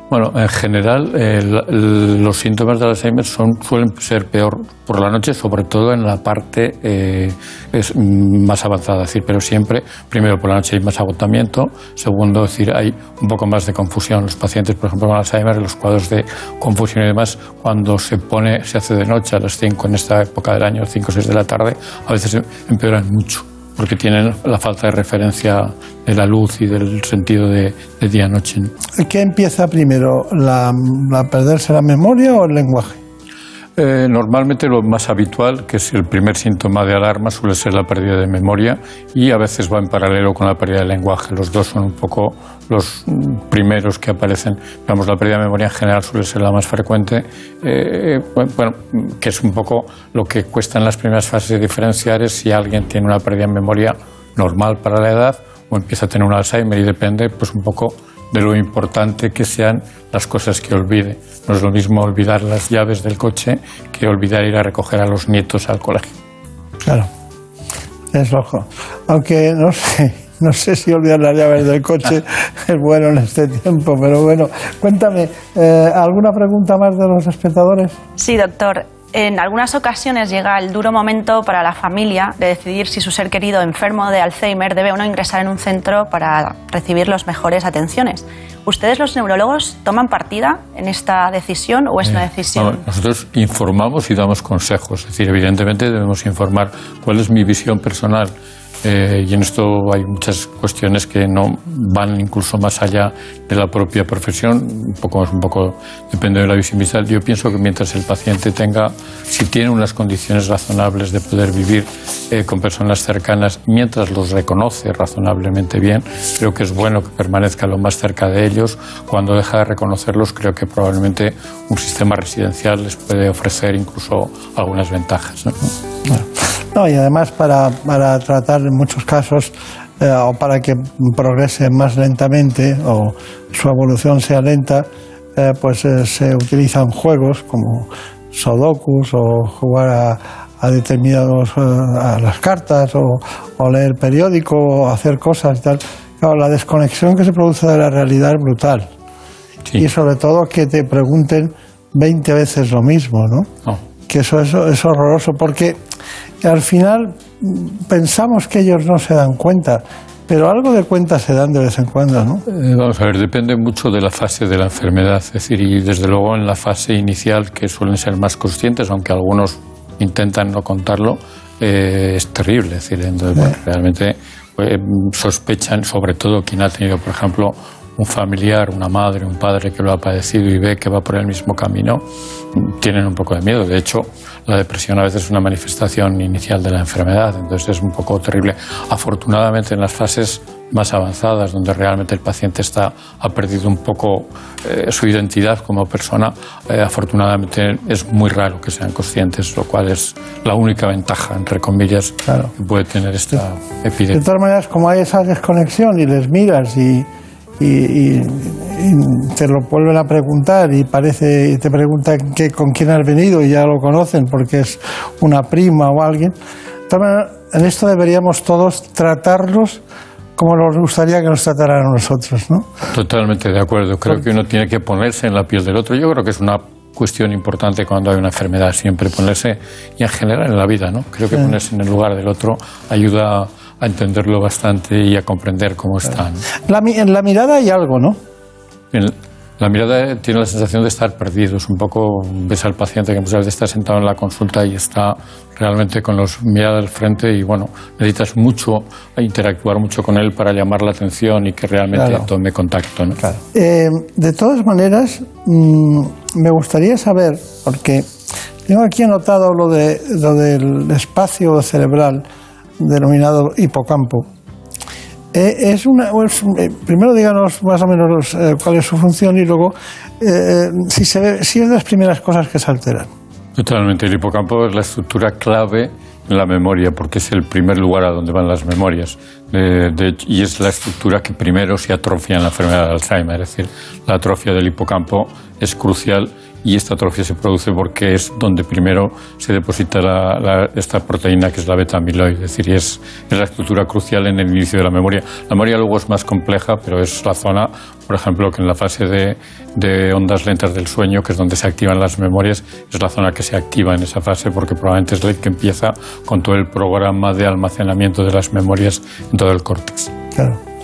Bueno, en general eh, los síntomas del Alzheimer son, suelen ser peor por la noche, sobre todo en la parte eh, es más avanzada, es decir, pero siempre, primero por la noche hay más agotamiento, segundo, decir, hay un poco más de confusión. Los pacientes, por ejemplo, con Alzheimer, los cuadros de confusión y demás, cuando se pone, se hace de noche a las 5 en esta época del año, 5 o 6 de la tarde, a veces empeoran mucho porque tienen la falta de referencia de la luz y del sentido de, de día-noche. ¿Qué empieza primero? ¿La, ¿La, perderse la memoria o el lenguaje? Eh, normalmente lo más habitual, que es el primer síntoma de alarma, suele ser la pérdida de memoria y a veces va en paralelo con la pérdida del lenguaje. Los dos son un poco los primeros que aparecen. Vamos, la pérdida de memoria en general suele ser la más frecuente, eh, que es un poco lo que cuesta en las primeras fases de diferenciar es si alguien tiene una pérdida de memoria normal para la edad o empieza a tener un Alzheimer y depende pues un poco de lo importante que sean las cosas que olvide. No es lo mismo olvidar las llaves del coche que olvidar ir a recoger a los nietos al colegio. Claro, es loco. Aunque no sé, no sé si olvidar las llaves del coche es bueno en este tiempo, pero bueno, cuéntame, eh, ¿alguna pregunta más de los espectadores? Sí, doctor. En algunas ocasiones llega el duro momento para la familia de decidir si su ser querido enfermo de Alzheimer debe o no ingresar en un centro para recibir las mejores atenciones. ¿Ustedes los neurólogos toman partida en esta decisión o es una Eh, decisión? no, nosotros informamos y damos consejos. Es decir, evidentemente debemos informar cuál es mi visión personal. Eh, y en esto hay muchas cuestiones que no van incluso más allá de la propia profesión. Un poco, un poco depende de la visión visual. Yo pienso que mientras el paciente tenga, si tiene unas condiciones razonables de poder vivir eh, con personas cercanas, mientras los reconoce razonablemente bien, creo que es bueno que permanezca lo más cerca de ellos. Cuando deja de reconocerlos, creo que probablemente un sistema residencial les puede ofrecer incluso algunas ventajas. No, y además para, para tratar en muchos casos eh, o para que progrese más lentamente o su evolución sea lenta, eh, pues eh, se utilizan juegos como Sudokus o jugar a, a determinados a las cartas o, o leer periódico o hacer cosas y tal. Claro, la desconexión que se produce de la realidad es brutal. Y sobre todo que te pregunten 20 veces lo mismo, ¿no? Que eso, eso es horroroso porque al final mm, pensamos que ellos no se dan cuenta, pero algo de cuenta se dan de vez en cuando, ¿no? Eh, Vamos a ver, depende mucho de la fase de la enfermedad. Es decir, y desde luego en la fase inicial, que suelen ser más conscientes, aunque algunos intentan no contarlo, eh, es terrible. Es decir, entonces, bueno, realmente eh, sospechan, sobre todo quien ha tenido, por ejemplo, un familiar, una madre, un padre que lo ha padecido y ve que va por el mismo camino, tienen un poco de miedo. De hecho, la depresión a veces es una manifestación inicial de la enfermedad, entonces es un poco terrible. Afortunadamente, en las fases más avanzadas, donde realmente el paciente está, ha perdido un poco eh, su identidad como persona, eh, afortunadamente es muy raro que sean conscientes, lo cual es la única ventaja, entre comillas, que puede tener esta De epidemia. todas maneras, como hay esa desconexión y les miras y, y- y- y te lo vuelven a preguntar y parece te preguntan que, con quién has venido y ya lo conocen porque es una prima o alguien. Maneras, en esto deberíamos todos tratarlos como nos gustaría que nos trataran a nosotros, ¿no? Totalmente de acuerdo. Creo que uno tiene que ponerse en la piel del otro. Yo creo que es una cuestión importante cuando hay una enfermedad, siempre ponerse, y en general en la vida, ¿no? Creo que ponerse en el lugar del otro ayuda a entenderlo bastante y a comprender cómo está. ¿no? La en la mirada hay algo, ¿no? En la mirada tiene la sensación de estar perdido. Es un poco, ves al paciente que muchas veces está sentado en la consulta y está realmente con los mirada al frente y bueno, necesitas mucho interactuar mucho con él para llamar la atención y que realmente Claro. tome contacto. ¿no? Eh, de todas maneras, mm, me gustaría saber, porque tengo aquí anotado lo, de, lo del espacio cerebral denominado hipocampo. Eh, es una, eh, primero díganos más o menos eh, cuál es su función y luego si, se ve- si es de las primeras cosas que se alteran. Totalmente. El hipocampo es la estructura clave en la memoria porque es el primer lugar a donde van las memorias. Y es la estructura que primero se atrofia en la enfermedad de Alzheimer. Es decir, la atrofia del hipocampo es crucial y esta atrofia se produce porque es donde primero se deposita la- esta proteína que es la beta-amiloide. Es decir, es la estructura crucial en el inicio de la memoria. La memoria luego es más compleja, pero es la zona, por ejemplo, que en la fase de, de ondas lentas del sueño, que es donde se activan las memorias, es la zona que se activa en esa fase porque probablemente es la que empieza con todo el programa de almacenamiento de las memorias en todo el córtex. Claro.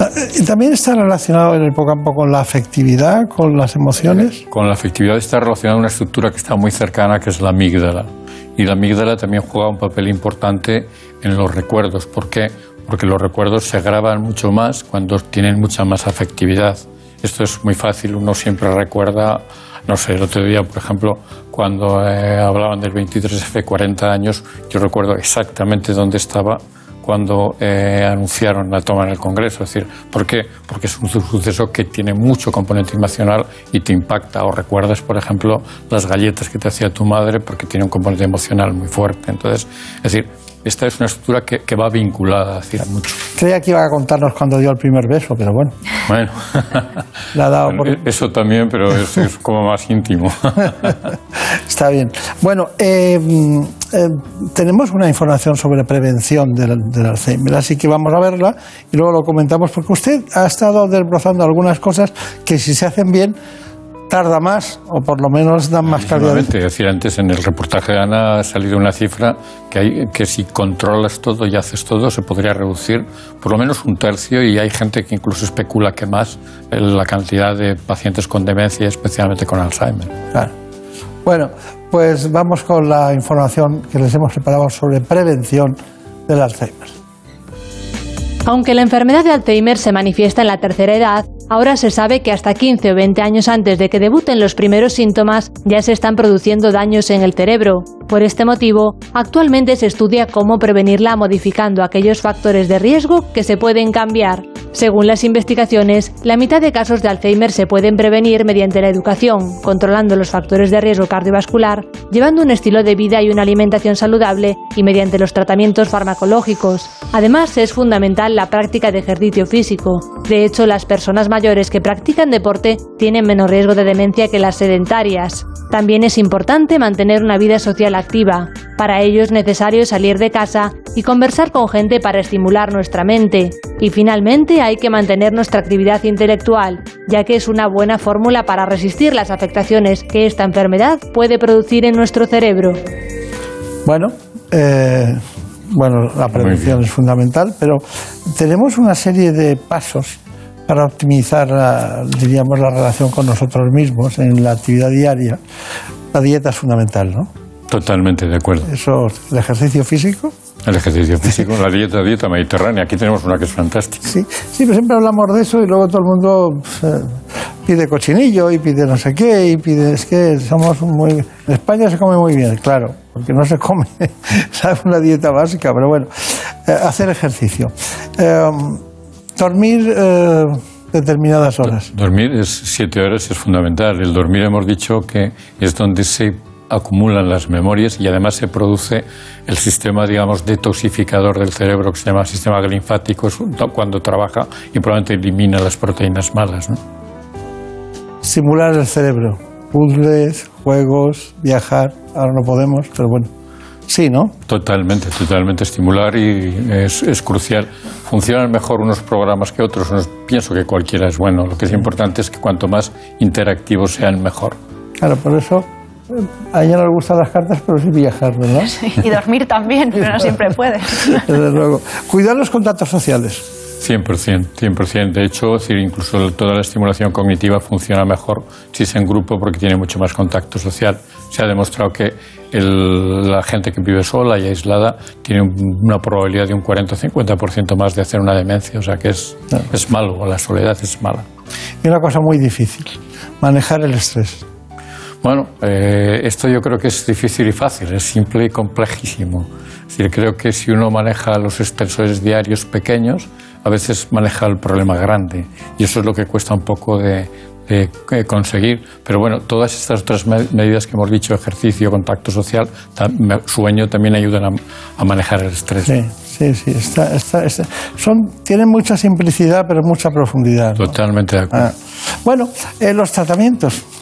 Eh, También está relacionado el hipocampo con la afectividad, con las emociones. Con la afectividad está relacionada una estructura que está muy cercana, que es la amígdala. Y la amígdala también juega un papel importante en los recuerdos. ¿Por qué? Porque los recuerdos se graban mucho más cuando tienen mucha más afectividad. Esto es muy fácil, uno siempre recuerda, no sé, el otro día, por ejemplo, cuando eh, hablaban del 23F, 40 años, yo recuerdo exactamente dónde estaba cuando eh, anunciaron la toma en el Congreso. Es decir, ¿por qué? Porque es un su- suceso que tiene mucho componente emocional y te impacta. O recuerdas, por ejemplo, las galletas que te hacía tu madre porque tiene un componente emocional muy fuerte. Entonces, es decir, esta es una estructura que, que va vinculada, a mucho. Creía que iba a contarnos cuando dio el primer beso, pero bueno, Bueno, la ha dado por... Eso también, pero es, es como más íntimo. Está bien. Bueno, eh, mm, eh, tenemos una información sobre prevención del, del Alzheimer, así que vamos a verla y luego lo comentamos, porque usted ha estado desbrozando algunas cosas que si se hacen bien tarda más o por lo menos dan más calidad. Decía antes en el reportaje de Ana ha salido una cifra que, hay, que si controlas todo y haces todo se podría reducir por lo menos un tercio y hay gente que incluso especula que más la cantidad de pacientes con demencia, especialmente con Alzheimer. Claro. Bueno, pues vamos con la información que les hemos preparado sobre prevención del Alzheimer. Aunque la enfermedad de Alzheimer se manifiesta en la tercera edad, ahora se sabe que hasta 15 o 20 años antes de que debuten los primeros síntomas ya se están produciendo daños en el cerebro. Por este motivo, actualmente se estudia cómo prevenirla modificando aquellos factores de riesgo que se pueden cambiar. Según las investigaciones, la mitad de casos de Alzheimer se pueden prevenir mediante la educación, controlando los factores de riesgo cardiovascular, llevando un estilo de vida y una alimentación saludable y mediante los tratamientos farmacológicos. Además, es fundamental la práctica de ejercicio físico. De hecho, las personas mayores que practican deporte tienen menos riesgo de demencia que las sedentarias. También es importante mantener una vida social activa. Para ello es necesario salir de casa y conversar con gente para estimular nuestra mente. Y finalmente hay que mantener nuestra actividad intelectual, ya que es una buena fórmula para resistir las afectaciones que esta enfermedad puede producir en nuestro cerebro. Bueno, eh, bueno, la prevención es fundamental, pero tenemos una serie de pasos para optimizar, la, diríamos, la relación con nosotros mismos en la actividad diaria. La dieta es fundamental, ¿no? Totalmente de acuerdo. ¿Eso, el ejercicio físico? El ejercicio físico, la dieta, dieta mediterránea. Aquí tenemos una que es fantástica. Sí, sí, pero siempre hablamos de eso y luego todo el mundo pues, eh, pide cochinillo y pide no sé qué y pide. Es que somos muy. En España se come muy bien, claro, porque no se come, ¿sabes? Una dieta básica, pero bueno, eh, hacer ejercicio. Eh, dormir. determinadas horas. Dormir es siete horas es fundamental. El dormir hemos dicho que es donde se acumulan las memorias y además se produce el sistema, digamos, detoxificador del cerebro que se llama sistema linfático cuando trabaja y probablemente elimina las proteínas malas. ¿no? Simular el cerebro, puzzles, juegos, viajar, ahora no podemos, pero bueno. Sí, ¿no? Totalmente, totalmente estimular y es, es crucial. Funcionan mejor unos programas que otros, pienso que cualquiera es bueno. Lo que es importante es que cuanto más interactivos sean, mejor. Claro, por eso a ella no le gustan las cartas, pero sí viajar, ¿verdad? y dormir también, pero no siempre puede. Desde luego. Cuidar los contactos sociales. 100%, 100%. De hecho, decir, incluso toda la estimulación cognitiva funciona mejor si es en grupo porque tiene mucho más contacto social. Se ha demostrado que la gente que vive sola y aislada tiene una probabilidad de un 40 o 50% más de hacer una demencia. O sea que es, es malo, la soledad es mala. Y una cosa muy difícil, manejar el estrés. Bueno, eh, esto yo creo que es difícil y fácil, es simple y complejísimo. Es decir, creo que si uno maneja los extensores diarios pequeños, a veces maneja el problema grande. Y eso es lo que cuesta un poco de, conseguir. Pero bueno, todas estas otras medidas que hemos dicho, ejercicio, contacto social, sueño, también ayudan a, manejar el estrés. Sí, sí, sí. Son, tienen mucha simplicidad, pero mucha profundidad. Totalmente de acuerdo. Ah. Bueno, eh, los tratamientos.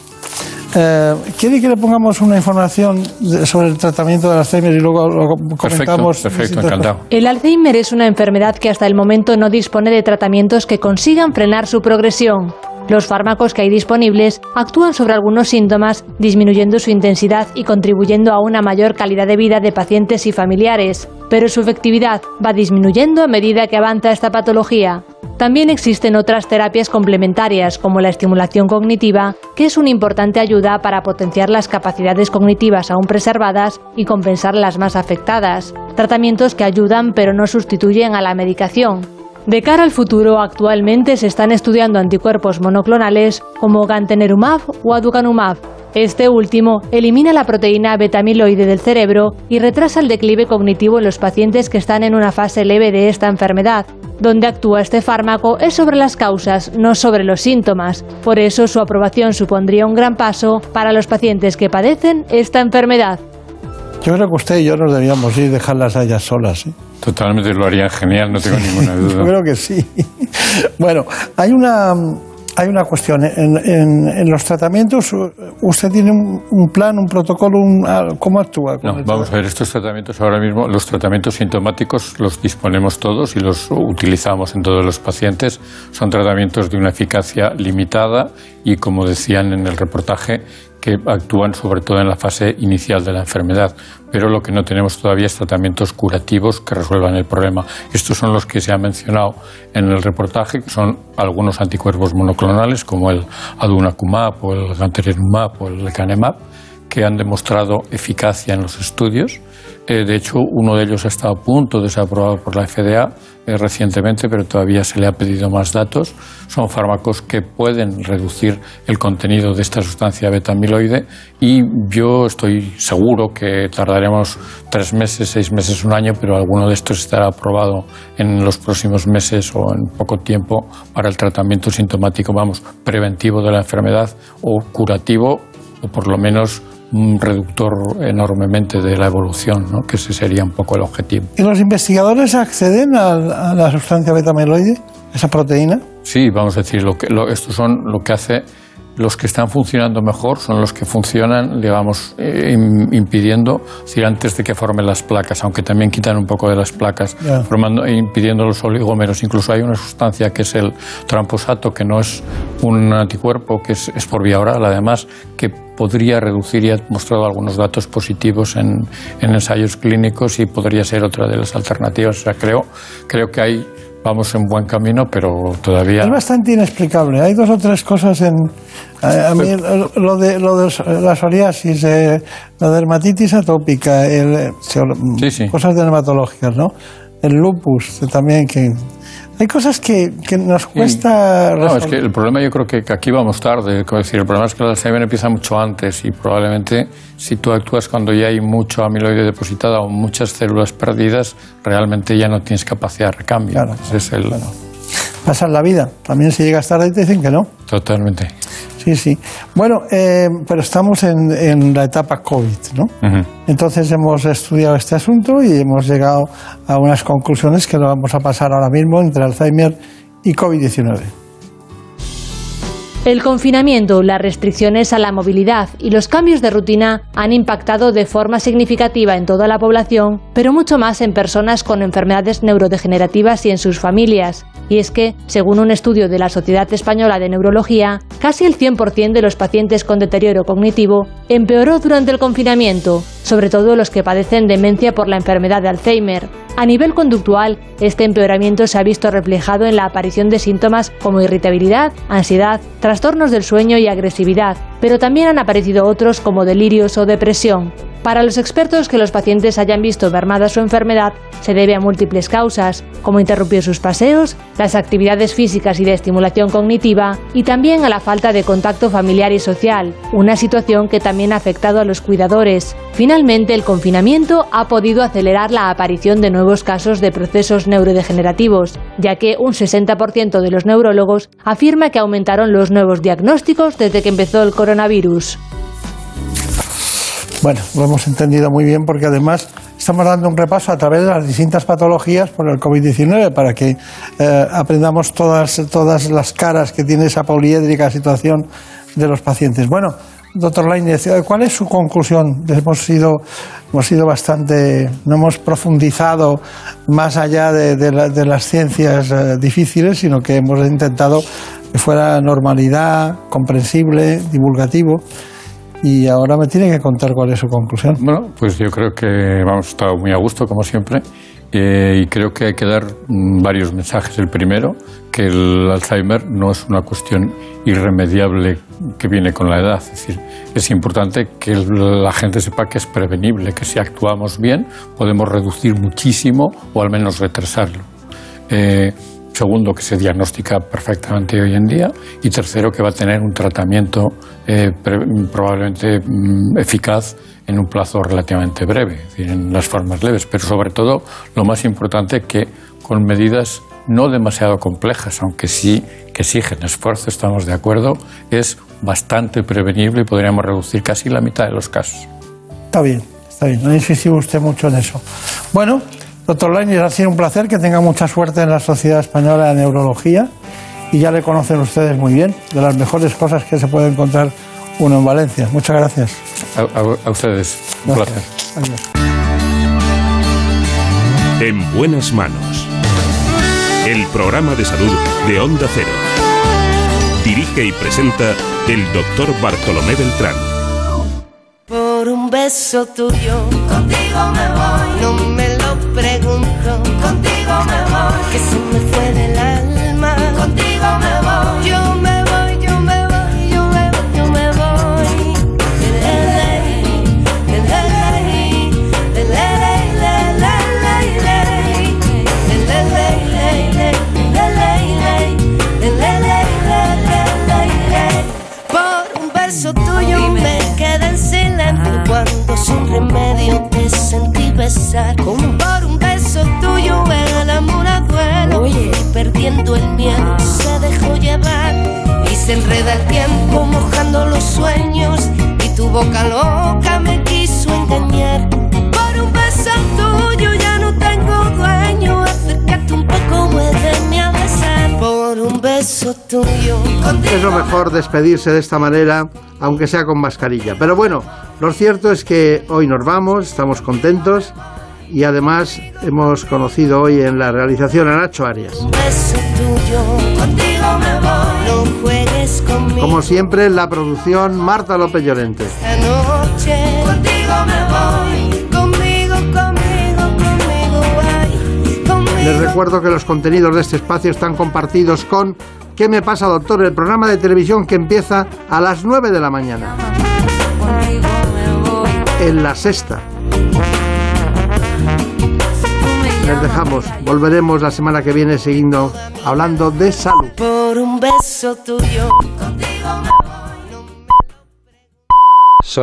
Eh, ¿Quiere que le pongamos una información sobre el tratamiento del Alzheimer y luego lo comentamos? Perfecto, encantado. El Alzheimer es una enfermedad que hasta el momento no dispone de tratamientos que consigan frenar su progresión. Los fármacos que hay disponibles actúan sobre algunos síntomas, disminuyendo su intensidad y contribuyendo a una mayor calidad de vida de pacientes y familiares, pero su efectividad va disminuyendo a medida que avanza esta patología. También existen otras terapias complementarias, como la estimulación cognitiva, que es una importante ayuda para potenciar las capacidades cognitivas aún preservadas y compensar las más afectadas. Tratamientos que ayudan pero no sustituyen a la medicación. De cara al futuro, actualmente se están estudiando anticuerpos monoclonales como gantenerumab o aducanumab. Este último elimina la proteína beta-amiloide del cerebro y retrasa el declive cognitivo en los pacientes que están en una fase leve de esta enfermedad. Donde actúa este fármaco es sobre las causas, no sobre los síntomas. Por eso su aprobación supondría un gran paso para los pacientes que padecen esta enfermedad. Yo creo que usted y yo nos debíamos ir dejarlas a solas. ¿eh? Totalmente lo haría genial, no tengo ninguna duda. Yo creo que sí. Bueno, hay una, hay una cuestión. En, en, los tratamientos, ¿usted tiene un, plan, un protocolo? Un, ¿Cómo actúa? No, vamos a ver, estos tratamientos ahora mismo, los tratamientos sintomáticos los disponemos todos y los utilizamos en todos los pacientes. Son tratamientos de una eficacia limitada y, como decían en el reportaje, que actúan sobre todo en la fase inicial de la enfermedad, pero lo que no tenemos todavía es tratamientos curativos que resuelvan el problema. Estos son los que se han mencionado en el reportaje, son algunos anticuerpos monoclonales como el adunacumab o el gantenerumab o el lecanemab, que han demostrado eficacia en los estudios eh, de hecho, uno de ellos estado a punto de ser aprobado por la FDA eh, recientemente, pero todavía se le ha pedido más datos. Son fármacos que pueden reducir el contenido de esta sustancia beta-amiloide y yo estoy seguro que tardaremos tres meses, seis meses, un año, pero alguno de estos estará aprobado en los próximos meses o en poco tiempo para el tratamiento sintomático, vamos, preventivo de la enfermedad o curativo o por lo menos un reductor enormemente de la evolución, ¿no? que ese sería un poco el objetivo. ¿Y los investigadores acceden a, la sustancia beta-amiloide, esa proteína? Sí, vamos a decir, lo que, lo, estos son lo que hace los que están funcionando mejor son los que funcionan, digamos, eh, impidiendo, decir, antes de que formen las placas, aunque también quitan un poco de las placas, formando, e impidiendo los oligómeros. Incluso hay una sustancia que es el tramposato, que no es un anticuerpo, que es, es por vía oral, además, que podría reducir y ha mostrado algunos datos positivos en, en ensayos clínicos y podría ser otra de las alternativas. O sea, creo, creo que hay vamos en buen camino, pero todavía... Es bastante inexplicable. Hay dos o tres cosas en... A, mí lo de, lo de la psoriasis, eh, la dermatitis atópica, el, cosas dermatológicas, ¿no? El lupus también, que hay cosas que, que nos cuesta. No, es que el problema yo creo que, aquí vamos tarde. Es decir, el problema es que el Alzheimer empieza mucho antes y probablemente si tú actúas cuando ya hay mucho amiloide depositado o muchas células perdidas, realmente ya no tienes capacidad de recambio. Claro, es el. Pasar la vida. También si llegas tarde te dicen que no. Totalmente. Sí, sí. Bueno, eh, pero estamos en, la etapa COVID, ¿no? Entonces hemos estudiado este asunto y hemos llegado a unas conclusiones que lo vamos a pasar ahora mismo entre Alzheimer y COVID-19. El confinamiento, las restricciones a la movilidad y los cambios de rutina han impactado de forma significativa en toda la población, pero mucho más en personas con enfermedades neurodegenerativas y en sus familias. Y es que, según un estudio de la Sociedad Española de Neurología, casi el 100% de los pacientes con deterioro cognitivo empeoró durante el confinamiento, sobre todo los que padecen demencia por la enfermedad de Alzheimer. A nivel conductual, este empeoramiento se ha visto reflejado en la aparición de síntomas como irritabilidad, ansiedad, trastornos del sueño y agresividad, pero también han aparecido otros como delirios o depresión. Para los expertos que los pacientes hayan visto mermada su enfermedad se debe a múltiples causas, como interrumpir sus paseos, las actividades físicas y de estimulación cognitiva, y también a la falta de contacto familiar y social, una situación que también ha afectado a los cuidadores. Finalmente, el confinamiento ha podido acelerar la aparición de nuevos casos de procesos neurodegenerativos, ya que un 60% de los neurólogos afirma que aumentaron los nuevos diagnósticos desde que empezó el coronavirus. Bueno, lo hemos entendido muy bien porque además estamos dando un repaso a través de las distintas patologías por el COVID-19 para que eh, aprendamos todas, todas las caras que tiene esa poliédrica situación de los pacientes. Bueno, doctor Lainez, ¿cuál es su conclusión? Hemos sido, hemos sido bastante, no hemos profundizado más allá de, las ciencias eh, difíciles, sino que hemos intentado que fuera normalidad, comprensible, divulgativo y ahora me tiene que contar cuál es su conclusión. Bueno, pues yo creo que vamos, estado muy a gusto, como siempre, eh, y creo que hay que dar mm, varios mensajes. El primero, que el Alzheimer no es una cuestión irremediable que viene con la edad. Es decir, es importante que la gente sepa que es prevenible, que si actuamos bien podemos reducir muchísimo o al menos retrasarlo. Eh, segundo, que se diagnostica perfectamente hoy en día, y tercero, que va a tener un tratamiento eh, probablemente mm, eficaz en un plazo relativamente breve, en las formas leves, pero sobre todo, lo más importante, que con medidas no demasiado complejas, aunque sí que exigen esfuerzo, estamos de acuerdo, es bastante prevenible y podríamos reducir casi la mitad de los casos. Está bien, está bien, no insistido usted mucho en eso. Bueno, Doctor Lainez, ha sido un placer que tenga mucha suerte en la Sociedad Española de Neurología y ya le conocen ustedes muy bien, de las mejores cosas que se puede encontrar uno en Valencia. Muchas gracias. A, ustedes. Un placer. En buenas manos. El programa de salud de Onda Cero. Dirige y presenta el doctor Bartolomé Beltrán. Beso tuyo, contigo me voy. No me lo pregunto, contigo me voy. Que se me fue del alma, contigo me voy. Yo besar. Por un beso tuyo el amor duelo y perdiendo el miedo se dejó llevar y se enreda el tiempo mojando los sueños y tu boca loca me quiso engañar. Por un beso tuyo ya no tengo dueño, acércate un poco, muéveme a. Por un beso tuyo. Es lo mejor despedirse de esta manera, aunque sea con mascarilla. Pero bueno, lo cierto es que hoy nos vamos, estamos contentos y además hemos conocido hoy en la realización a Nacho Arias. Un beso tuyo, contigo me voy. No juegues conmigo. Como siempre, en la producción Marta López Llorente. Esta noche Les recuerdo que los contenidos de este espacio están compartidos con ¿Qué me pasa, doctor? El programa de televisión que empieza a las 9 de la mañana. En la sexta. Les dejamos. Volveremos la semana que viene siguiendo hablando de salud. Por un beso tuyo, contigo me voy.